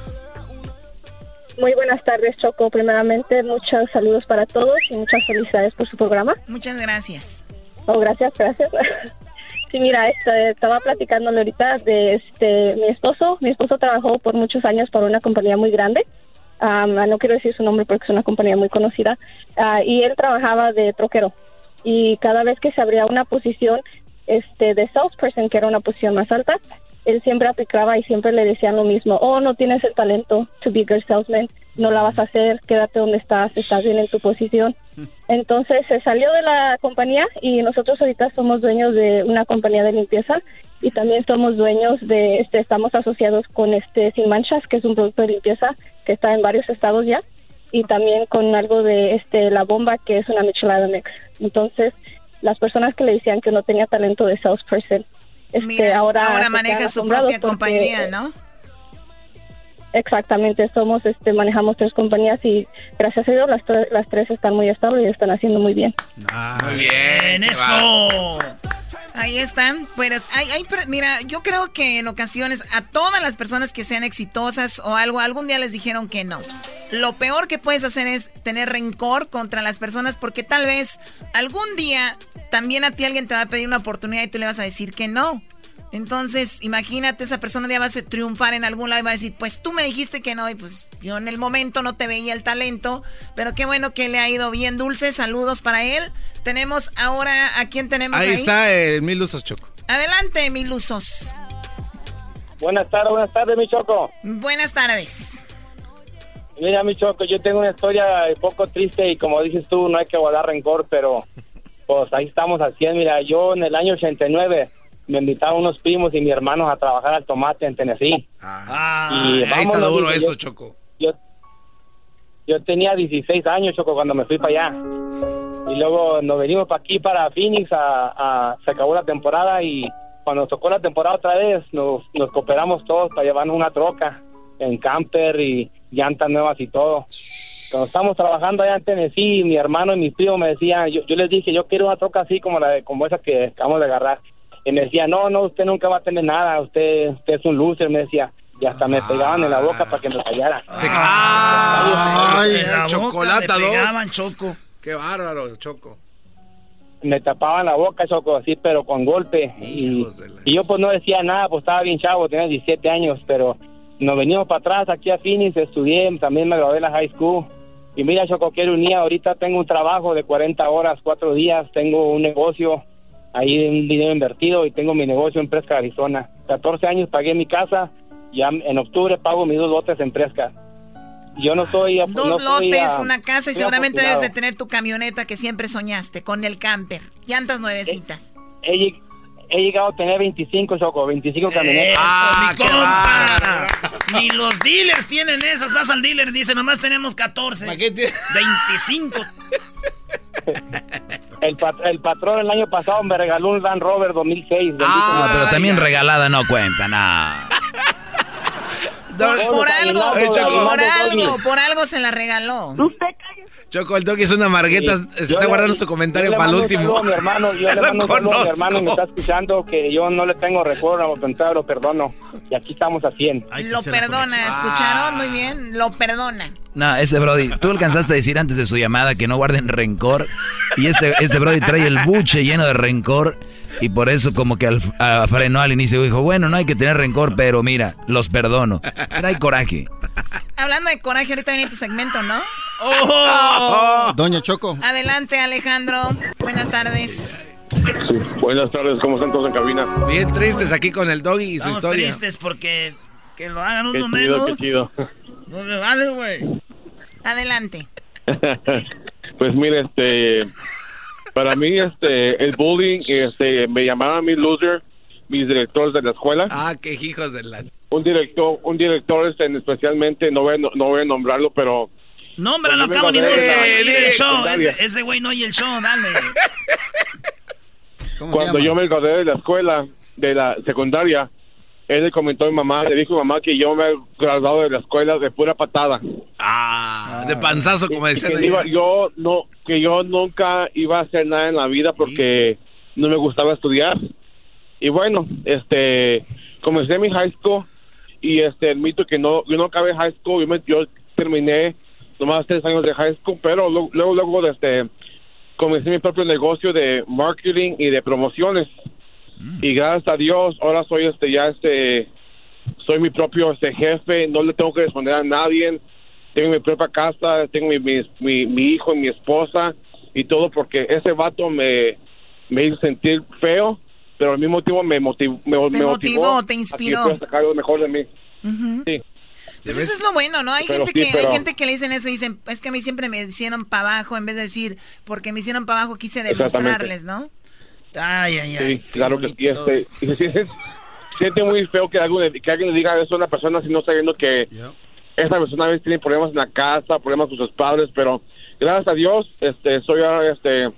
Muy buenas tardes, Choco. Primeramente, muchos saludos para todos y muchas felicidades por su programa. Muchas gracias. Oh, gracias, gracias. Sí, mira, este, estaba platicándole ahorita de este, mi esposo. Mi esposo trabajó por muchos años para una compañía muy grande. Am, no quiero decir su nombre porque es una compañía muy conocida. Ah, y él trabajaba de troquero. Y cada vez que se abría una posición este, de salesperson, que era una posición más alta, él siempre aplicaba y siempre le decían lo mismo. Oh, no tienes el talento to be a good salesman. No la vas a hacer. Quédate donde estás. Estás bien en tu posición. Entonces se salió de la compañía y nosotros ahorita somos dueños de una compañía de limpieza y también somos dueños de, este, estamos asociados con este Sin Manchas, que es un producto de limpieza que está en varios estados ya y también con algo de este La Bomba, que es una michelada mix. Entonces las personas que le decían que no tenía talento de salesperson. Este, Mira, ahora, maneja su propia porque- compañía, ¿no? Exactamente, somos, este, manejamos tres compañías y gracias a Dios las, tre- las tres están muy estables y están haciendo muy bien. Muy bien, eso. Ahí están. Pues hay, hay, mira, yo creo que en ocasiones a todas las personas que sean exitosas o algo, algún día les dijeron que no. Lo peor que puedes hacer es tener rencor contra las personas porque tal vez algún día también a ti alguien te va a pedir una oportunidad y tú le vas a decir que no. Entonces, imagínate, esa persona ya va a se- triunfar en algún lado y va a decir, pues tú me dijiste que no, y pues yo en el momento no te veía el talento, pero qué bueno que le ha ido bien dulce, saludos para él. Tenemos ahora, ¿a quién tenemos ahí? Ahí está el Mil Usos Choco. Adelante, mil usos. Buenas tardes, buenas tardes, mi Choco. Buenas tardes. Mira, mi Choco, yo tengo una historia un poco triste y como dices tú, no hay que guardar rencor, pero pues ahí estamos 100. Mira, yo en el año 89 me invitaron unos primos y mi hermano a trabajar al tomate en Tennessee. Ah, Y ahí está duro eso, yo- Choco. Yo, yo tenía 16 años, Choco, cuando me fui para allá. Y luego nos venimos para aquí, para Phoenix, a, a- se acabó la temporada y cuando tocó la temporada otra vez, nos, nos cooperamos todos para llevarnos una troca en camper y llantas nuevas y todo. Cuando estábamos trabajando allá en Tennessee, mi hermano y mi primo me decían, yo, yo les dije, yo quiero una troca así como la de, como esa que acabamos de agarrar. Y me decía, no, no, usted nunca va a tener nada, usted, usted es un loser, me decía. Y hasta me pegaban en la boca para que me callara. Ay, En la boca chocolata me dos. pegaban, Choco. Qué bárbaro, Choco. me tapaban la boca, Choco, así, pero con golpe. Y, y yo pues no decía nada, pues estaba bien chavo, tenía 17 años, pero nos venimos para atrás aquí a Phoenix, estudié, también me gradué de la high school. Y mira, Choco, quiero unir, ahorita tengo un trabajo de 40 horas, cuatro días, tengo un negocio, ahí un dinero invertido y tengo mi negocio en Presca, Arizona. 14 años pagué mi casa, ya en octubre pago mis dos lotes en Presca. Yo no soy... Dos no soy, lotes, ah, una casa y seguramente afortunado. debes de tener tu camioneta que siempre soñaste, con el camper. Llantas nuevecitas. he, lleg- he llegado a tener 25, Choco, 25 camionetas. ¡Ah, mi compa! Ni los dealers tienen esas. Vas al dealer y dice, nomás tenemos 14. 25. El, pat- el patrón el año pasado me regaló un Land Rover 2006. Ah, pero también regalada no cuenta, nada. Por algo, Ay, Choco. por algo, por algo se la regaló. Choco, el Doggy es una margueta. Sí. Se Yo está le- guardando tu comentario yo le para el mando un último. saludo a mi hermano, yo le Lo mando un saludo a mi hermano y me está escuchando que yo no le tengo recuerdo, pensaba, lo perdono. Y aquí estamos a 100. Lo perdona, ¿escucharon? Muy bien, lo perdona. No, ese Brody, tú alcanzaste a decir antes de su llamada que no guarden rencor. Y este, este Brody trae el buche lleno de rencor. Y por eso como que al, a- frenó al inicio. Dijo, bueno, no hay que tener rencor, pero mira, los perdono. Trae coraje. Hablando de coraje, ahorita viene tu segmento, ¿no? Oh. Doña Choco. Adelante, Alejandro. Buenas tardes. Buenas tardes, ¿cómo están todos en cabina? Bien tristes aquí con el Doggy y su Estamos historia. tristes porque que lo hagan Qué uno chido, menos. qué chido. No me vale, güey. Adelante. pues mire, este, para mí, este, el bullying, este, me llamaban a mi loser, mis directores de la escuela. Ah, qué hijos de la... Un director, un director, este, especialmente, no voy, a, no, no voy a nombrarlo, pero Nómbralo, Cuando acabo ni gusta, el show. Ese, ese güey no oye el show, dale. cuando yo me gradué de la escuela, de la secundaria, él le comentó a mi mamá, le dijo a mi mamá que yo me he graduado de la escuela de pura patada. Ah, de panzazo, como decían iba- yo no que yo nunca iba a hacer nada en la vida porque no me gustaba estudiar y bueno este comencé mi high school y este admito que no yo no acabé high school yo, me- yo terminé nomás tres años de high school pero luego luego este comencé mi propio negocio de marketing y de promociones y gracias a Dios ahora soy este ya este soy mi propio este jefe no le tengo que responder a nadie tengo mi propia casa, tengo mi, mi, mi, mi hijo y mi esposa y todo porque ese vato me, me hizo sentir feo, pero al mismo tiempo me, motiv- me, Te me motivó, te a inspiró. pueda sacar lo mejor de mí. Sí. Pues eso es lo bueno, ¿no? Hay Pero gente sí, que hay pero- gente que le dicen eso y dicen, es que a mí siempre me hicieron para abajo en vez de decir, porque me hicieron para abajo quise demostrarles, ¿no? Ay, ay, ay. Sí, claro que sí. Este, se siente, siente muy feo que alguien, que alguien le diga eso a una persona si no sabiendo que esa persona a veces tiene problemas en la casa, problemas con sus padres, pero gracias a Dios este, soy ahora este,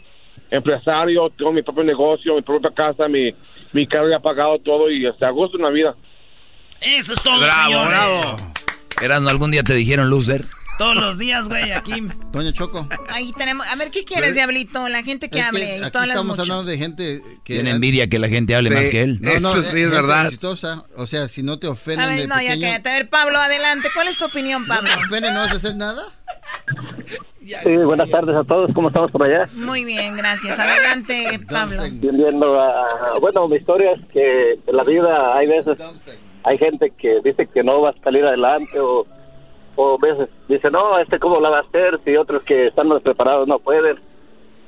empresario, tengo mi propio negocio, mi propia casa, mi, mi carro ya pagado todo y este, a gusto en la vida. Eso es todo, Bravo, señores. bravo. Erasmo, ¿algún día te dijeron loser? Todos los días, güey, aquí. Doña Choco. Ahí tenemos. A ver, ¿qué quieres, Pues, Diablito? La gente que Es que hable. y aquí hablas estamos mucho. hablando de gente que... Tiene envidia que la gente hable Sí. más que él. No, no, Eso sí es gente verdad. exitosa. O sea, si no te ofenden A ver, de no, ya pequeño, cállate. A ver, Pablo, adelante. ¿Cuál es tu opinión, Pablo? ¿No te ofenden, no vas a hacer nada? Sí, buenas tardes a todos, ¿cómo estamos por allá? Muy bien, gracias. Adelante, Pablo. Bien, viendo, ah, bueno, mi historia es que en la vida hay veces, hay gente que dice que no va a salir adelante o, o veces dice, no, este cómo la va a hacer, si otros que están más preparados no pueden.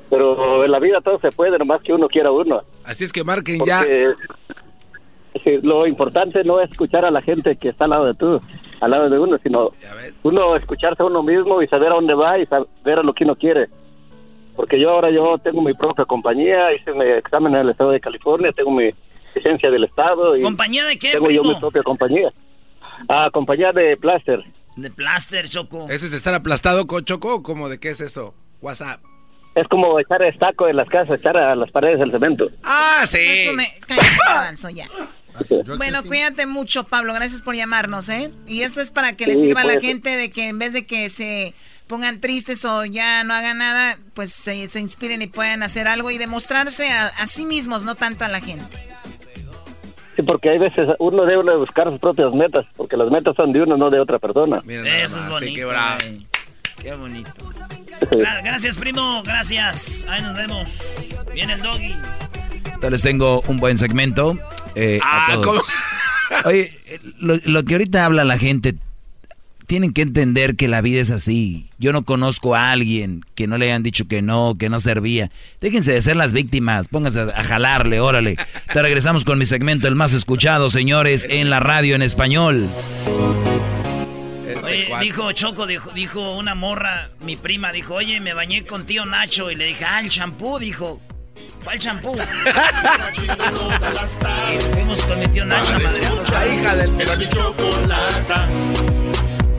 Pero en la vida todo se puede, nomás que uno quiera uno. Así es que marquen ya. Sí, lo importante no es escuchar a la gente que está al lado de tú, al lado de uno, sino uno escucharse a uno mismo y saber a dónde va y saber a lo que uno quiere. Porque yo ahora yo tengo mi propia compañía, hice mi examen en el estado de California, tengo mi licencia del estado y ¿Compañía de qué, tengo yo primo? mi propia compañía. Ah, compañía de plaster. De plaster, Choco. ¿Eso es estar aplastado con Choco? ¿Cómo de qué es eso? WhatsApp. Es como echar estaco en las casas, echar a las paredes el cemento. Ah, sí. Eso me... Cállate, avanzo ya. Bueno, cuídate mucho, Pablo. Gracias por llamarnos, ¿eh? Y esto es para que le Sí, sirva a la gente de que en vez de que se pongan tristes o ya no hagan nada, pues se, se inspiren y puedan hacer algo y demostrarse a, a sí mismos, no tanto a la gente. Sí, porque hay veces uno debe de buscar sus propias metas, porque las metas son de uno, no de otra persona. Eso es bonito. güey. Qué bonito. Gra- gracias, primo. Gracias. Ahí nos vemos. Viene el doggy. Entonces les tengo un buen segmento. eh, a Ah, todos. Oye, eh, lo, lo que ahorita habla la gente, tienen que entender que la vida es así. Yo no conozco a alguien que no le hayan dicho que no, que no servía. Déjense de ser las víctimas, pónganse a, jalarle, órale. Te regresamos con mi segmento, el más escuchado, señores, en la radio en español. Oye, dijo Choco, dijo, dijo una morra, mi prima, dijo, oye, me bañé con tío Nacho. Y le dije, ah, el champú, dijo. ¿Cuál champú? y fuimos con mi tío Nacho. Madre. escuchar hija del- Era mi chocolata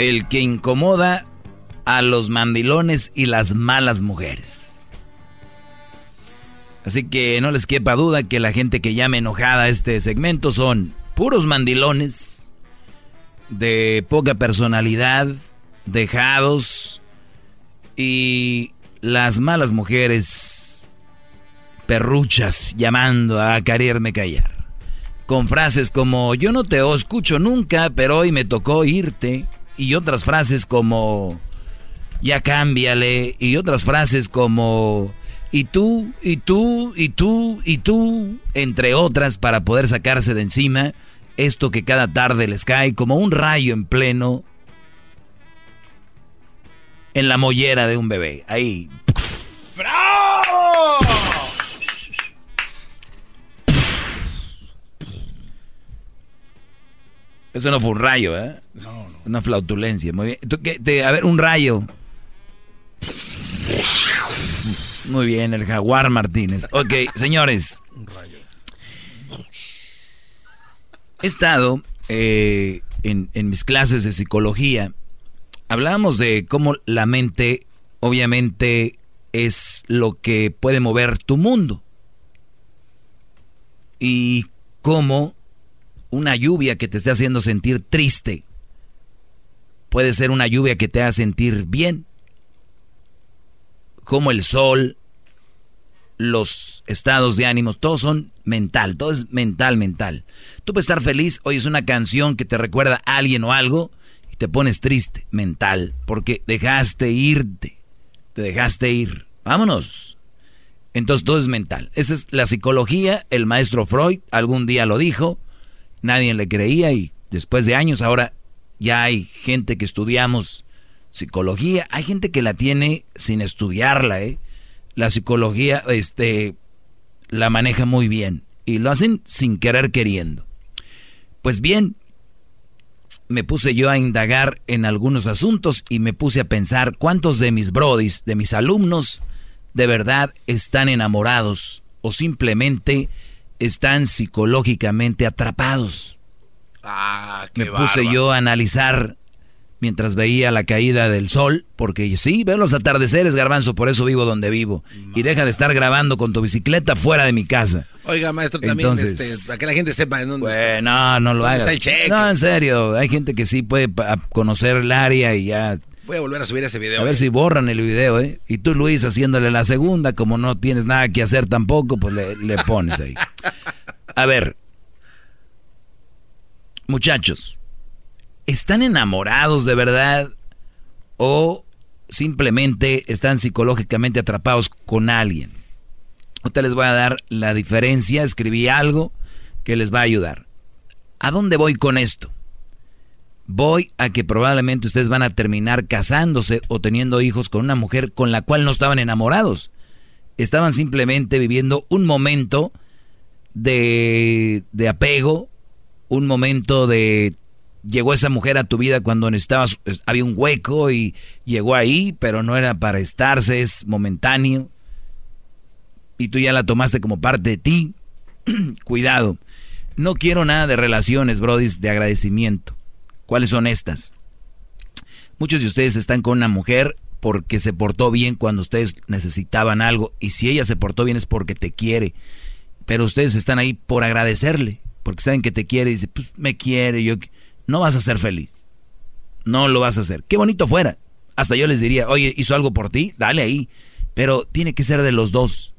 El que incomoda a los mandilones y las malas mujeres. Así que no les quepa duda que la gente que llame enojada a este segmento son puros mandilones, de poca personalidad, dejados y las malas mujeres perruchas llamando a quererme callar. Con frases como yo no te escucho nunca, pero hoy me tocó irte. Y otras frases como ya cámbiale. Y otras frases como y tú, y tú, y tú, y tú. Entre otras para poder sacarse de encima esto que cada tarde les cae como un rayo en pleno en la mollera de un bebé. Ahí. ¡Bravo! Eso no fue un rayo, ¿eh? Una flautulencia. Muy bien. A ver, un rayo. Muy bien, el jaguar Martínez. Ok, señores. He estado eh, en, en mis clases de psicología. Hablábamos de cómo la mente, obviamente, es lo que puede mover tu mundo. Y cómo una lluvia que te esté haciendo sentir triste puede ser una lluvia que te haga sentir bien. Como el sol, los estados de ánimos, todos son mental, todo es mental, mental. Tú puedes estar feliz, oyes una canción que te recuerda a alguien o algo y te pones triste, mental, porque dejaste irte, te dejaste ir. Vámonos. Entonces todo es mental. Esa es la psicología, el maestro Freud algún día lo dijo, nadie le creía y después de años ahora ya hay gente que estudiamos Psicología, hay gente que la tiene sin estudiarla, ¿eh? La psicología, este, la maneja muy bien y lo hacen sin querer queriendo. Pues bien, me puse yo a indagar en algunos asuntos y me puse a pensar cuántos de mis brodis, de mis alumnos, de verdad están enamorados o simplemente están psicológicamente atrapados. Ah, me puse yo a analizar mientras veía la caída del sol, porque sí, veo los atardeceres, garbanzo, por eso vivo donde vivo. Y deja de estar grabando con tu bicicleta fuera de mi casa. Oiga, maestro, también, Entonces, este, para que la gente sepa en dónde Pues, no, no lo ¿Dónde hagas. está el cheque? No, en serio, hay gente que sí puede conocer el área y ya. Voy a volver a subir ese video. A ver eh. si borran el video, ¿eh? Y tú, Luis, haciéndole la segunda, como no tienes nada que hacer tampoco, pues le, le pones ahí. A ver, muchachos, ¿están enamorados de verdad o simplemente están psicológicamente atrapados con alguien? Ahorita les voy a dar la diferencia, escribí algo que les va a ayudar. ¿A dónde voy con esto? Voy a que probablemente ustedes van a terminar casándose o teniendo hijos con una mujer con la cual no estaban enamorados. Estaban simplemente viviendo un momento de, de apego, un momento de... Llegó esa mujer a tu vida cuando necesitabas, es- había un hueco y llegó ahí, pero no era para estarse, es momentáneo. Y tú ya la tomaste como parte de ti. Cuidado. No quiero nada de relaciones, brodis, de agradecimiento. ¿Cuáles son estas? Muchos de ustedes están con una mujer porque se portó bien cuando ustedes necesitaban algo. Y si ella se portó bien es porque te quiere. Pero ustedes están ahí por agradecerle. Porque saben que te quiere y dice, pues me quiere. Yo... No vas a ser feliz. No lo vas a hacer. Qué bonito fuera. Hasta yo les diría, oye, hizo algo por ti, dale ahí. Pero tiene que ser de los dos.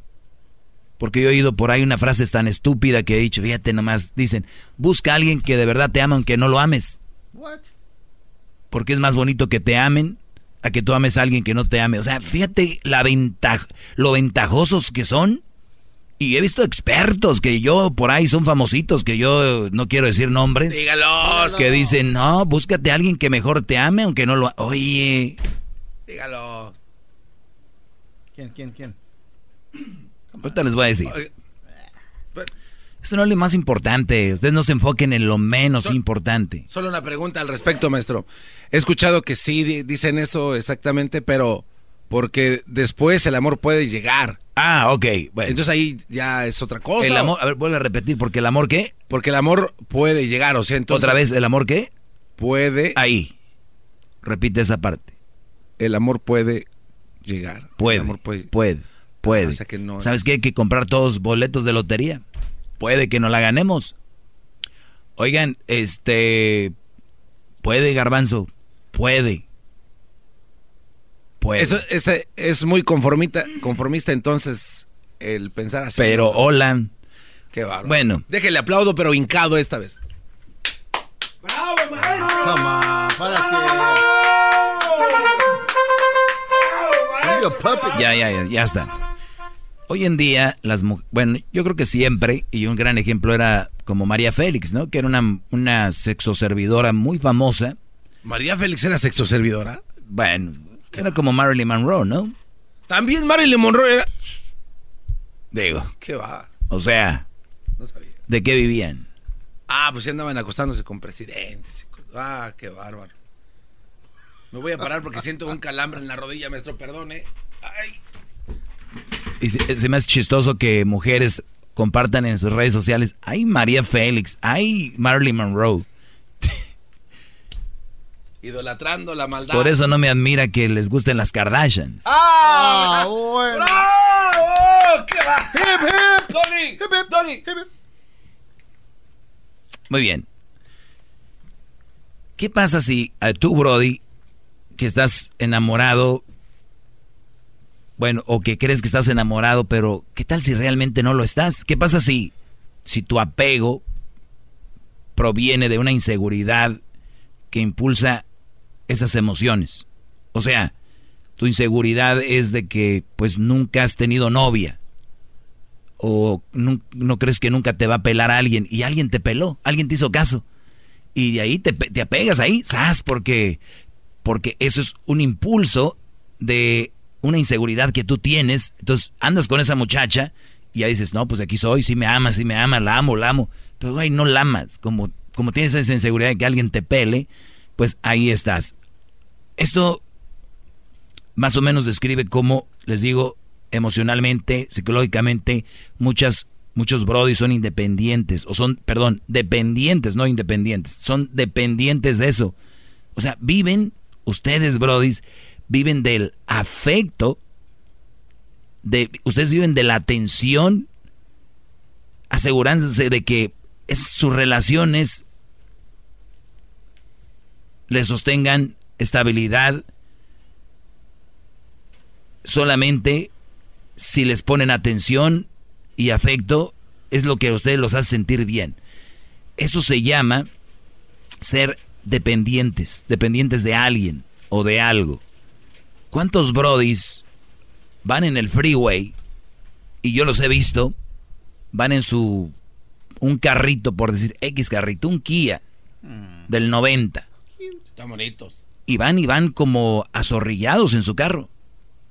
Porque yo he oído por ahí una frase tan estúpida que he dicho, fíjate nomás, dicen, busca a alguien que de verdad te ama aunque no lo ames. What? Porque es más bonito que te amen a que tú ames a alguien que no te ame. O sea, fíjate la ventaja, lo ventajosos que son. Y he visto expertos que yo por ahí son famositos, que yo no quiero decir nombres. Dígalos. Que dicen, no, búscate a alguien que mejor te ame aunque no lo... a-". Oye, Dígalo. ¿Quién, quién, quién? ahorita les voy a decir. Eso no es lo más importante. Ustedes no se enfoquen en lo menos importante. Solo una pregunta al respecto, maestro. He escuchado que sí di- dicen eso exactamente, pero porque después el amor puede llegar. Ah, ok. Bueno. Entonces ahí ya es otra cosa. El amor, a ver, vuelve a repetir, porque el amor qué? Porque el amor puede llegar, o sea, entonces... Otra vez, ¿el amor qué? Puede... Ahí. Repite esa parte. El amor puede llegar. Puede. El amor puede... Puede. Puede. O sea que no- ¿Sabes qué? Hay que comprar todos boletos de lotería. Puede que no la ganemos. Oigan, este... Puede, garbanzo. Puede. Puede. Eso ese es muy conformista, conformista entonces el pensar así. Pero hola. Qué bárbaro. Bueno. Déjele aplaudo, pero hincado esta vez. Come on, párate. Don't be a puppet. Ya, ya, ya, ya está. Hoy en día, las mujeres, bueno, yo creo que siempre, y un gran ejemplo era como María Félix, ¿no? Que era una, una sexoservidora muy famosa. María Félix era sexoservidora. Bueno, que era como Marilyn Monroe, ¿no? También Marilyn Monroe era... Digo, ¿Qué va? o sea, No sabía. ¿de qué vivían? Ah, pues sí andaban acostándose con presidentes. Ah, qué bárbaro. Me voy a parar porque siento un calambre en la rodilla, maestro, perdone. Ay. Y se, se me hace chistoso que mujeres compartan en sus redes sociales, ay María Félix, ay Marilyn Monroe. Idolatrando la maldad. Por eso no me admira que les gusten las Kardashians. ¡Ah! bueno. ¡Bravo! ¿Qué va? Hip, hip. Doggy, Hip, hip. doggy. Hip, hip. Muy bien. ¿Qué pasa si a tú, Brody, que estás enamorado, bueno, o que crees que estás enamorado, pero ¿qué tal si realmente no lo estás? ¿Qué pasa si, si tu apego proviene de una inseguridad que impulsa esas emociones? O sea, tu inseguridad es de que pues nunca has tenido novia o no, crees que nunca te va a pelar a alguien y alguien te peló, alguien te hizo caso. Y de ahí te, te apegas ahí, ¿sabes? Porque porque eso es un impulso de una inseguridad que tú tienes. Entonces andas con esa muchacha y ya dices, no, pues aquí soy, sí me ama, sí me ama, la amo, la amo. Pero, güey, no la amas. Como, como tienes esa inseguridad de que alguien te pele, pues ahí estás. Esto más o menos describe cómo, les digo, emocionalmente, psicológicamente, muchas, muchos brodis son independientes, o son, perdón, dependientes, no independientes, son dependientes de eso. O sea, viven, ustedes brodis, viven del afecto, de, ustedes viven de la atención, asegurándose de que sus relaciones les sostengan estabilidad solamente si les ponen atención y afecto, es lo que a ustedes los hace sentir bien. Eso se llama ser dependientes, dependientes de alguien o de algo. ¿Cuántos brodis van en el freeway y yo los he visto, van en su un carrito por decir X carrito, un Kia del 90. Están bonitos. Y van y van como azorrillados en su carro.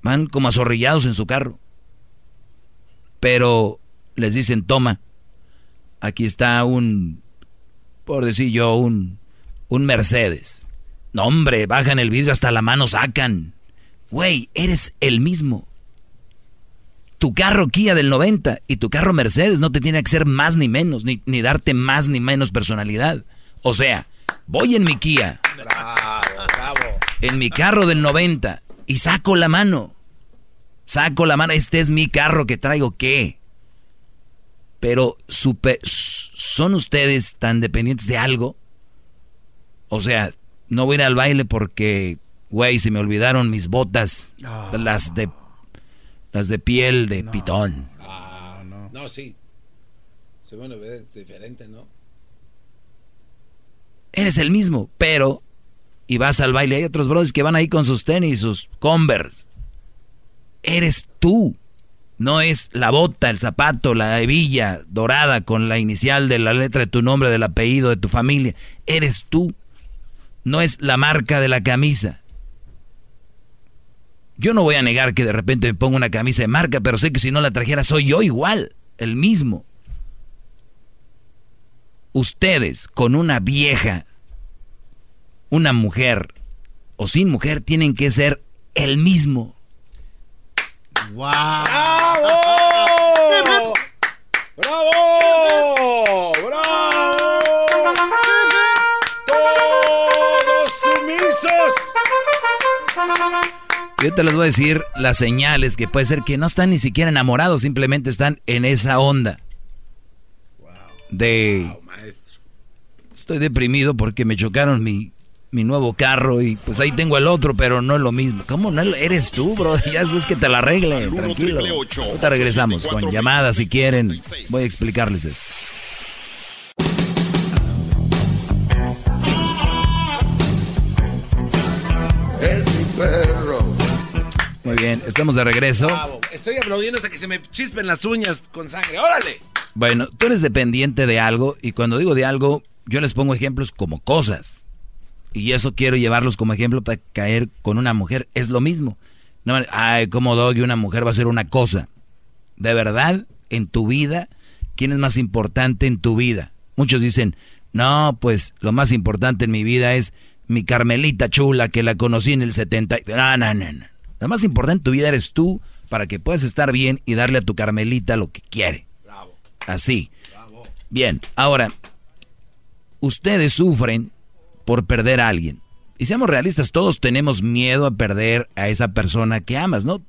Van como azorrillados en su carro. Pero les dicen, toma, aquí está un, por decir yo, un, un Mercedes. No, hombre, bajan el vidrio hasta la mano sacan. Güey, eres el mismo. Tu carro Kia del 90 y tu carro Mercedes no te tiene que ser más ni menos, ni, ni darte más ni menos personalidad. O sea, voy en mi Kia. En mi carro del 90 y saco la mano. Saco la mano, este es mi carro que traigo, ¿qué? Pero ¿son ustedes tan dependientes de algo? O sea, no voy a ir al baile porque, güey, se me olvidaron mis botas, ah. las de las de piel de pitón. Ah, no. No, sí. Se van a ver diferente, ¿no? Eres el mismo, pero y vas al baile. Hay otros brothers que van ahí con sus tenis, sus Converse. Eres tú. No es la bota, el zapato, la hebilla dorada con la inicial de la letra de tu nombre, del apellido de tu familia. Eres tú. No es la marca de la camisa. Yo no voy a negar que de repente me pongo una camisa de marca, pero sé que si no la trajera soy yo igual, el mismo. Ustedes con una vieja una mujer o sin mujer tienen que ser el mismo. ¡Wow! ¡Bravo! ¡Bravo! ¡Bravo! ¡Todos sumisos! Yo te les voy a decir las señales que puede ser que no están ni siquiera enamorados, simplemente están en esa onda. De... Estoy deprimido porque me chocaron mi mi nuevo carro y pues ahí tengo el otro, pero no es lo mismo. ¿Cómo no eres tú, bro? Ya es que te la arregle, tranquilo. Ahorita regresamos con llamadas si quieren. Voy a explicarles eso. Es mi perro. Muy bien, estamos de regreso. Estoy aplaudiendo hasta que se me chispen las uñas con sangre. ¡Órale! Bueno, tú eres dependiente de algo y cuando digo de algo, yo les pongo ejemplos como cosas. Y eso quiero llevarlos como ejemplo para caer con una mujer. Es lo mismo. No, ay, como Doggy, una mujer va a ser una cosa. De verdad, en tu vida, ¿quién es más importante en tu vida? Muchos dicen, no, pues lo más importante en mi vida es mi Carmelita chula que la conocí en el 70. No, no, no, no. Lo más importante en tu vida eres tú para que puedas estar bien y darle a tu Carmelita lo que quiere. Bravo. Así. Bravo. Bien, ahora, ustedes sufren por perder a alguien. Y seamos realistas, todos tenemos miedo a perder a esa persona que amas, ¿no?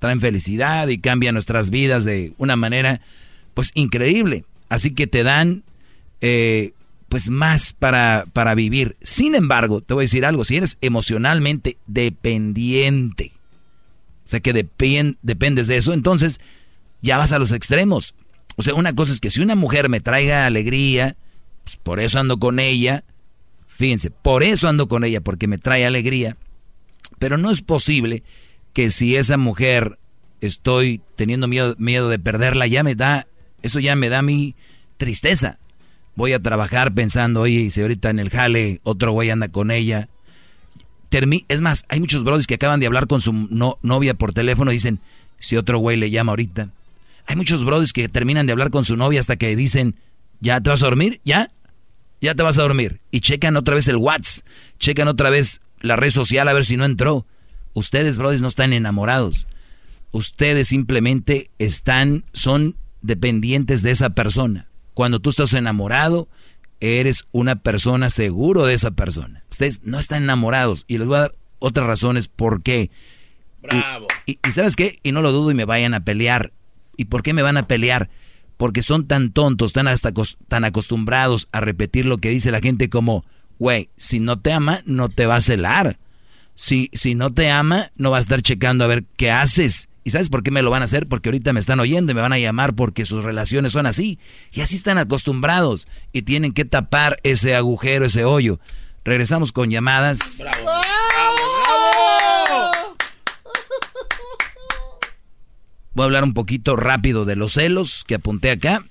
Traen felicidad y cambian nuestras vidas de una manera, pues, increíble. Así que te dan, eh, pues, más para, para vivir. Sin embargo, te voy a decir algo, si eres emocionalmente dependiente, o sea que dependes de eso, entonces ya vas a los extremos. O sea, una cosa es que si una mujer me traiga alegría, pues por eso ando con ella, Fíjense, por eso ando con ella, porque me trae alegría. Pero no es posible que si esa mujer estoy teniendo miedo, miedo de perderla, ya me da, eso ya me da mi tristeza. Voy a trabajar pensando, oye, si ahorita en el jale otro güey anda con ella, es más, hay muchos brodis que acaban de hablar con su novia por teléfono y dicen, si otro güey le llama ahorita. Hay muchos brodis que terminan de hablar con su novia hasta que dicen, ¿ya te vas a dormir? ¿Ya? Ya te vas a dormir. Y checan otra vez el WhatsApp, checan otra vez la red social a ver si no entró. Ustedes, brodis, no están enamorados. Ustedes simplemente están, son dependientes de esa persona. Cuando tú estás enamorado, eres una persona seguro de esa persona. Ustedes no están enamorados. Y les voy a dar otras razones por qué. Bravo. Y, sabes qué? Y no lo dudo y me vayan a pelear. ¿Y por qué me van a pelear? Porque son tan tontos, tan, hasta tan acostumbrados a repetir lo que dice la gente como, güey, si no te ama, no te va a celar. Si, si no te ama, no va a estar checando a ver qué haces. ¿Y sabes por qué me lo van a hacer? Porque ahorita me están oyendo y me van a llamar porque sus relaciones son así. Y así están acostumbrados y tienen que tapar ese agujero, ese hoyo. Regresamos con llamadas. ¡Bravo! Voy a hablar un poquito rápido de los celos que apunté acá.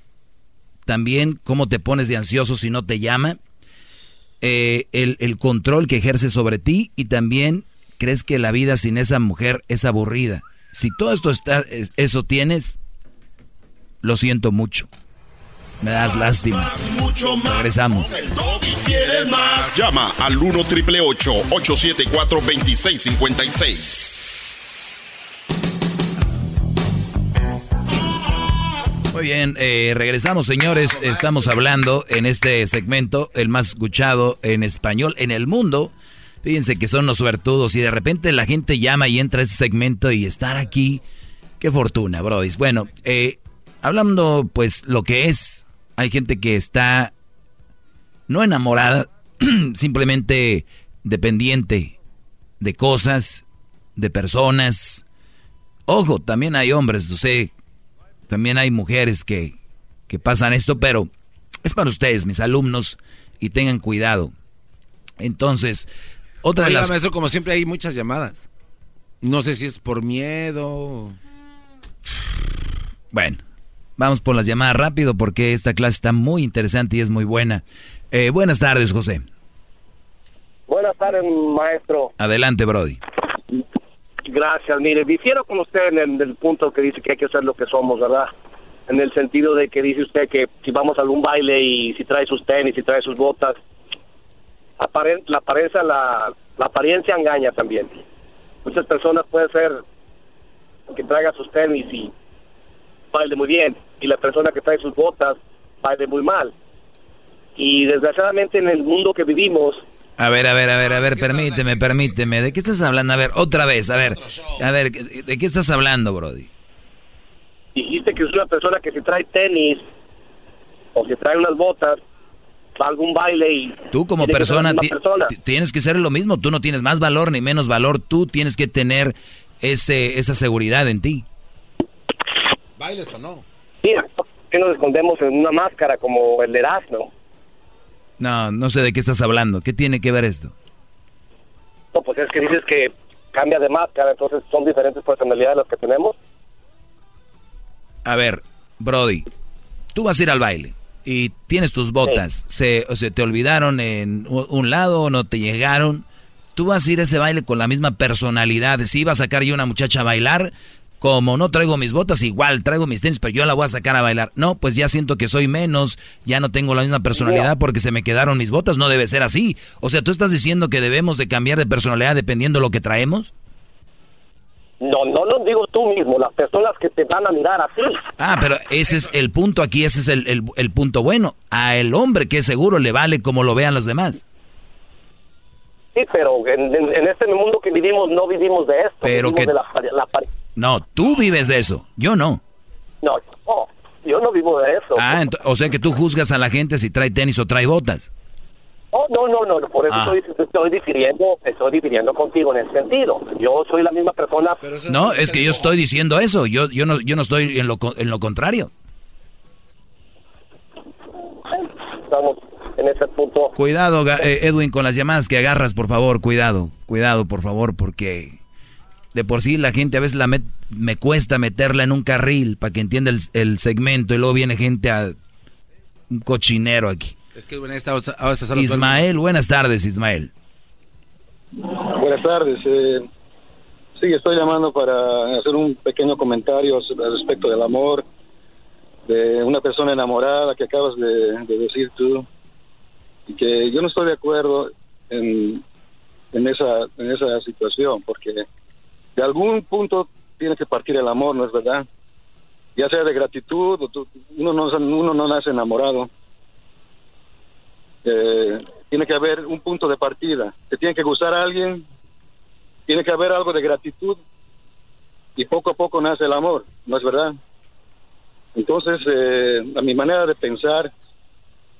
También cómo te pones de ansioso si no te llama. Eh, el, control que ejerce sobre ti y también crees que la vida sin esa mujer es aburrida. Si todo esto está, eso tienes, lo siento mucho. Me das lástima. Regresamos. Llama al 1 triple 874 2656. Muy bien, eh, regresamos señores. Estamos hablando en este segmento, el más escuchado en español en el mundo. Fíjense que son los suertudos y de repente la gente llama y entra a ese segmento y estar aquí. Qué fortuna, Brody. Bueno, eh, hablando pues lo que es, hay gente que está no enamorada, simplemente dependiente de cosas, de personas. Ojo, también hay hombres, no sé, también hay mujeres que, que pasan esto, pero es para ustedes, mis alumnos, y tengan cuidado. Entonces, otra de las... maestro, como siempre hay muchas llamadas. No sé si es por miedo. Bueno, vamos por las llamadas rápido porque esta clase está muy interesante y es muy buena. Eh, buenas tardes, José. Buenas tardes, maestro. Adelante, Brody. Gracias. Mire, difiero con usted en el, punto que dice que hay que ser lo que somos, ¿verdad? En el sentido de que dice usted que si vamos a algún baile y si trae sus tenis, si trae sus botas, la apariencia, la, apariencia engaña también. Muchas personas pueden ser que traiga sus tenis y baile muy bien, y la persona que trae sus botas baile muy mal. Y desgraciadamente en el mundo que vivimos, a ver, a ver, a ver, a ver, permíteme, permíteme. ¿De qué estás hablando? A ver, otra vez, a ver. A ver, ¿de qué estás hablando, Brody? Dijiste que es una persona que si trae tenis o si trae unas botas, va a algún baile y... Tú como persona, tienes que ser lo mismo. Tú no tienes más valor ni menos valor. Tú tienes que tener ese, esa seguridad en ti. ¿Bailes o no? Sí, que nos escondemos en una máscara como el Erasmo. No, no sé de qué estás hablando. ¿Qué tiene que ver esto? No, pues es que dices que cambia de máscara, entonces son diferentes personalidades las que tenemos. A ver, Brody, tú vas a ir al baile y tienes tus botas. Se, o sea, te olvidaron en un lado o no te llegaron. Tú vas a ir a ese baile con la misma personalidad. Si iba a sacar yo una muchacha a bailar, como no traigo mis botas, igual traigo mis tenis, pero yo la voy a sacar a bailar. No, pues ya siento que soy menos, ya no tengo la misma personalidad porque se me quedaron mis botas, no debe ser así. O sea, ¿tú estás diciendo que debemos de cambiar de personalidad dependiendo de lo que traemos? No, no lo digo tú mismo, las personas que te van a mirar así. Ah, pero ese es el punto aquí, ese es el, el, punto bueno. A el hombre que seguro le vale como lo vean los demás. Sí, pero en, este mundo que vivimos no vivimos de esto. Pero que... No, tú vives de eso, yo no. No, yo no vivo de eso. Ah, o sea que tú juzgas a la gente si trae tenis o trae botas. Oh, no, no, no, por eso ah. estoy, estoy, difiriendo, estoy difiriendo contigo en ese sentido. Yo soy la misma persona. no, es que yo estoy diciendo eso, yo, yo, no, yo no estoy en lo, en lo contrario. Estamos en ese punto. Cuidado, eh, Edwin, con las llamadas que agarras, por favor, cuidado, cuidado, por favor, porque de por sí la gente a veces la me cuesta meterla en un carril para que entienda el, segmento y luego viene gente a un cochinero aquí. Es que Ismael, buenas tardes, Ismael. Buenas tardes. Eh, sí, estoy llamando para hacer un pequeño comentario al respecto del amor de una persona enamorada que acabas de, de decir tú y que yo no estoy de acuerdo en, en esa en esa situación porque de algún punto tiene que partir el amor, ¿no es verdad? Ya sea de gratitud, uno no, uno no nace enamorado. Eh, tiene que haber un punto de partida. Te tiene que gustar a alguien, tiene que haber algo de gratitud y poco a poco nace el amor, ¿no es verdad? Entonces, eh, a mi manera de pensar,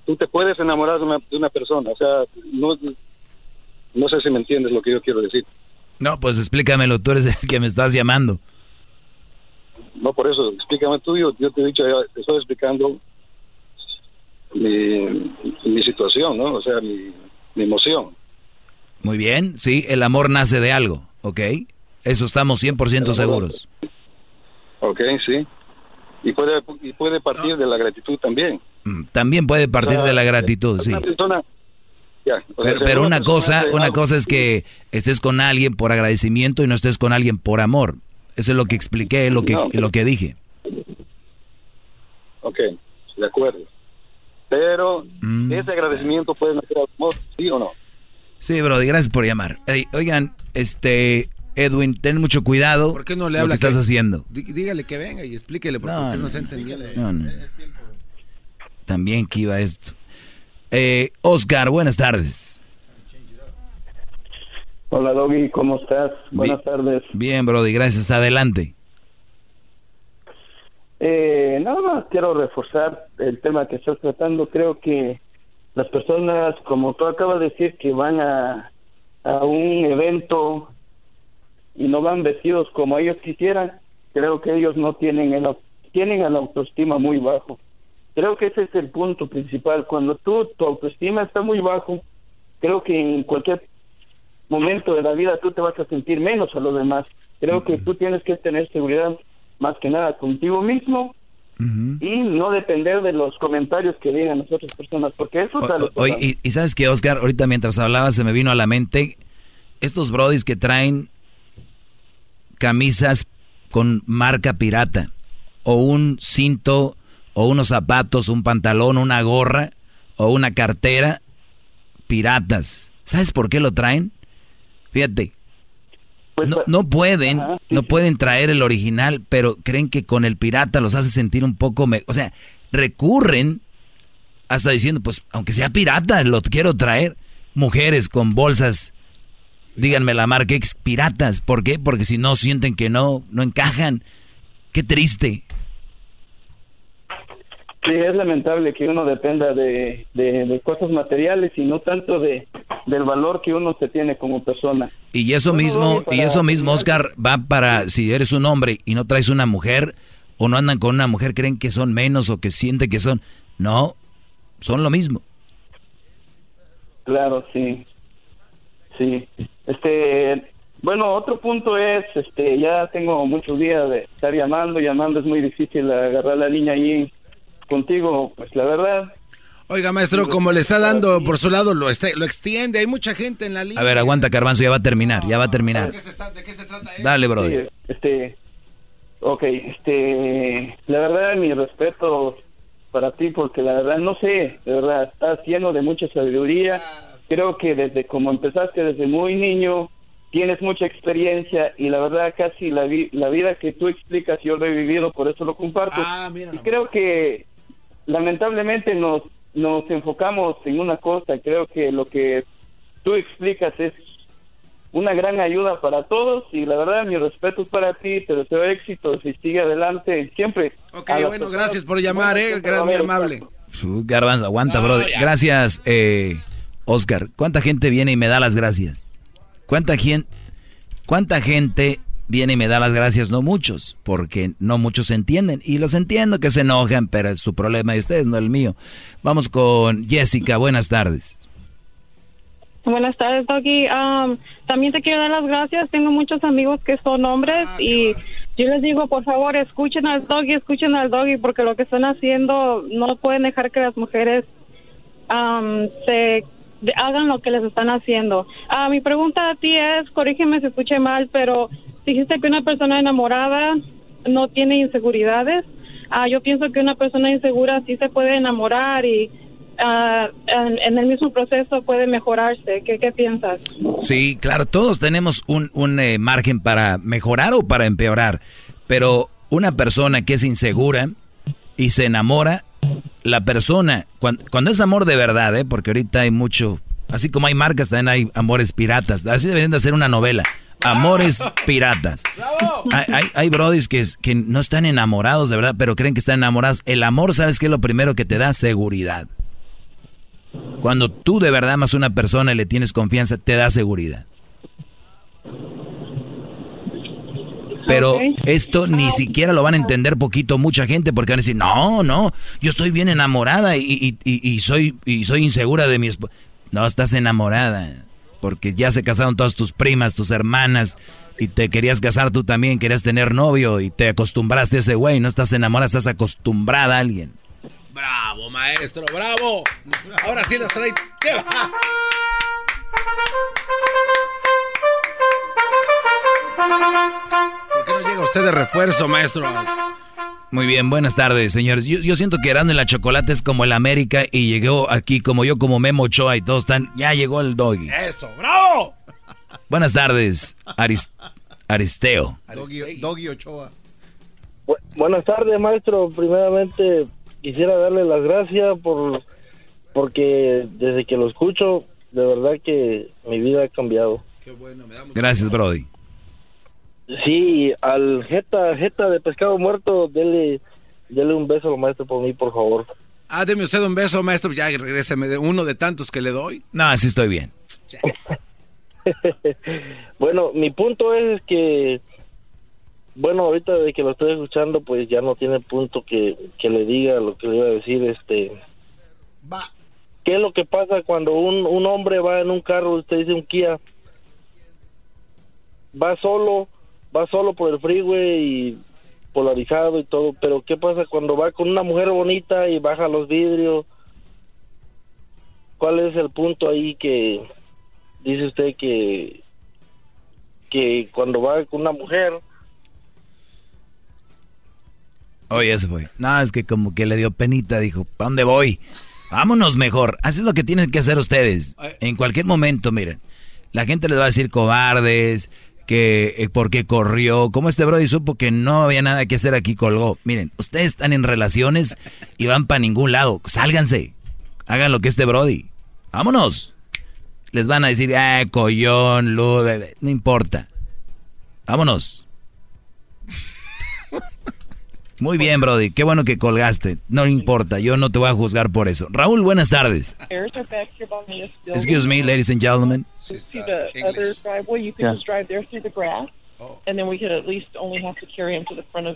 tú te puedes enamorar de una, de una persona, o sea, no sé si me entiendes lo que yo quiero decir. No, pues explícamelo, tú eres el que me estás llamando. No, por eso, explícame tú, yo, yo te he dicho, ya te estoy explicando mi, mi situación, ¿no? O sea, mi, mi emoción. Muy bien, sí, el amor nace de algo, ¿ok? Eso estamos 100% seguros. Ok, sí. Y puede, y puede partir de la gratitud también. Mm, También puede partir de la gratitud, sí. Una persona, ya, o sea, Pero, una cosa, una algo- cosa es que estés con alguien por agradecimiento y no estés con alguien por amor. Eso es lo que expliqué, lo que, No. lo que dije. Ok, de acuerdo. Pero Mm. ese agradecimiento puede nacer al amor, ¿sí o no? Sí, Brody, gracias por llamar. Oigan, este, Edwin, ten mucho cuidado. ¿Por qué no le lo habla? que estás que- haciendo? Dí- Dígale que venga y explíquele por, No, qué no, no. se no. También que iba esto. Eh, Oscar, buenas tardes. Hola Doggy, ¿cómo estás? Buenas tardes. Bien, Brody, gracias. Adelante. Eh, nada más quiero reforzar el tema que estás tratando. Creo que las personas, como tú acabas de decir, que van a, a un evento y no van vestidos como ellos quisieran, creo que ellos no tienen el, tienen el autoestima muy bajo. Creo que ese es el punto principal. Cuando tú, tu autoestima está muy bajo, creo que en cualquier momento de la vida tú te vas a sentir menos a los demás. Creo que tú tienes que tener seguridad más que nada contigo mismo y no depender de los comentarios que digan las otras personas, porque eso Oye, va. y, y sabes que, Oscar, ahorita mientras hablaba se me vino a la mente estos brodis que traen camisas con marca pirata, o un cinto, o unos zapatos, un pantalón, una gorra, o una cartera piratas. ¿Sabes por qué lo traen? Fíjate. No, no pueden, no pueden traer el original, pero creen que con el pirata los hace sentir un poco, me- o sea, recurren hasta diciendo, pues, aunque sea pirata, lo quiero traer. Mujeres con bolsas, díganme la marca, ex piratas. ¿Por qué? Porque si no sienten que no, no encajan. Qué triste. Sí, es lamentable que uno dependa de, de, de cosas materiales y no tanto de del valor que uno se tiene como persona. Y eso mismo, y eso mismo, Oscar, va para si eres un hombre y no traes una mujer o no andan con una mujer, creen que son menos o que sienten que son. No, son lo mismo. Claro, sí. Sí. Este, bueno, otro punto es, este, ya tengo muchos días de estar llamando, llamando, es muy difícil agarrar la línea ahí contigo, pues la verdad. Oiga, maestro, como le está dando por su lado, lo, este- lo extiende. Hay mucha gente en la línea. A ver, aguanta, Carbanzo, ya va a terminar, ya va a terminar. Dale, brother. Sí, este, ok, este, la verdad, mi respeto para ti, porque la verdad, no sé, de verdad, estás lleno de mucha sabiduría. Creo que desde como empezaste, desde muy niño, tienes mucha experiencia y la verdad, casi la, vi- la vida que tú explicas, yo lo he vivido, por eso lo comparto. y creo que lamentablemente nos, nos enfocamos en una cosa, creo que lo que tú explicas es una gran ayuda para todos y la verdad mi respeto es para ti, te deseo éxito y sigue adelante siempre. Ok, bueno, gracias por llamar, eh, gra- muy amable. Garbanzo, aguanta, brother. Gracias, eh, Oscar. ¿Cuánta gente viene y me da las gracias? ¿Cuánta, gen- ¿Cuánta gente viene y me da las gracias? No muchos, porque no muchos entienden. Y los entiendo que se enojan, pero es su problema de ustedes, no el mío. Vamos con Jessica, buenas tardes. Buenas tardes, Doggy. Um, también te quiero dar las gracias. Tengo muchos amigos que son hombres y yo les digo, por favor, escuchen al Doggy, escuchen al Doggy, porque lo que están haciendo no pueden dejar que las mujeres um, se hagan lo que les están haciendo. Ah, mi pregunta a ti es, corrígeme si escuché mal, pero dijiste que una persona enamorada no tiene inseguridades. Ah, yo pienso que una persona insegura sí se puede enamorar y en, en el mismo proceso puede mejorarse. ¿Qué, qué piensas? Sí, claro, todos tenemos un, un, eh, margen para mejorar o para empeorar, pero una persona que es insegura y se enamora, la persona, cuando, cuando es amor de verdad, ¿eh? porque ahorita hay mucho, así como hay marcas, también hay amores piratas, así deberían de hacer una novela, amores piratas. Hay, hay, hay brodis que, que no están enamorados de verdad, pero creen que están enamorados. El amor, ¿sabes qué es lo primero que te da? Seguridad. Cuando tú de verdad amas a una persona y le tienes confianza, te da seguridad. Pero esto ni siquiera lo van a entender poquito mucha gente porque van a decir, no, no, yo estoy bien enamorada y, y- y- y soy, y soy insegura de mi esposo. No, estás enamorada porque ya se casaron todas tus primas, tus hermanas y te querías casar tú también, querías tener novio y te acostumbraste a ese güey, no estás enamorada, estás acostumbrada a alguien. Bravo, maestro, bravo. Ahora sí nos trae. ¿Qué va? ¿Por qué no llega usted de refuerzo, maestro? Muy bien, buenas tardes, señores. Yo, yo siento que Erasmo y la Chocolate es como el América y llegó aquí como yo, como Memo Ochoa y todos están... Ya llegó el doggy. Eso, bravo. Buenas tardes, Aris- Aristeo. Doggy, Doggy Ochoa. Bu- buenas tardes, maestro. Primeramente, quisiera darle las gracias por porque desde que lo escucho, de verdad que mi vida ha cambiado. Gracias, Brody. Sí, al jeta, jeta de pescado muerto, dele, dele un beso al maestro por mí, por favor. Ah, deme usted un beso, maestro. Ya regréseme de uno de tantos que le doy. No, así estoy bien. Bueno, mi punto es que, bueno, ahorita de que lo estoy escuchando, pues ya no tiene punto que, que le diga lo que le iba a decir, este... ¿Qué es lo que pasa cuando un, un hombre va en un carro, usted dice un Kia, va solo, va solo por el freeway y polarizado y todo, pero ¿qué pasa cuando va con una mujer bonita y baja los vidrios? ¿Cuál es el punto ahí que dice usted que que cuando va con una mujer Oye, eso fue. No, es que como que le dio penita, dijo, ¿para dónde voy? Vámonos mejor. Así es lo que tienen que hacer ustedes. En cualquier momento, miren. La gente les va a decir cobardes, que eh, por qué corrió. Como este Brody supo que no había nada que hacer aquí, colgó. Miren, ustedes están en relaciones y van para ningún lado. Sálganse. Hagan lo que este Brody. Vámonos. Les van a decir, ah, collón, luz, no importa. Vámonos. Muy bien, Brody. Qué bueno que colgaste. No importa, yo no te voy a juzgar por eso. Raúl, buenas tardes. Excuse me, ladies and gentlemen.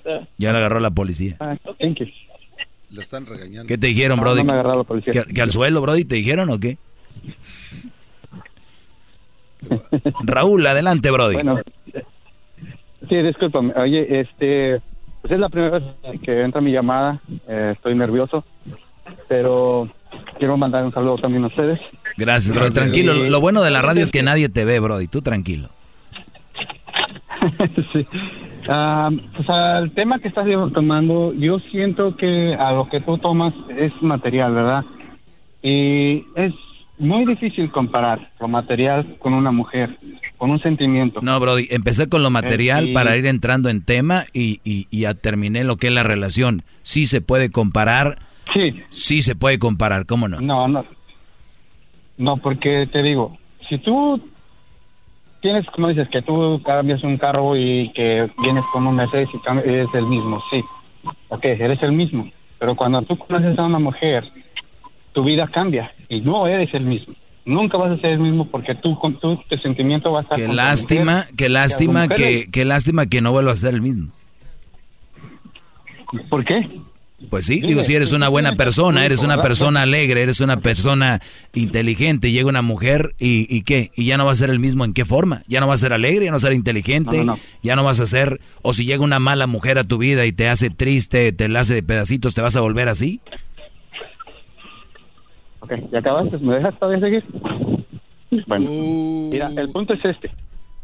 The. Ya le agarró la policía. Thank you. Lo están regañando. ¿Qué te dijeron, No, Brody? no me agarró la policía. ¿Que, que al suelo, Brody, te dijeron o qué? Raúl, adelante, Brody. Bueno, sí, discúlpame. Oye, este, pues es la primera vez que entra mi llamada. eh, estoy nervioso, pero quiero mandar un saludo también a ustedes. Gracias, Brody. Tranquilo. Lo bueno de la radio es que nadie te ve, Brody. Tú tranquilo. sí. Pues al tema que estás tomando, yo siento que a lo que tú tomas es material, ¿verdad? Y es muy difícil comparar lo material con una mujer, con un sentimiento. No, Brody, empecé con lo material sí. para ir entrando en tema y, y, y ya terminé lo que es la relación. Sí se puede comparar. Sí. Sí se puede comparar, ¿cómo no? No, no. No, porque te digo, si tú tienes, como dices, que tú cambias un carro y que vienes con un Mercedes y cam- eres el mismo, sí. Ok, eres el mismo. Pero cuando tú conoces a una mujer, tu vida cambia y no eres el mismo. Nunca vas a ser el mismo porque tú, con tu, sentimiento va a Qué lástima, mujer. qué lástima que, qué lástima que no vuelva a ser el mismo. ¿Por qué? Pues sí, Dime, digo, si eres una buena persona, eres una persona alegre, eres una persona inteligente, llega una mujer y, y qué, y ya no va a ser el mismo, ¿en qué forma? Ya no va a ser alegre, ya no va a ser inteligente, No, no, no. ya no vas a ser, o si llega una mala mujer a tu vida y te hace triste, te la hace de pedacitos, ¿te vas a volver así? Ok, ¿ya acabaste? ¿Me dejas todavía seguir? Bueno, mira, el punto es este.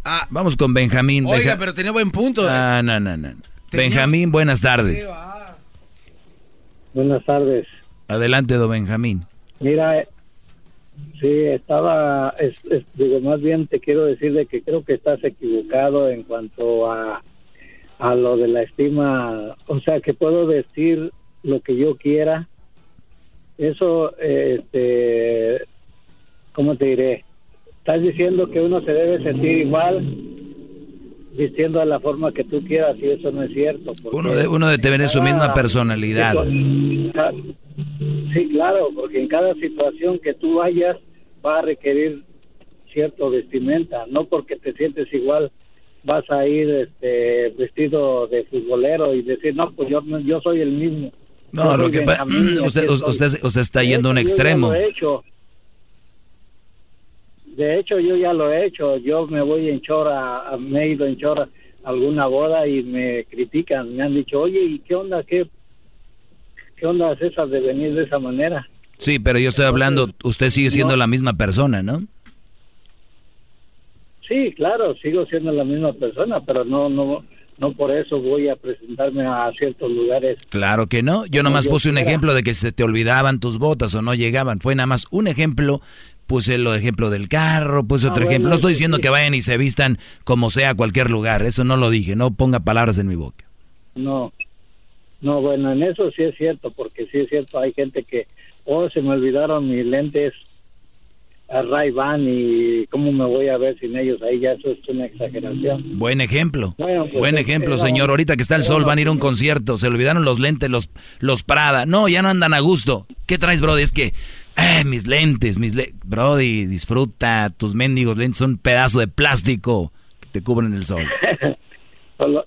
Ah, vamos con Benjamín. Oiga, Deja- pero tenía buen punto. Ah, no, no, no. Benjamín, buenas tardes. Buenas tardes. Adelante, don Benjamín. Mira, eh, sí, estaba, es- es- digo, más bien te quiero decir de que creo que estás equivocado en cuanto a, a lo de la estima, o sea, que puedo vestir lo que yo quiera. Eso, este, ¿cómo te diré? Estás diciendo que uno se debe sentir igual vistiendo de la forma que tú quieras y eso no es cierto. Uno, de, uno de tener su misma personalidad. Ca- Sí, claro, porque en cada situación que tú vayas va a requerir cierto vestimenta, no porque te sientes igual vas a ir este, vestido de futbolero y decir, no, pues yo, yo soy el mismo. No, lo que pa- Benjamín y usted, usted, usted está yendo a un extremo. lo he hecho. De hecho, yo ya lo he hecho. Yo me voy en chora, me he ido en chora a alguna boda y me critican. Me han dicho, oye, ¿y qué onda? ¿Qué, qué onda es esa de venir de esa manera? Sí, pero yo estoy hablando, usted sigue siendo la misma persona, ¿no? Sí, claro, sigo siendo la misma persona, pero no, no, no por eso voy a presentarme a ciertos lugares. Claro que no. Yo nomás puse un ejemplo de que se te olvidaban tus botas o no llegaban. Fue nada más un ejemplo. Puse el ejemplo del carro, puse Ah, otro bueno, ejemplo. No estoy diciendo sí. que vayan y se vistan como sea a cualquier lugar. Eso no lo dije. No ponga palabras en mi boca. No, no, bueno, en eso sí es cierto, porque sí es cierto, hay gente que, oh, se me olvidaron mis lentes a ray ban y cómo me voy a ver sin ellos, ahí ya eso es una exageración. Buen ejemplo. Bueno, pues, Buen es- ejemplo, era- señor. Ahorita que está el sol, van a ir a un concierto. Se olvidaron los lentes, los, los Prada. No, ya no andan a gusto. ¿Qué traes, Brody? Es que, eh, mis lentes, mis lentes. Brody, disfruta. Tus mendigos lentes son un pedazo de plástico que te cubren el sol. o, lo-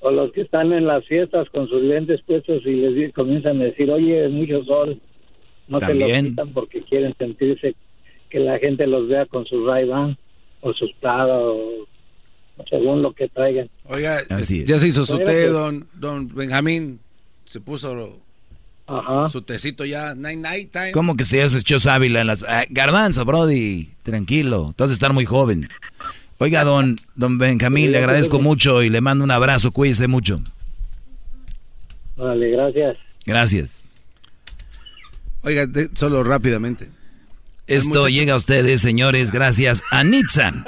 o los que están en las fiestas con sus lentes puestos y les comienzan a decir, oye, es mucho sol, no se los quitan porque quieren sentirse que la gente los vea con sus ray ban o sus Prada o según lo que traigan. Oiga, Así es. ya se hizo su té, pues- don, don Benjamín. Se puso su tecito ya. Night, night time. ¿Cómo que se hace echó sábila en las... Ah, garbanzo, Brody, tranquilo. Entonces estar muy joven. Oiga, don, don Benjamín, le agradezco mucho y le mando un abrazo. Cuídese mucho. Vale, gracias. Gracias. Oiga, de- solo rápidamente. Esto llega a ustedes, señores, gracias a Nitza.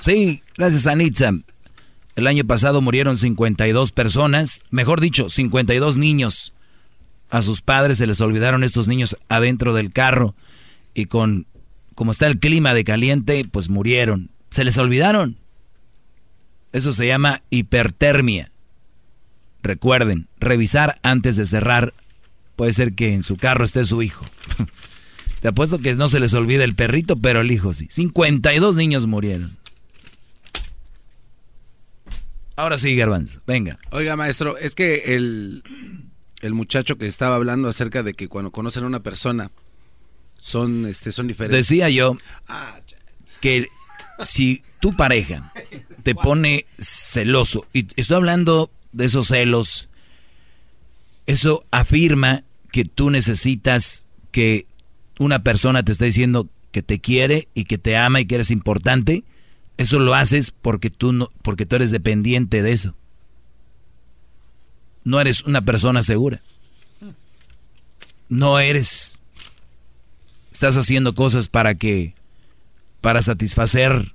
Sí, gracias a Nitza. El año pasado murieron 52 personas, mejor dicho, 52 niños. A sus padres se les olvidaron estos niños adentro del carro y con como está el clima de caliente, pues murieron. Se les olvidaron. Eso se llama hipertermia. Recuerden, revisar antes de cerrar. Puede ser que en su carro esté su hijo. Te apuesto que no se les olvida el perrito, pero el hijo sí. 52 niños murieron. Ahora sí, Garbanzo, venga. Oiga, maestro, es que el, el muchacho que estaba hablando acerca de que cuando conocen a una persona son, este, son diferentes. Decía yo que si tu pareja te pone celoso, y estoy hablando de esos celos, eso afirma que tú necesitas que una persona te esté diciendo que te quiere y que te ama y que eres importante. Eso lo haces porque tú no, porque tú eres dependiente de eso. No eres una persona segura. No eres. Estás haciendo cosas para que para satisfacer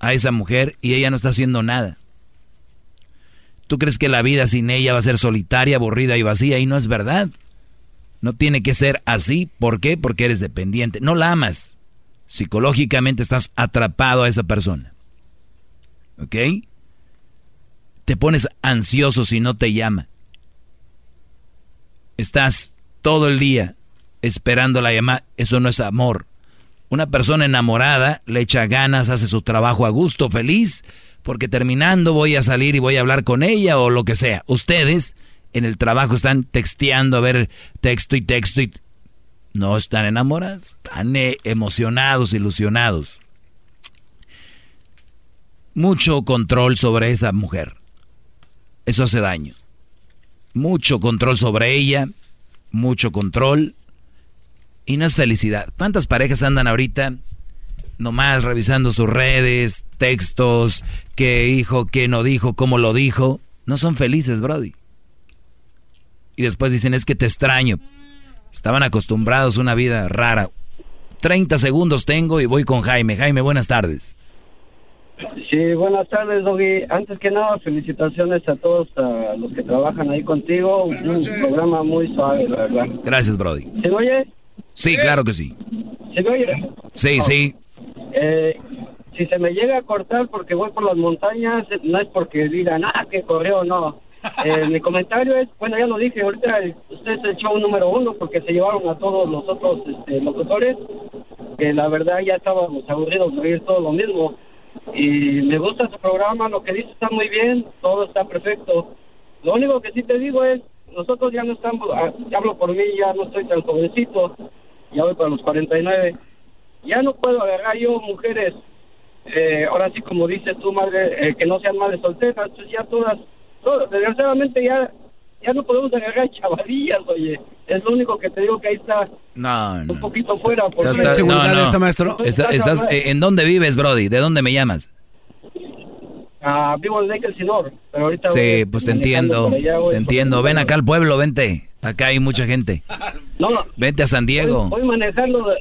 a esa mujer y ella no está haciendo nada. ¿Tú crees que la vida sin ella va a ser solitaria, aburrida y vacía? Y no es verdad. No tiene que ser así. ¿Por qué? Porque eres dependiente. No la amas. Psicológicamente estás atrapado a esa persona. ¿Ok? Te pones ansioso si no te llama. Estás todo el día esperando la llamada. Eso no es amor. Una persona enamorada le echa ganas, hace su trabajo a gusto, feliz, porque terminando voy a salir y voy a hablar con ella o lo que sea. Ustedes en el trabajo están texteando, a ver, texto y texto y no están enamorados, están eh, emocionados, ilusionados. Mucho control sobre esa mujer. Eso hace daño. Mucho control sobre ella, mucho control. Y no es felicidad. ¿Cuántas parejas andan ahorita nomás revisando sus redes, textos, qué hijo, qué no dijo, cómo lo dijo? No son felices, Brody. Y después dicen, es que te extraño. Estaban acostumbrados a una vida rara. 30 segundos tengo y voy con Jaime. Jaime, buenas tardes. Sí, buenas tardes, Doggy. Antes que nada, felicitaciones a todos los que trabajan ahí contigo. Un programa muy suave, la verdad. Gracias, Brody. ¿Se me oye? Sí, claro que sí. ¿Se me oye? Sí, sí. Eh, si se me llega a cortar porque voy por las montañas, no es porque digan, ah, que correo, no. Eh, mi comentario es, bueno, ya lo dije, ahorita usted es el show número uno porque se llevaron a todos los otros este, locutores, que la verdad ya estábamos aburridos de oír todo lo mismo. Y me gusta su programa, lo que dice está muy bien, todo está perfecto. Lo único que sí te digo es, nosotros ya no estamos, ah, hablo por mí, ya no estoy tan jovencito, ya voy para los 49. Ya no puedo agarrar yo mujeres, eh, ahora sí como dices tú, madre, eh, que no sean madres solteras, pues ya todas desgraciadamente ya ya no podemos agarrar chavalillas, oye. Es lo único que te digo que ahí está un poquito fuera. Por ¿Estás seguridad de maestro? estás, eh, ¿En dónde vives, Brody? ¿De dónde me llamas? Ah, vivo en Lake Elsinore, pero ahorita... Sí, pues te entiendo, te entiendo. Ven acá al pueblo, vente. Acá hay mucha gente. No, Vente a San Diego. Voy, manejando... De...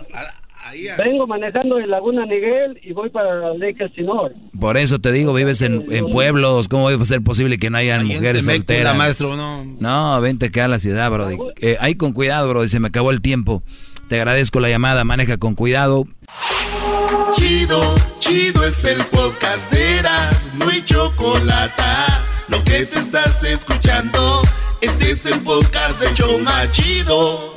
Vengo manejando en Laguna Miguel y voy para Lake Elsinore. Por eso te digo, vives en, pueblos. ¿Cómo va a ser posible que no hayan mujeres solteras? maestro, no. no, vente acá a la ciudad, bro. Eh, ahí con cuidado, bro. Se me acabó el tiempo. Te agradezco la llamada. Maneja con cuidado. Chido, chido es el podcast de Eras. No hay chocolate. Lo que te estás escuchando, este es el podcast de Choma Chido.